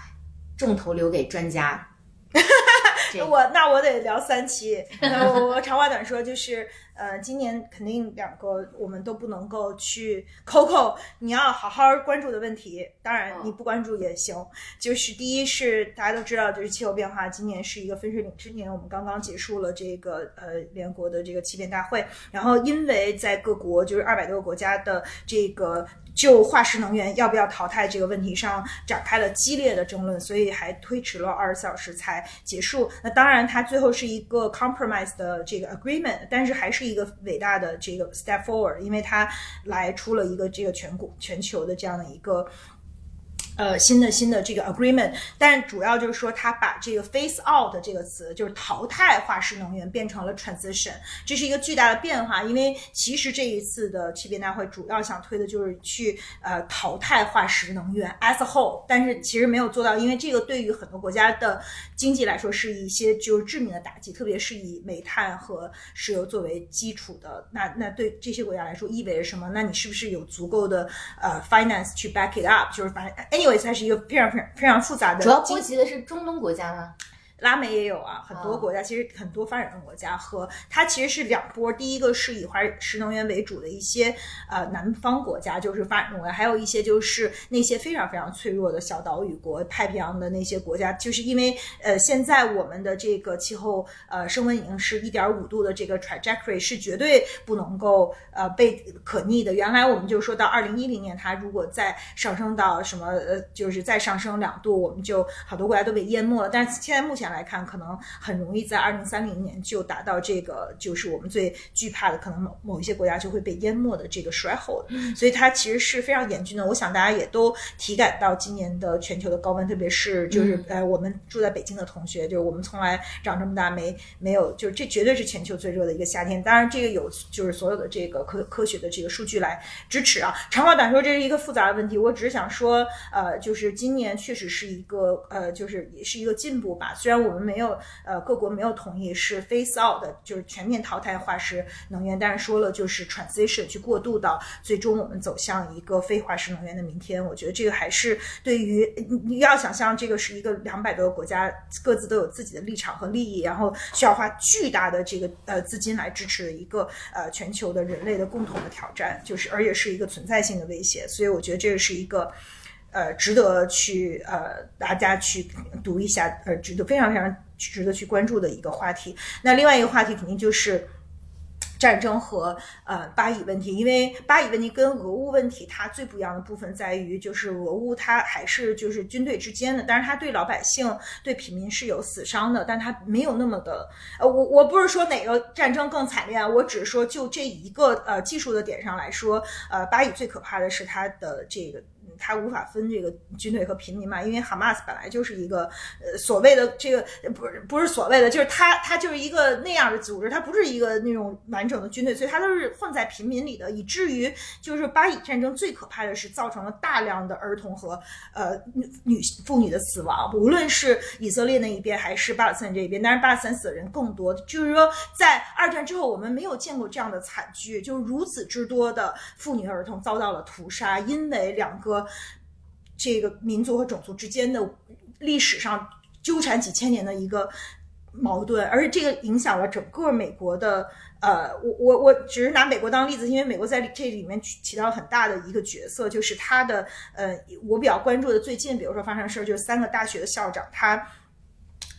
重头留给专家，我那我得聊三期。我长话短说，就是呃，今年肯定两个我们都不能够去。Coco，你要好好关注的问题，当然你不关注也行。就是第一是大家都知道，就是气候变化，今年是一个分水岭之年。我们刚刚结束了这个呃联合国的这个气变大会，然后因为在各国就是二百多个国家的这个。就化石能源要不要淘汰这个问题上展开了激烈的争论，所以还推迟了二十四小时才结束。那当然，它最后是一个 compromise 的这个 agreement，但是还是一个伟大的这个 step forward，因为它来出了一个这个全国全球的这样的一个。呃，新的新的这个 agreement，但主要就是说，它把这个 phase out 这个词，就是淘汰化石能源，变成了 transition，这是一个巨大的变化。因为其实这一次的气变大会主要想推的就是去呃淘汰化石能源 as a whole，但是其实没有做到，因为这个对于很多国家的经济来说是一些就是致命的打击，特别是以煤炭和石油作为基础的，那那对这些国家来说意味着什么？那你是不是有足够的呃 finance 去 back it up？就是反正 anyway。它是一个非常非常非常复杂的，主要波及的是中东国家吗？拉美也有啊，很多国家其实很多发展中国家和它其实是两波，第一个是以化石能源为主的一些呃南方国家，就是发展中国家，还有一些就是那些非常非常脆弱的小岛屿国，太平洋的那些国家，就是因为呃现在我们的这个气候呃升温已经是一点五度的这个 trajectory 是绝对不能够呃被可逆的。原来我们就说到二零一零年，它如果再上升到什么呃就是再上升两度，我们就好多国家都被淹没了。但是现在目前。来看，可能很容易在二零三零年就达到这个，就是我们最惧怕的，可能某某一些国家就会被淹没的这个衰后。所以它其实是非常严峻的。我想大家也都体感到今年的全球的高温，特别是就是呃，我们住在北京的同学，就是我们从来长这么大没没有，就是这绝对是全球最热的一个夏天。当然，这个有就是所有的这个科科学的这个数据来支持啊。长话短说，这是一个复杂的问题。我只是想说，呃，就是今年确实是一个呃，就是也是一个进步吧。虽然。我们没有，呃，各国没有同意是 phase out 的，就是全面淘汰化石能源，但是说了就是 transition 去过渡到最终我们走向一个非化石能源的明天。我觉得这个还是对于你要想象这个是一个两百多个国家各自都有自己的立场和利益，然后需要花巨大的这个呃资金来支持的一个呃全球的人类的共同的挑战，就是而且是一个存在性的威胁。所以我觉得这个是一个。呃值得去呃大家去读一下，呃值得非常非常值得去关注的一个话题。那另外一个话题肯定就是。战争和呃巴以问题，因为巴以问题跟俄乌问题它最不一样的部分在于，就是俄乌它还是就是军队之间的，但是它对老百姓、对平民是有死伤的，但它没有那么的呃，我我不是说哪个战争更惨烈啊，我只是说就这一个呃技术的点上来说，呃巴以最可怕的是它的这个。他无法分这个军队和平民嘛，因为哈马斯本来就是一个呃所谓的这个不是不是所谓的，就是他他就是一个那样的组织，他不是一个那种完整的军队，所以他都是混在平民里的，以至于就是巴以战争最可怕的是造成了大量的儿童和呃女女妇女的死亡，无论是以色列那一边还是巴勒斯坦这一边，当然巴勒斯坦死的人更多，就是说在二战之后我们没有见过这样的惨剧，就是如此之多的妇女儿童遭到了屠杀，因为两个。这个民族和种族之间的历史上纠缠几千年的一个矛盾，而且这个影响了整个美国的。呃，我我我只是拿美国当例子，因为美国在这里面起到了很大的一个角色，就是他的呃，我比较关注的最近，比如说发生事儿，就是三个大学的校长他。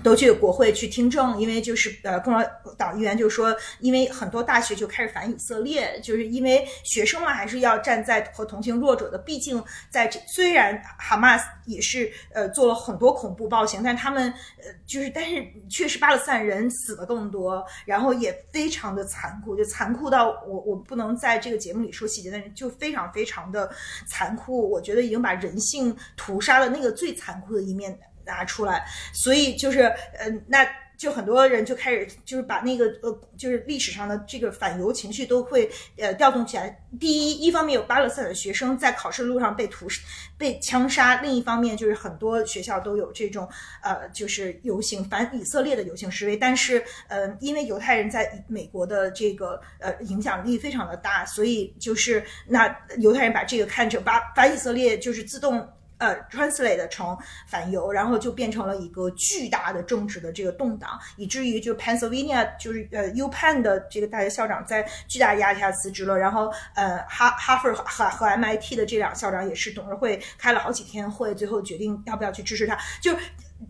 都去国会去听证，因为就是呃，共和党议员就说，因为很多大学就开始反以色列，就是因为学生嘛，还是要站在和同情弱者的。毕竟在这，虽然哈马斯也是呃做了很多恐怖暴行，但他们呃就是，但是确实巴勒斯坦人死的更多，然后也非常的残酷，就残酷到我我不能在这个节目里说细节，但是就非常非常的残酷。我觉得已经把人性屠杀了那个最残酷的一面。拿出来，所以就是，呃，那就很多人就开始就是把那个呃，就是历史上的这个反犹情绪都会呃调动起来。第一，一方面有巴勒斯坦的学生在考试路上被屠杀被枪杀；另一方面就是很多学校都有这种呃，就是游行反以色列的游行示威。但是，呃，因为犹太人在美国的这个呃影响力非常的大，所以就是那犹太人把这个看成把反以色列就是自动。呃，translate 成反犹，然后就变成了一个巨大的政治的这个动荡，以至于就 Pennsylvania 就是呃 U Penn 的这个大学校长在巨大压力下辞职了，然后呃哈哈佛和和 MIT 的这两校长也是董事会开了好几天会，最后决定要不要去支持他，就。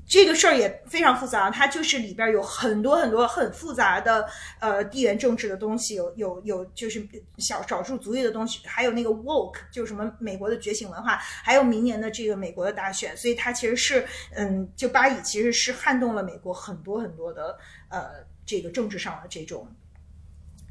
这个事儿也非常复杂，它就是里边有很多很多很复杂的呃地缘政治的东西，有有有就是小少数族裔的东西，还有那个 woke 就是什么美国的觉醒文化，还有明年的这个美国的大选，所以它其实是嗯，就巴以其实是撼动了美国很多很多的呃这个政治上的这种。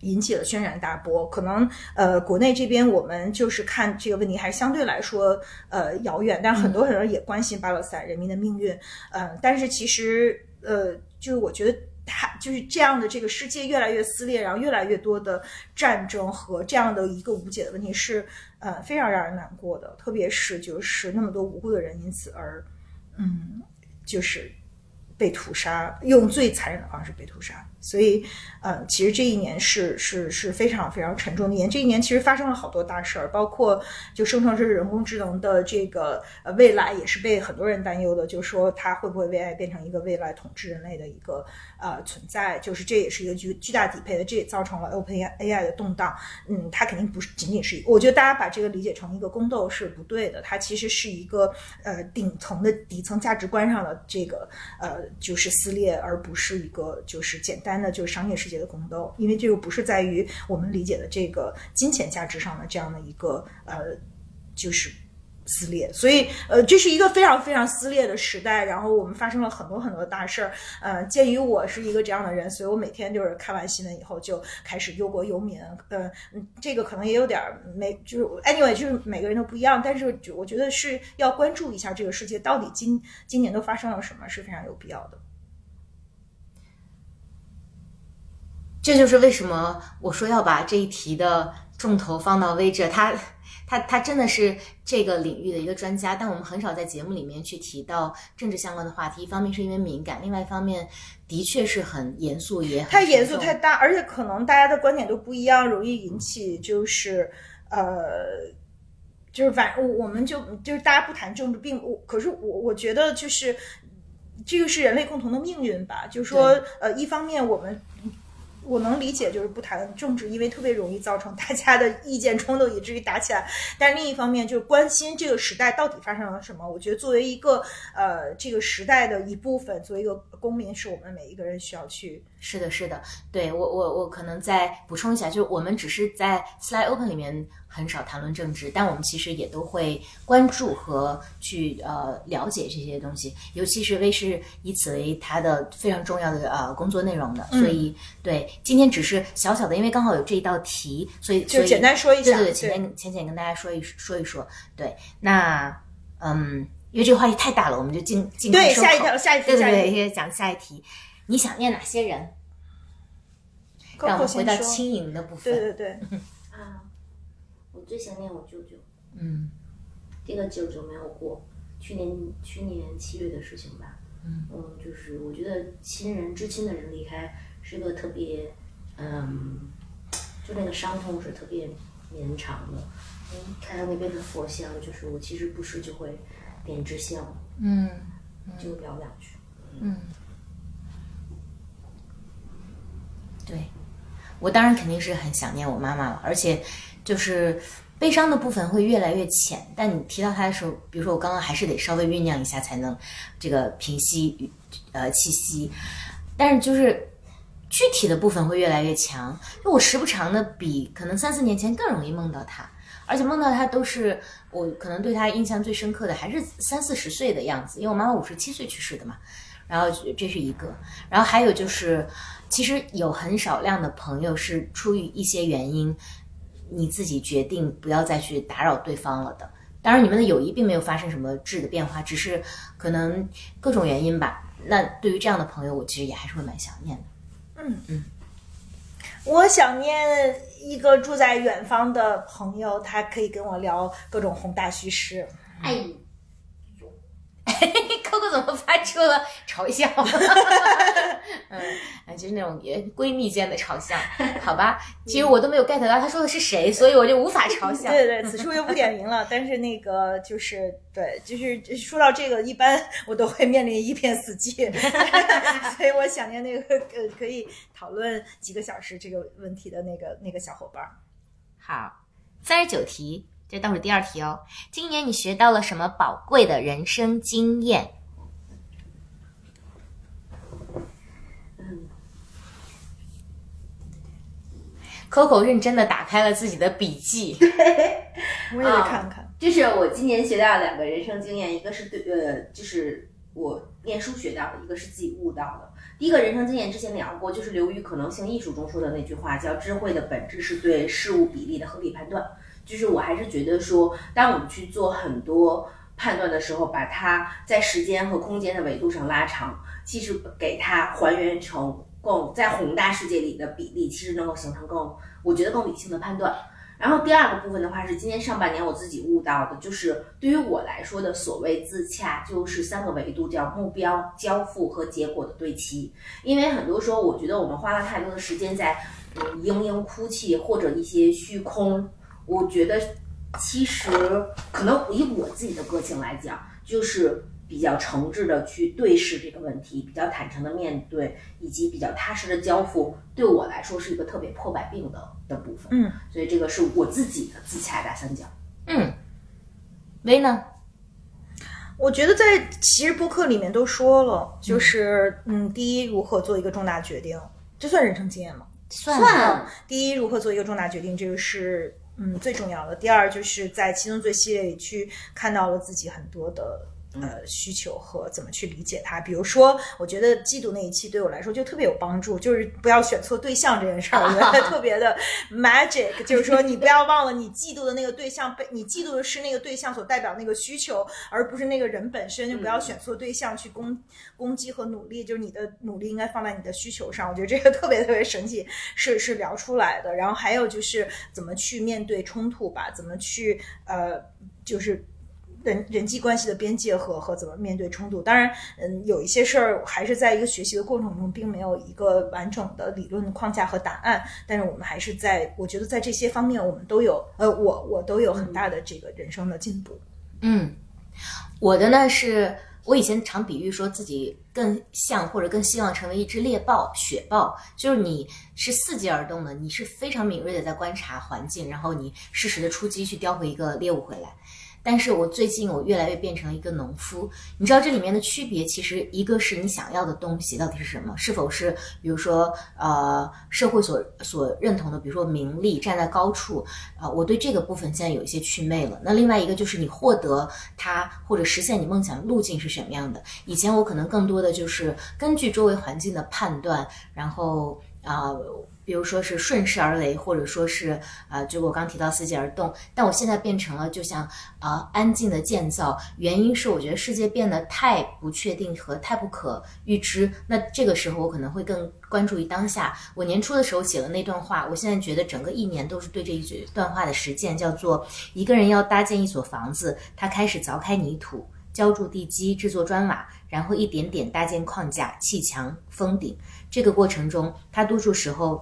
引起了轩然大波，可能呃，国内这边我们就是看这个问题还相对来说呃遥远，但很多很多人也关心巴勒斯坦人民的命运，嗯，但是其实呃，就是我觉得他就是这样的这个世界越来越撕裂，然后越来越多的战争和这样的一个无解的问题是呃非常让人难过的，特别是就是那么多无辜的人因此而嗯就是被屠杀，用最残忍的方式被屠杀。所以，呃，其实这一年是是是非常非常沉重的一年。这一年其实发生了好多大事儿，包括就生成式人工智能的这个呃未来，也是被很多人担忧的，就是说它会不会未来变成一个未来统治人类的一个呃存在？就是这也是一个巨巨大底配的，这也造成了 Open AI 的动荡。嗯，它肯定不是仅仅是一，我觉得大家把这个理解成一个宫斗是不对的，它其实是一个呃顶层的底层价值观上的这个呃就是撕裂，而不是一个就是简单。的就是商业世界的宫斗，因为这个不是在于我们理解的这个金钱价值上的这样的一个呃，就是撕裂。所以呃，这是一个非常非常撕裂的时代。然后我们发生了很多很多大事儿。呃，鉴于我是一个这样的人，所以我每天就是看完新闻以后就开始忧国忧民。呃，这个可能也有点没，就是 anyway，就是每个人都不一样。但是我觉得是要关注一下这个世界到底今今年都发生了什么，是非常有必要的。这就是为什么我说要把这一题的重头放到威哲，他他他真的是这个领域的一个专家，但我们很少在节目里面去提到政治相关的话题。一方面是因为敏感，另外一方面的确是很严肃，也太严肃太大，而且可能大家的观点都不一样，容易引起就是呃，就是反我我们就就是大家不谈政治，并我可是我我觉得就是这个是人类共同的命运吧，就是说呃，一方面我们。我能理解，就是不谈政治，因为特别容易造成大家的意见冲突，以至于打起来。但另一方面，就是关心这个时代到底发生了什么。我觉得作为一个呃这个时代的一部分，作为一个公民，是我们每一个人需要去。是的，是的，对我我我可能再补充一下，就是我们只是在 Slide Open 里面很少谈论政治，但我们其实也都会关注和去呃了解这些东西，尤其是威士以此为他的非常重要的呃工作内容的，所以对今天只是小小的，因为刚好有这一道题，所以就简单说一下，对对对，浅浅浅浅跟大家说一说一说，对，那嗯，因为这个话题太大了，我们就尽尽快对下一条下一题对对对，讲下一题。你想念哪些人？让我们回到轻盈的部分。对对对，啊，我最想念我舅舅。嗯这个舅舅没有过，去年去年七月的事情吧。嗯就是我觉得亲人至亲的人离开是个特别，嗯，就那个伤痛是特别绵长的。嗯，看到那边的佛像，就是我其实不时就会点支香，嗯就聊两句。嗯，对，我当然肯定是很想念我妈妈了，而且就是悲伤的部分会越来越浅。但你提到她的时候，比如说我刚刚还是得稍微酝酿一下才能这个平息呃气息，但是就是。具体的部分会越来越强，就我时不常的比可能三四年前更容易梦到她，而且梦到她都是我可能对她印象最深刻的还是三四十岁的样子，因为我妈妈五十七岁去世的嘛，然后这是一个，然后还有就是，其实有很少量的朋友是出于一些原因，你自己决定不要再去打扰对方了的。当然，你们的友谊并没有发生什么质的变化，只是可能各种原因吧。那对于这样的朋友，我其实也还是会蛮想念的。我想念一个住在远方的朋友，他可以跟我聊各种宏大叙事。哎，Coco 怎么发出了嘲笑？嗯，就是那种也闺蜜间的嘲笑，好吧？其实我都没有 get 到他说的是谁，所以我就无法嘲笑。对对，此处就不点名了。但是那个就是对，就是说到这个，一般我都会面临一片死寂，所以我想念那个呃可以讨论几个小时这个问题的那个那个小伙伴儿。好，三十九题，这倒数第二题哦。今年你学到了什么宝贵的人生经验？嗯，Coco 认真的打开了自己的笔记。我也得看看。就是我今年学到的两个人生经验，一个是对呃，就是我念书学到的，一个是自己悟到的。第一个人生经验之前聊过，就是流于可能性艺术中说的那句话，叫智慧的本质是对事物比例的合理判断。就是我还是觉得说，当我们去做很多判断的时候，把它在时间和空间的维度上拉长，其实给它还原成更在宏大世界里的比例，其实能够形成更我觉得更理性的判断。然后第二个部分的话是今年上半年我自己悟到的，就是对于我来说的所谓自洽，就是三个维度，叫目标、交付和结果的对齐。因为很多时候，我觉得我们花了太多的时间在嗯嘤嘤哭泣或者一些虚空。我觉得其实可能以我自己的个性来讲，就是比较诚挚的去对视这个问题，比较坦诚的面对，以及比较踏实的交付，对我来说是一个特别破百病的的部分。嗯，所以这个是我自己的自洽大三角。嗯，薇呢？我觉得在其实播客里面都说了，就是嗯，第一，如何做一个重大决定，这算人生经验吗？算算第一，如何做一个重大决定，这个是嗯最重要的。第二，就是在七宗罪系列里去看到了自己很多的。呃，需求和怎么去理解它，比如说，我觉得嫉妒那一期对我来说就特别有帮助，就是不要选错对象这件事儿，我觉得特别的 magic，就是说你不要忘了你嫉妒的那个对象被 你嫉妒的是那个对象所代表那个需求，而不是那个人本身，就不要选错对象去攻攻击和努力，就是你的努力应该放在你的需求上，我觉得这个特别特别神奇，是是聊出来的。然后还有就是怎么去面对冲突吧，怎么去呃就是。人人际关系的边界和和怎么面对冲突，当然，嗯，有一些事儿还是在一个学习的过程中，并没有一个完整的理论框架和答案。但是我们还是在，我觉得在这些方面，我们都有，呃，我我都有很大的这个人生的进步。嗯，我的呢是我以前常比喻说自己更像或者更希望成为一只猎豹、雪豹，就是你是伺机而动的，你是非常敏锐的在观察环境，然后你适时的出击去叼回一个猎物回来。但是我最近我越来越变成了一个农夫，你知道这里面的区别，其实一个是你想要的东西到底是什么，是否是比如说呃社会所所认同的，比如说名利，站在高处，啊、我对这个部分现在有一些祛魅了。那另外一个就是你获得它或者实现你梦想的路径是什么样的？以前我可能更多的就是根据周围环境的判断，然后啊。比如说是顺势而为，或者说是啊、就我刚提到伺机而动，但我现在变成了就像啊、安静的建造。原因是我觉得世界变得太不确定和太不可预知。那这个时候我可能会更关注于当下。我年初的时候写了那段话，我现在觉得整个一年都是对这一段话的实践，叫做一个人要搭建一所房子，他开始凿开泥土。浇筑地基，制作砖瓦，然后一点点搭建框架、砌墙、封顶。这个过程中，他多数时候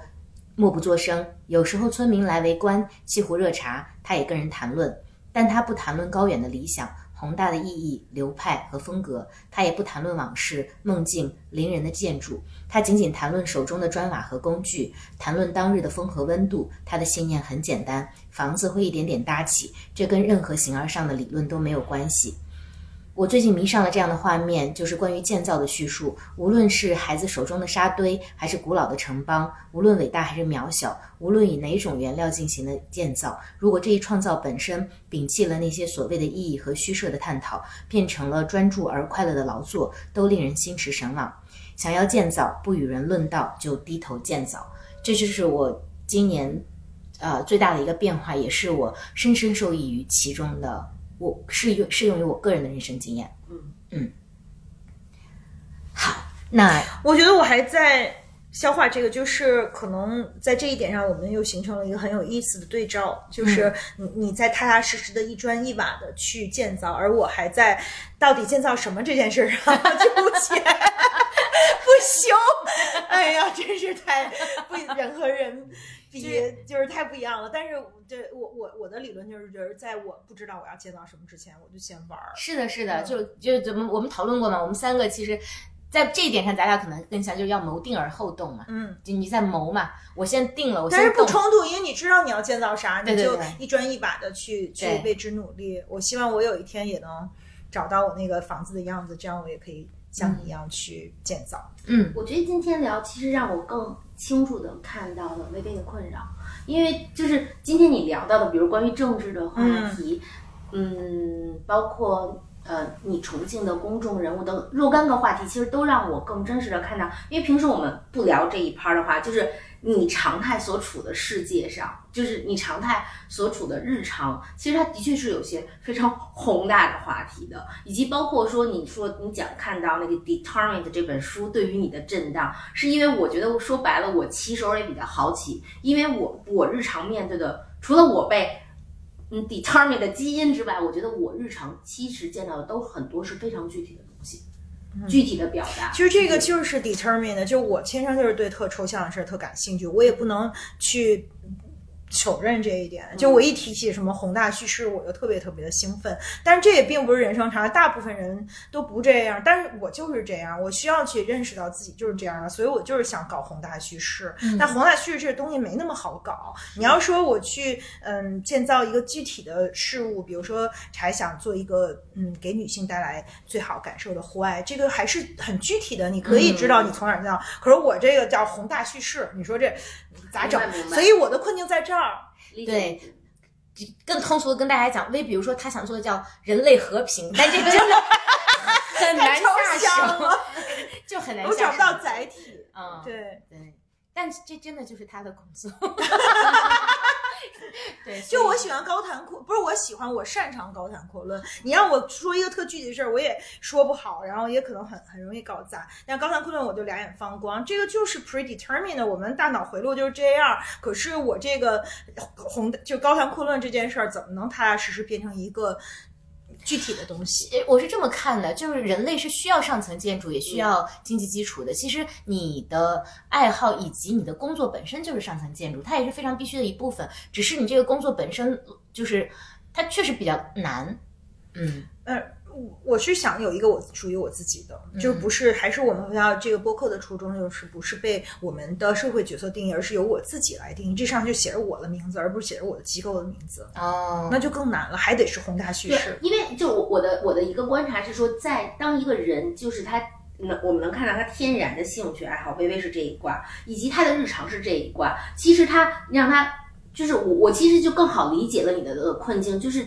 默不作声，有时候村民来围观、沏壶热茶，他也跟人谈论，但他不谈论高远的理想、宏大的意义、流派和风格，他也不谈论往事、梦境、邻人的建筑，他仅仅谈论手中的砖瓦和工具，谈论当日的风和温度。他的信念很简单：房子会一点点搭起，这跟任何形而上的理论都没有关系。我最近迷上了这样的画面，就是关于建造的叙述。无论是孩子手中的沙堆，还是古老的城邦，无论伟大还是渺小，无论以哪种原料进行的建造，如果这一创造本身摒弃了那些所谓的意义和虚设的探讨，变成了专注而快乐的劳作，都令人心驰神往。想要建造，不与人论道，就低头建造。这就是我今年呃最大的一个变化，也是我深深受益于其中的。我适用适用于我个人的人生经验。嗯嗯，好，那我觉得我还在消化这个，就是可能在这一点上，我们又形成了一个很有意思的对照，就是你你在踏踏实实的一砖一瓦的去建造，而我还在到底建造什么这件事上 纠结不休。哎呀，真是太不人和人比，就是太不一样了。但是这我我我的理论就是，就是在我不知道我要建造什么之前，我就先玩儿。是的，是的，就就怎么我们讨论过嘛？我们三个其实。在这一点上，咱俩可能更像，就是要谋定而后动嘛。嗯，就你在谋嘛，我先定了，我先但是不冲突，因为你知道你要建造啥，你就对对对一砖一瓦的去去为之努力。我希望我有一天也能找到我那个房子的样子，这样我也可以像你一样去建造。嗯。我觉得今天聊，其实让我更清楚的看到了微微的困扰，因为就是今天你聊到的，比如关于政治的话题，嗯。包括呃你重庆的公众人物的若干个话题，其实都让我更真实的看到，因为平时我们不聊这一趴的话，就是你常态所处的世界上，就是你常态所处的日常，其实它的确是有些非常宏大的话题的，以及包括说你说你讲看到那个《Determined》这本书对于你的震荡，是因为我觉得说白了，我其实也比较好奇，因为我我日常面对的，除了我被嗯 Determined 的基因之外，我觉得我日常其实见到的都很多是非常具体的东西，具体的表达。其实这个就是 determine 的，就我天生就是对特抽象的事特感兴趣，我也不能去。否认这一点，就我一提起什么宏大叙事，我就特别特别的兴奋。但是这也并不是人生常态，大部分人都不这样。但是我就是这样，我需要去认识到自己就是这样的，所以我就是想搞宏大叙事。但宏大叙事这东西没那么好搞。你要说我去嗯建造一个具体的事物，比如说还想做一个嗯给女性带来最好感受的户外，这个还是很具体的，你可以知道你从哪儿建造。可是我这个叫宏大叙事，你说这咋整所以我的困境在这儿。对更通俗的跟大家讲，微比如说他想做的叫人类和平，但这真的 很难下手，就很难我找不。到载体。嗯，对，对，但这真的就是他的工作。对，就我喜欢高谈阔，不是我喜欢，我擅长高谈阔论。你让我说一个特具体的事儿，我也说不好，然后也可能很很容易搞砸。但高谈阔论我就两眼放光，这个就是 predetermined 的，我们大脑回路就是这样。可是我这个宏就高谈阔论这件事儿，怎么能踏踏实实变成一个具体的东西？呃我是这么看的，就是人类是需要上层建筑，也需要经济基础的。其实你的爱好以及你的工作本身就是上层建筑，它也是非常必须的一部分。只是你这个工作本身就是它确实比较难。嗯，呃，我是想有一个我属于我自己的，就不是还是我们要这个播客的初衷，就是不是被我们的社会角色定义，而是由我自己来定义。这上就写着我的名字，而不是写着我的机构的名字，哦，那就更难了，还得是宏大叙事，。因为就我我的我的一个观察是说，在当一个人就是他能我们能看到他天然的兴趣爱好，微微是这一卦，以及他的日常是这一卦，其实他让他就是我我其实就更好理解了你的呃困境，就是。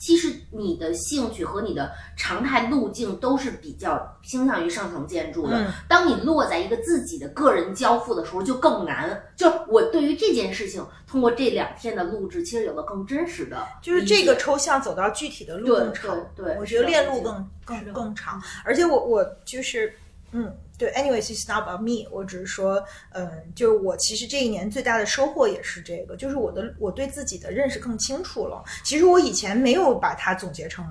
其实你的兴趣和你的常态路径都是比较倾向于上层建筑的。嗯当你落在一个自己的个人交付的时候，就更难。就我对于这件事情，通过这两天的录制，其实有了更真实的，就是这个抽象走到具体的路对更长，对对我觉得链路更更更长，而且我我就是。嗯，对，anyways it's not about me，我只是说，嗯，就是我其实这一年最大的收获也是这个，就是我的我对自己的认识更清楚了。其实我以前没有把它总结成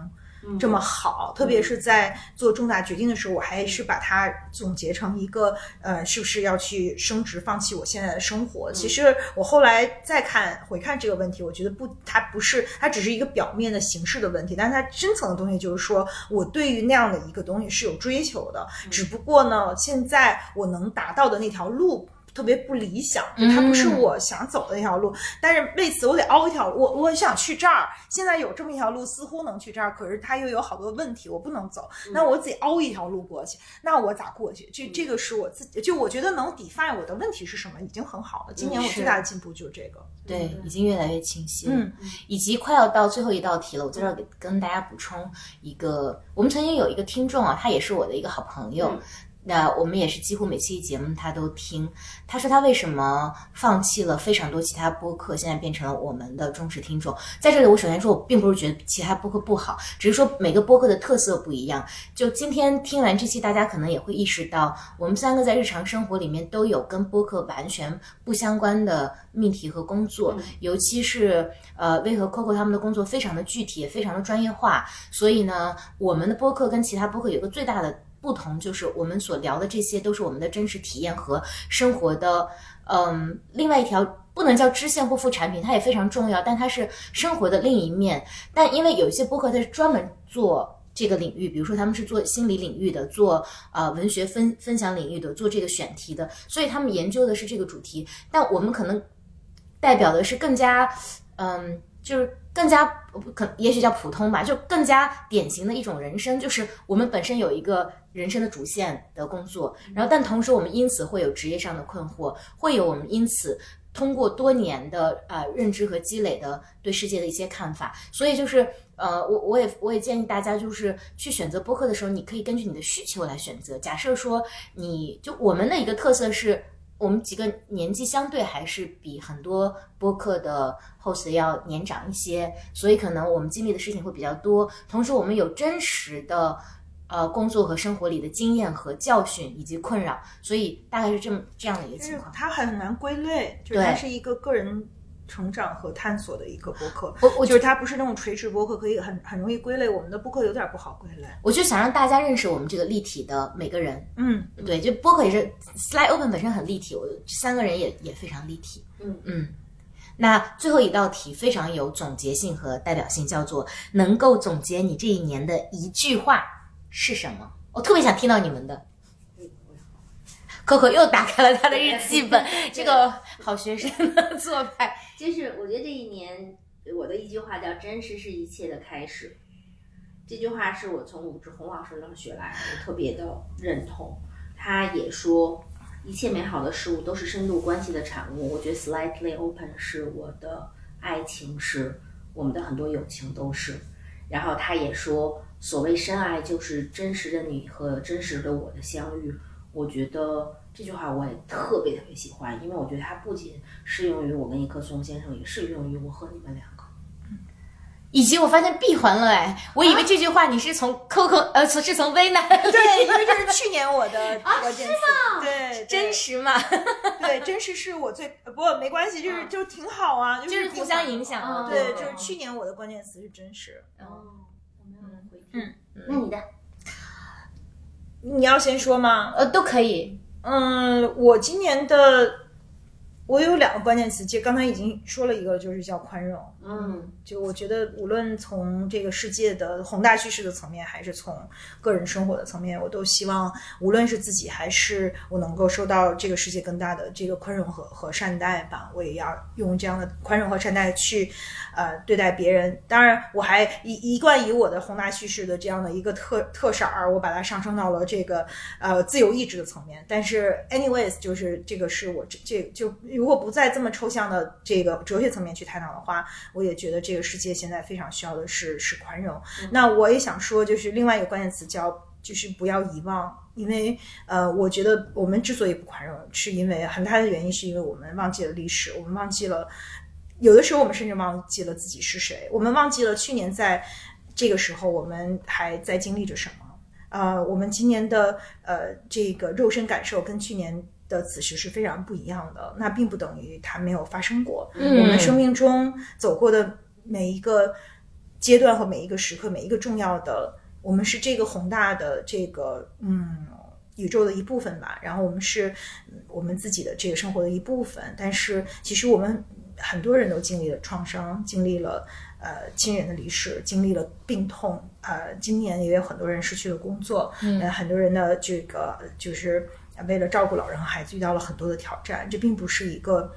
这么好，特别是在做重大决定的时候，我还是把它总结成一个呃，是不是要去升职，放弃我现在的生活。其实我后来再看回看这个问题，我觉得不，它不是，它只是一个表面的形式的问题，但是它深层的东西就是说我对于那样的一个东西是有追求的，只不过呢，现在我能达到的那条路。特别不理想，它不是我想走的那条路，但是为此我得凹一条，我我想去这儿，现在有这么一条路，似乎能去这儿，可是它又有好多问题，我不能走，那我自己凹一条路过去，那我咋过去？这这个是我自己，就我觉得能 define 我的问题是什么，已经很好了。今年我最大的进步就是这个。对，已经越来越清晰了。嗯，以及快要到最后一道题了，我在这儿给跟大家补充一个，我们曾经有一个听众啊，他也是我的一个好朋友。嗯那我们也是几乎每期节目他都听。他说他为什么放弃了非常多其他播客，现在变成了我们的忠实听众。在这里，我首先说，我并不是觉得其他播客不好，只是说每个播客的特色不一样。就今天听完这期，大家可能也会意识到，我们三个在日常生活里面都有跟播客完全不相关的命题和工作，尤其是呃，威和 Coco 他们的工作非常的具体，也非常的专业化，所以呢，我们的播客跟其他播客有一个最大的不同，就是我们所聊的这些都是我们的真实体验和生活的，嗯，另外一条。不能叫支线或副产品，它也非常重要，但它是生活的另一面。但因为有一些播客它是专门做这个领域，比如说他们是做心理领域的，做呃文学分分享领域的，做这个选题的，所以他们研究的是这个主题。但我们可能代表的是更加，嗯，就是更加可也许叫普通吧，就更加典型的一种人生，就是我们本身有一个人生的主线的工作，然后但同时我们因此会有职业上的困惑，会有我们因此通过多年的呃认知和积累的对世界的一些看法，所以就是呃我我也我也建议大家就是去选择播客的时候，你可以根据你的需求来选择。假设说你就我们的一个特色是。我们几个年纪相对还是比很多播客的 host 要年长一些，所以可能我们经历的事情会比较多。同时，我们有真实的呃工作和生活里的经验和教训以及困扰，所以大概是这么这样的一个情况。它很难归类，就是对它是一个个人成长和探索的一个播客。我我就是它不是那种垂直播客，可以很很容易归类。我们的播客有点不好归类。我就想让大家认识我们这个立体的每个人。嗯，对，就播客也是 Slide Open 本身很立体，我三个人也也非常立体。嗯嗯。那最后一道题非常有总结性和代表性，叫做能够总结你这一年的一句话是什么？我特别想听到你们的。Coco 又打开了他的日记本，这个 好学生的做派。就是我觉得这一年我的一句话叫“真实是一切的开始”，这句话是我从武志红老师那儿学来的，我特别的认同。他也说，一切美好的事物都是深度关系的产物。我觉得 “slightly open” 是我的爱情，是我们的很多友情都是。然后他也说，所谓深爱就是真实的你和真实的我的相遇。我觉得这句话我也特别特别喜欢，因为我觉得它不仅适用于我跟一棵松先生，也适用于我和你们两个。以及我发现闭环了哎，我以为这句话你是从 Coco 呃是从微南对，因为这是去年我的关键词。对，真实嘛，对，真实是我最不过没关系，就是就挺好啊，就就是互相影响。对，嗯就是去年我的关键词是真实。哦，我没有人回嗯，那你的？你要先说吗？呃都可以。嗯，我今年的我有两个关键词，其实刚才已经说了一个，就是叫宽容。嗯就我觉得，无论从这个世界的宏大叙事的层面，还是从个人生活的层面，我都希望，无论是自己还是我能够受到这个世界更大的这个宽容和和善待吧。我也要用这样的宽容和善待去，呃，对待别人。当然，我还一一贯以我的宏大叙事的这样的一个特特色儿，我把它上升到了这个呃自由意志的层面。但是，anyways，就是这个是我这这就如果不在这么抽象的这个哲学层面去探讨的话。我也觉得这个世界现在非常需要的是是宽容。那我也想说，就是另外一个关键词叫就是不要遗忘，因为呃，我觉得我们之所以不宽容，是因为很大的原因是因为我们忘记了历史，我们忘记了有的时候我们甚至忘记了自己是谁，我们忘记了去年在这个时候我们还在经历着什么。呃，我们今年的呃这个肉身感受跟去年。的此时是非常不一样的，那并不等于它没有发生过。嗯我们生命中走过的每一个阶段和每一个时刻，每一个重要的，我们是这个宏大的这个嗯宇宙的一部分吧。然后我们是嗯我们自己的这个生活的一部分，但是其实我们很多人都经历了创伤，经历了呃亲人的离世，经历了病痛。呃，今年也有很多人失去了工作，嗯呃，很多人的这个就是。为了照顾老人和孩子，遇到了很多的挑战。这并不是一个，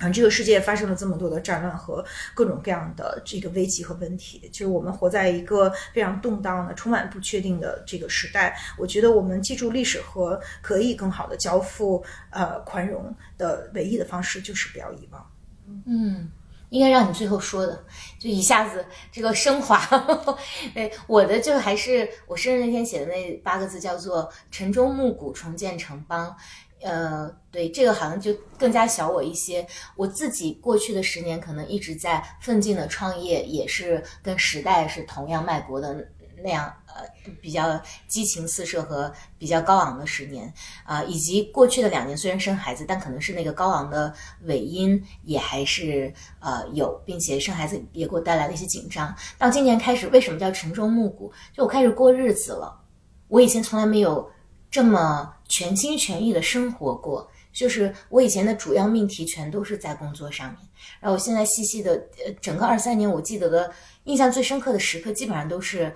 嗯，这个世界发生了这么多的战乱和各种各样的这个危机和问题，就是我们活在一个非常动荡的、充满不确定的这个时代。我觉得我们记住历史和可以更好的交付呃宽容的唯一的方式，就是不要遗忘。嗯，应该让你最后说的，就一下子这个升华。对，我的就还是我生日那天写的那八个字，叫做“晨钟暮鼓，重建城邦”。呃，对，这个好像就更加小我一些。我自己过去的十年，可能一直在奋进的创业，也是跟时代是同样脉搏的那样，比较激情四射和比较高昂的十年啊、以及过去的两年虽然生孩子，但可能是那个高昂的尾音也还是呃有，并且生孩子也给我带来了一些紧张。到今年开始，为什么叫晨钟暮鼓？就我开始过日子了，我以前从来没有这么全心全意的生活过。就是我以前的主要命题全都是在工作上面，然后我现在细细的，呃，整个二三年我记得的印象最深刻的时刻，基本上都是，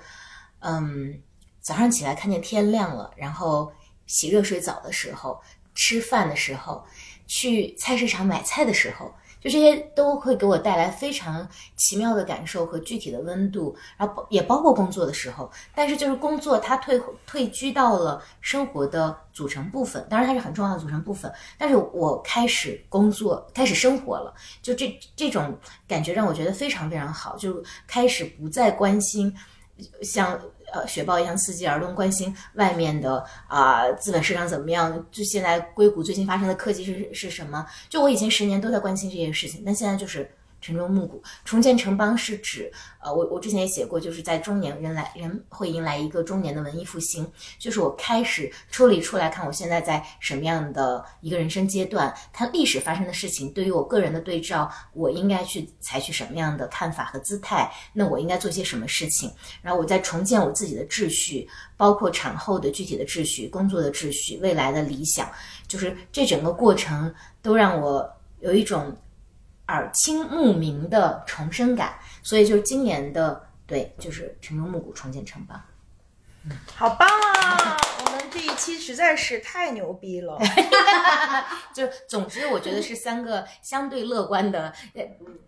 嗯，早上起来看见天亮了，然后洗热水澡的时候，吃饭的时候，去菜市场买菜的时候，就这些都会给我带来非常奇妙的感受和具体的温度，然后也包括工作的时候，但是就是工作它退退居到了生活的组成部分，当然它是很重要的组成部分，但是我开始工作，开始生活了，就这这种感觉让我觉得非常非常好，就开始不再关心像。呃，雪豹一样伺机而动，关心外面的啊、资本市场怎么样？就现在硅谷最近发生的科技是是什么？就我以前十年都在关心这些事情，但现在就是晨钟暮鼓。重建城邦是指，呃，我我之前也写过，就是在中年人来人会迎来一个中年的文艺复兴，就是我开始抽离出来看我现在在什么样的一个人生阶段，看历史发生的事情对于我个人的对照，我应该去采取什么样的看法和姿态？那我应该做些什么事情？然后我在重建我自己的秩序，包括产后的具体的秩序、工作的秩序、未来的理想，就是这整个过程都让我有一种耳清目明的重生感。所以就是今年的对，就是晨钟暮鼓，重建城邦。嗯好棒啊！这一期实在是太牛逼了。就总之，我觉得是三个相对乐观的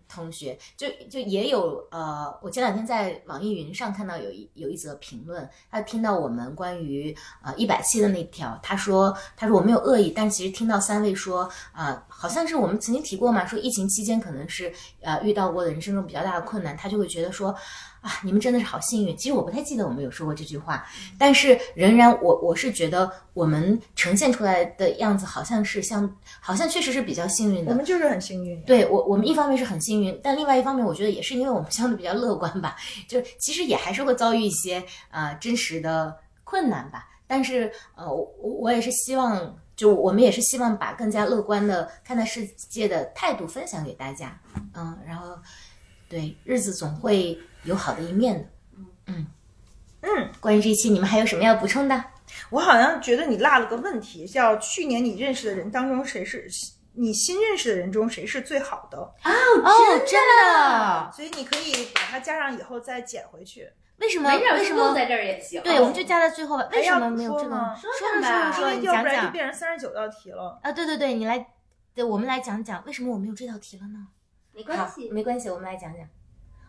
同学，就就也有呃，我前两天在网易云上看到有一有一则评论，他听到我们关于呃一百期的那条，他说他说我没有恶意，但其实听到三位说啊、好像是我们曾经提过嘛，说疫情期间可能是呃遇到过的人生中比较大的困难，他就会觉得说。啊，你们真的是好幸运。其实我不太记得我们有说过这句话，但是仍然我我是觉得我们呈现出来的样子好像是像，好像确实是比较幸运的。我们就是很幸运。对我，我们一方面是很幸运，但另外一方面，我觉得也是因为我们相对比较乐观吧，就是其实也还是会遭遇一些呃真实的困难吧。但是呃，我我也是希望，就我们也是希望把更加乐观的看待世界的态度分享给大家，嗯，然后对日子总会有好的一面的，嗯嗯，关于这一期，你们还有什么要补充的？我好像觉得你落了个问题，叫去年你认识的人当中谁是你新认识的人中谁是最好的，哦，真的？所以你可以把它加上以后再捡回去。为什么？没事儿，为什么？就在这儿也行。对，我们就加在最后吧。为什么没有这个？说说吧说为要你讲讲不然就变成三十九道题了。啊！对对对，你来，对，我们来讲讲为什么我没有这道题了呢？好没关系，。没关系，我们来讲讲。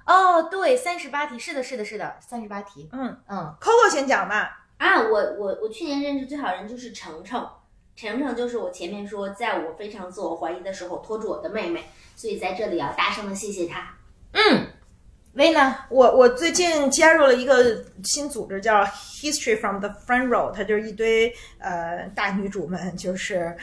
哦，对，三十八题，是的，是的，是的，三十八题。嗯嗯，，Coco 先讲吧。啊，我我我去年认识最好人就是程程，程程就是我前面说，在我非常自我怀疑的时候拖住我的妹妹，所以在这里要大声的谢谢她。嗯，薇呢？我我最近加入了一个新组织，叫 History from the Front Row，它就是一堆呃大女主们，就是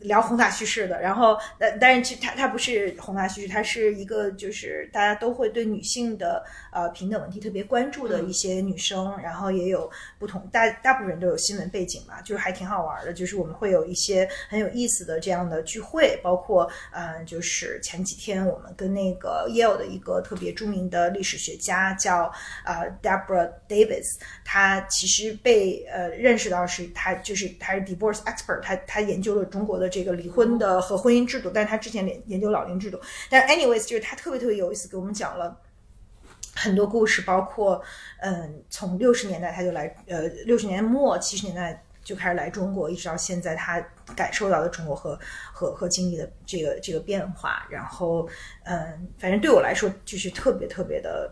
聊宏大叙事的。然后，呃，但是其实它它不是宏大叙事，它是一个就是大家都会对女性的呃平等问题特别关注的一些女生，然后也有不同大大部分人都有新闻背景嘛，就是还挺好玩的。就是我们会有一些很有意思的这样的聚会，包括呃，就是前几天我们跟那个 Yale 的一个特别著名的历史学家叫呃 Deborah Davis，她其实被呃认识到是她就是她是 divorce expert，她她研究了中国的这个离婚的和婚姻制度，但是他之前研研究老龄制度，但 anyways 就是他特别特别有意思，给我们讲了。很多故事，包括嗯，从六十年代他就来，呃，六十年末七十年代就开始来中国，一直到现在，他感受到的中国和和和经历的这个这个变化，然后嗯，反正对我来说就是特别特别的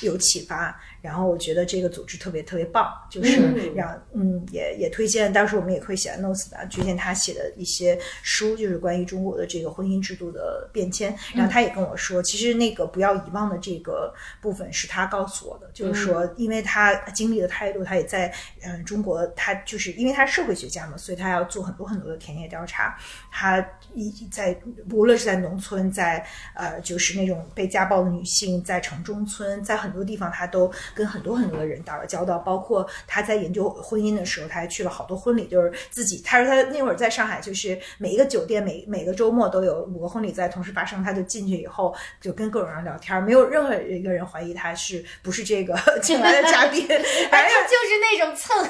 有启发。然后我觉得这个组织特别特别棒，就是嗯让嗯也也推荐，当时我们也会写 notes 的，推荐他写的一些书，就是关于中国的这个婚姻制度的变迁。然后他也跟我说，其实那个不要遗忘的这个部分是他告诉我的，就是说，因为他经历的太多，他也在嗯、呃中国，他就是因为他是社会学家嘛，所以他要做很多很多的田野调查。他一在无论是在农村，在呃就是那种被家暴的女性，在城中村，在很多地方，他都跟很多很多的人打了交道。包括他在研究婚姻的时候，他还去了好多婚礼，就是自己他说他那会儿在上海，就是每一个酒店每每个周末都有五个婚礼在同时发生，他就进去以后就跟各种人聊天，没有任何一个人怀疑他是不是这个 请来的嘉宾，哎，反正就是那种蹭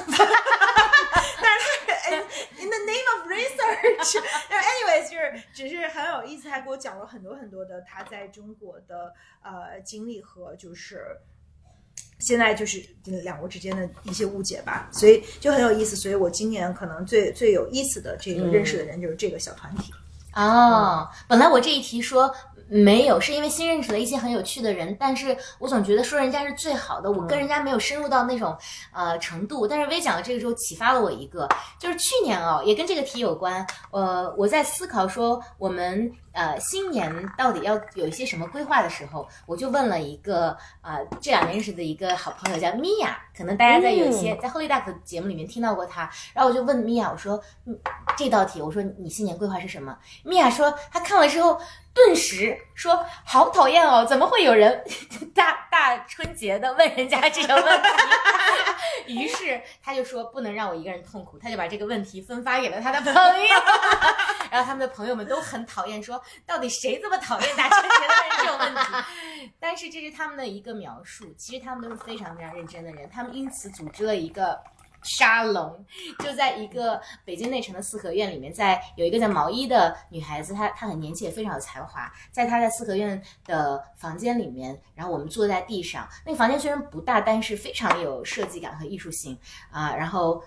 但是他 in the name of research，但 是 anyways 就是只是很有意思，他给我讲了很多很多的他在中国的呃经历和就是。现在就是两国之间的一些误解吧，所以就很有意思。所以我今年可能最最有意思的这个认识的人就是这个小团体。哦。本来我这一题说没有，是因为新认识了一些很有趣的人，但是我总觉得说人家是最好的，我跟人家没有深入到那种呃程度。但是微讲的这个之后启发了我一个，就是去年哦，也跟这个题有关。呃，我在思考说我们呃新年到底要有一些什么规划的时候，我就问了一个呃这两年认识的一个好朋友叫米娅，可能大家在有一些、在 Holy Duck 的节目里面听到过她，然后我就问米娅，我说嗯这道题，我说你新年规划是什么？米娅说她看了之后。顿时说：“好讨厌哦，怎么会有人大大春节的问人家这个问题？” 于是他就说：“不能让我一个人痛苦。”他就把这个问题分发给了他的朋友，然后他们的朋友们都很讨厌，说：“到底谁这么讨厌大春节的问这种问题？” 但是这是他们的一个描述，其实他们都是非常非常认真的人，他们因此组织了一个。沙龙就在一个北京内城的四合院里面，在有一个叫毛衣的女孩子，她她很年轻，也非常有才华，在她在四合院的房间里面，然后我们坐在地上，那个房间虽然不大，但是非常有设计感和艺术性啊、然后。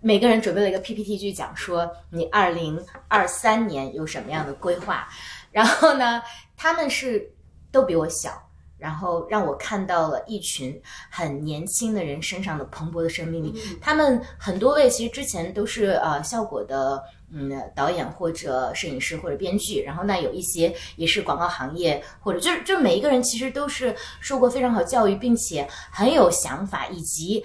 每个人准备了一个 PPT 去讲说你二零二三年有什么样的规划，然后呢，他们是都比我小，然后让我看到了一群很年轻的人身上的蓬勃的生命力。他们很多位其实之前都是呃效果的。嗯，导演或者摄影师或者编剧，然后那，有一些也是广告行业，或者就是就是每一个人其实都是受过非常好教育，并且很有想法，以及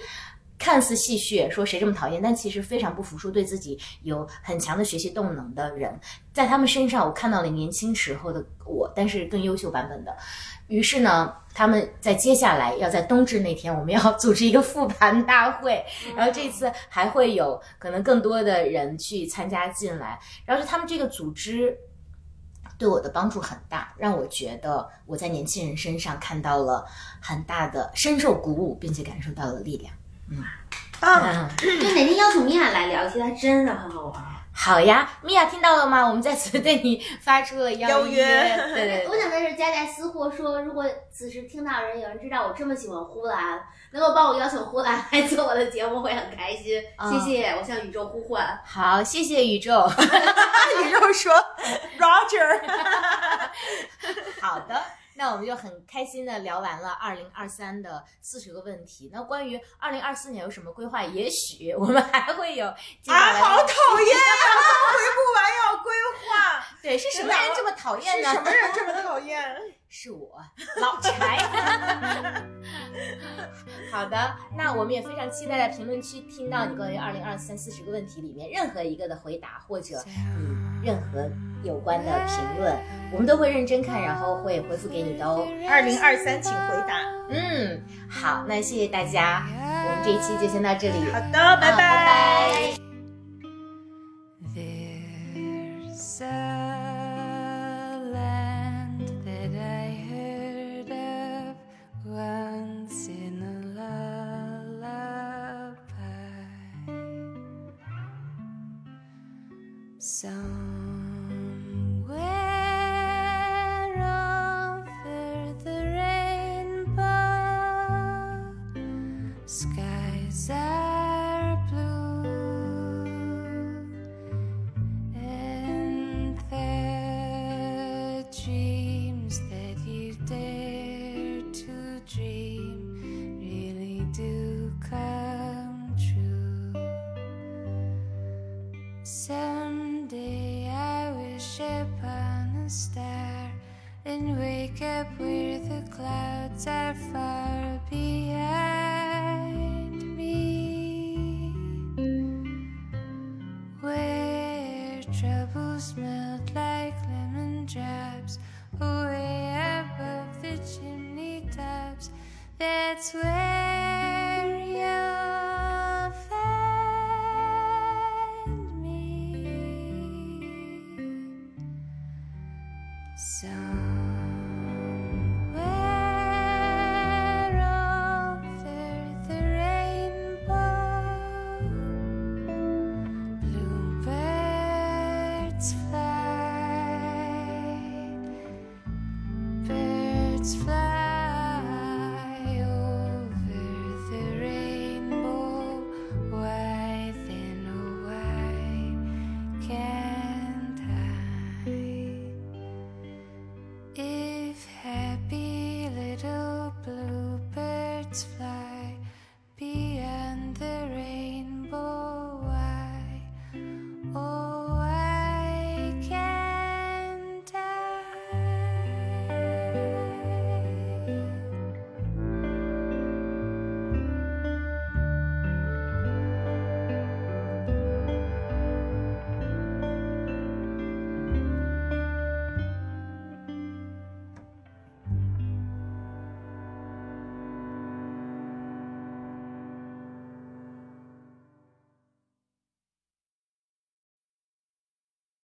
看似戏谑说谁这么讨厌，但其实非常不服输，对自己有很强的学习动能的人，在他们身上我看到了年轻时候的我，但是更优秀版本的。于是呢，他们在接下来要在冬至那天，我们要组织一个复盘大会，然后这次还会有可能更多的人去参加进来，然后是他们这个组织。对我的帮助很大，让我觉得我在年轻人身上看到了很大的深受鼓舞，并且感受到了力量。棒！嗯，就哪天邀请米娅来聊，其实她真的很好玩。好呀，米娅听到了吗？我们在此对你发出了邀邀约对对对 我想在这儿加价私货说，如果此时听到人有人知道我这么喜欢呼兰，能够帮我邀请呼兰来做我的节目，会很开心。啊谢谢，我向宇宙呼唤。好，谢谢宇宙。宇宙说，Roger，好的，那我们就很开心的聊完了二零二三的四十个问题。那关于二零二四年有什么规划？也许我们还会有啊，好讨厌啊！回不完要规划，对，是什么人这么讨厌呢？是什么人这么讨厌？是我，老柴。好的，那我们也非常期待在评论区听到你关于二零二三四十个问题里面任何一个的回答，或者你任何有关的评论，我们都会认真看，然后会回复给你的哦。二零二三，请回答。嗯，好，那谢谢大家，我们这一期就先到这里，好的，拜啊拜拜 There's sound.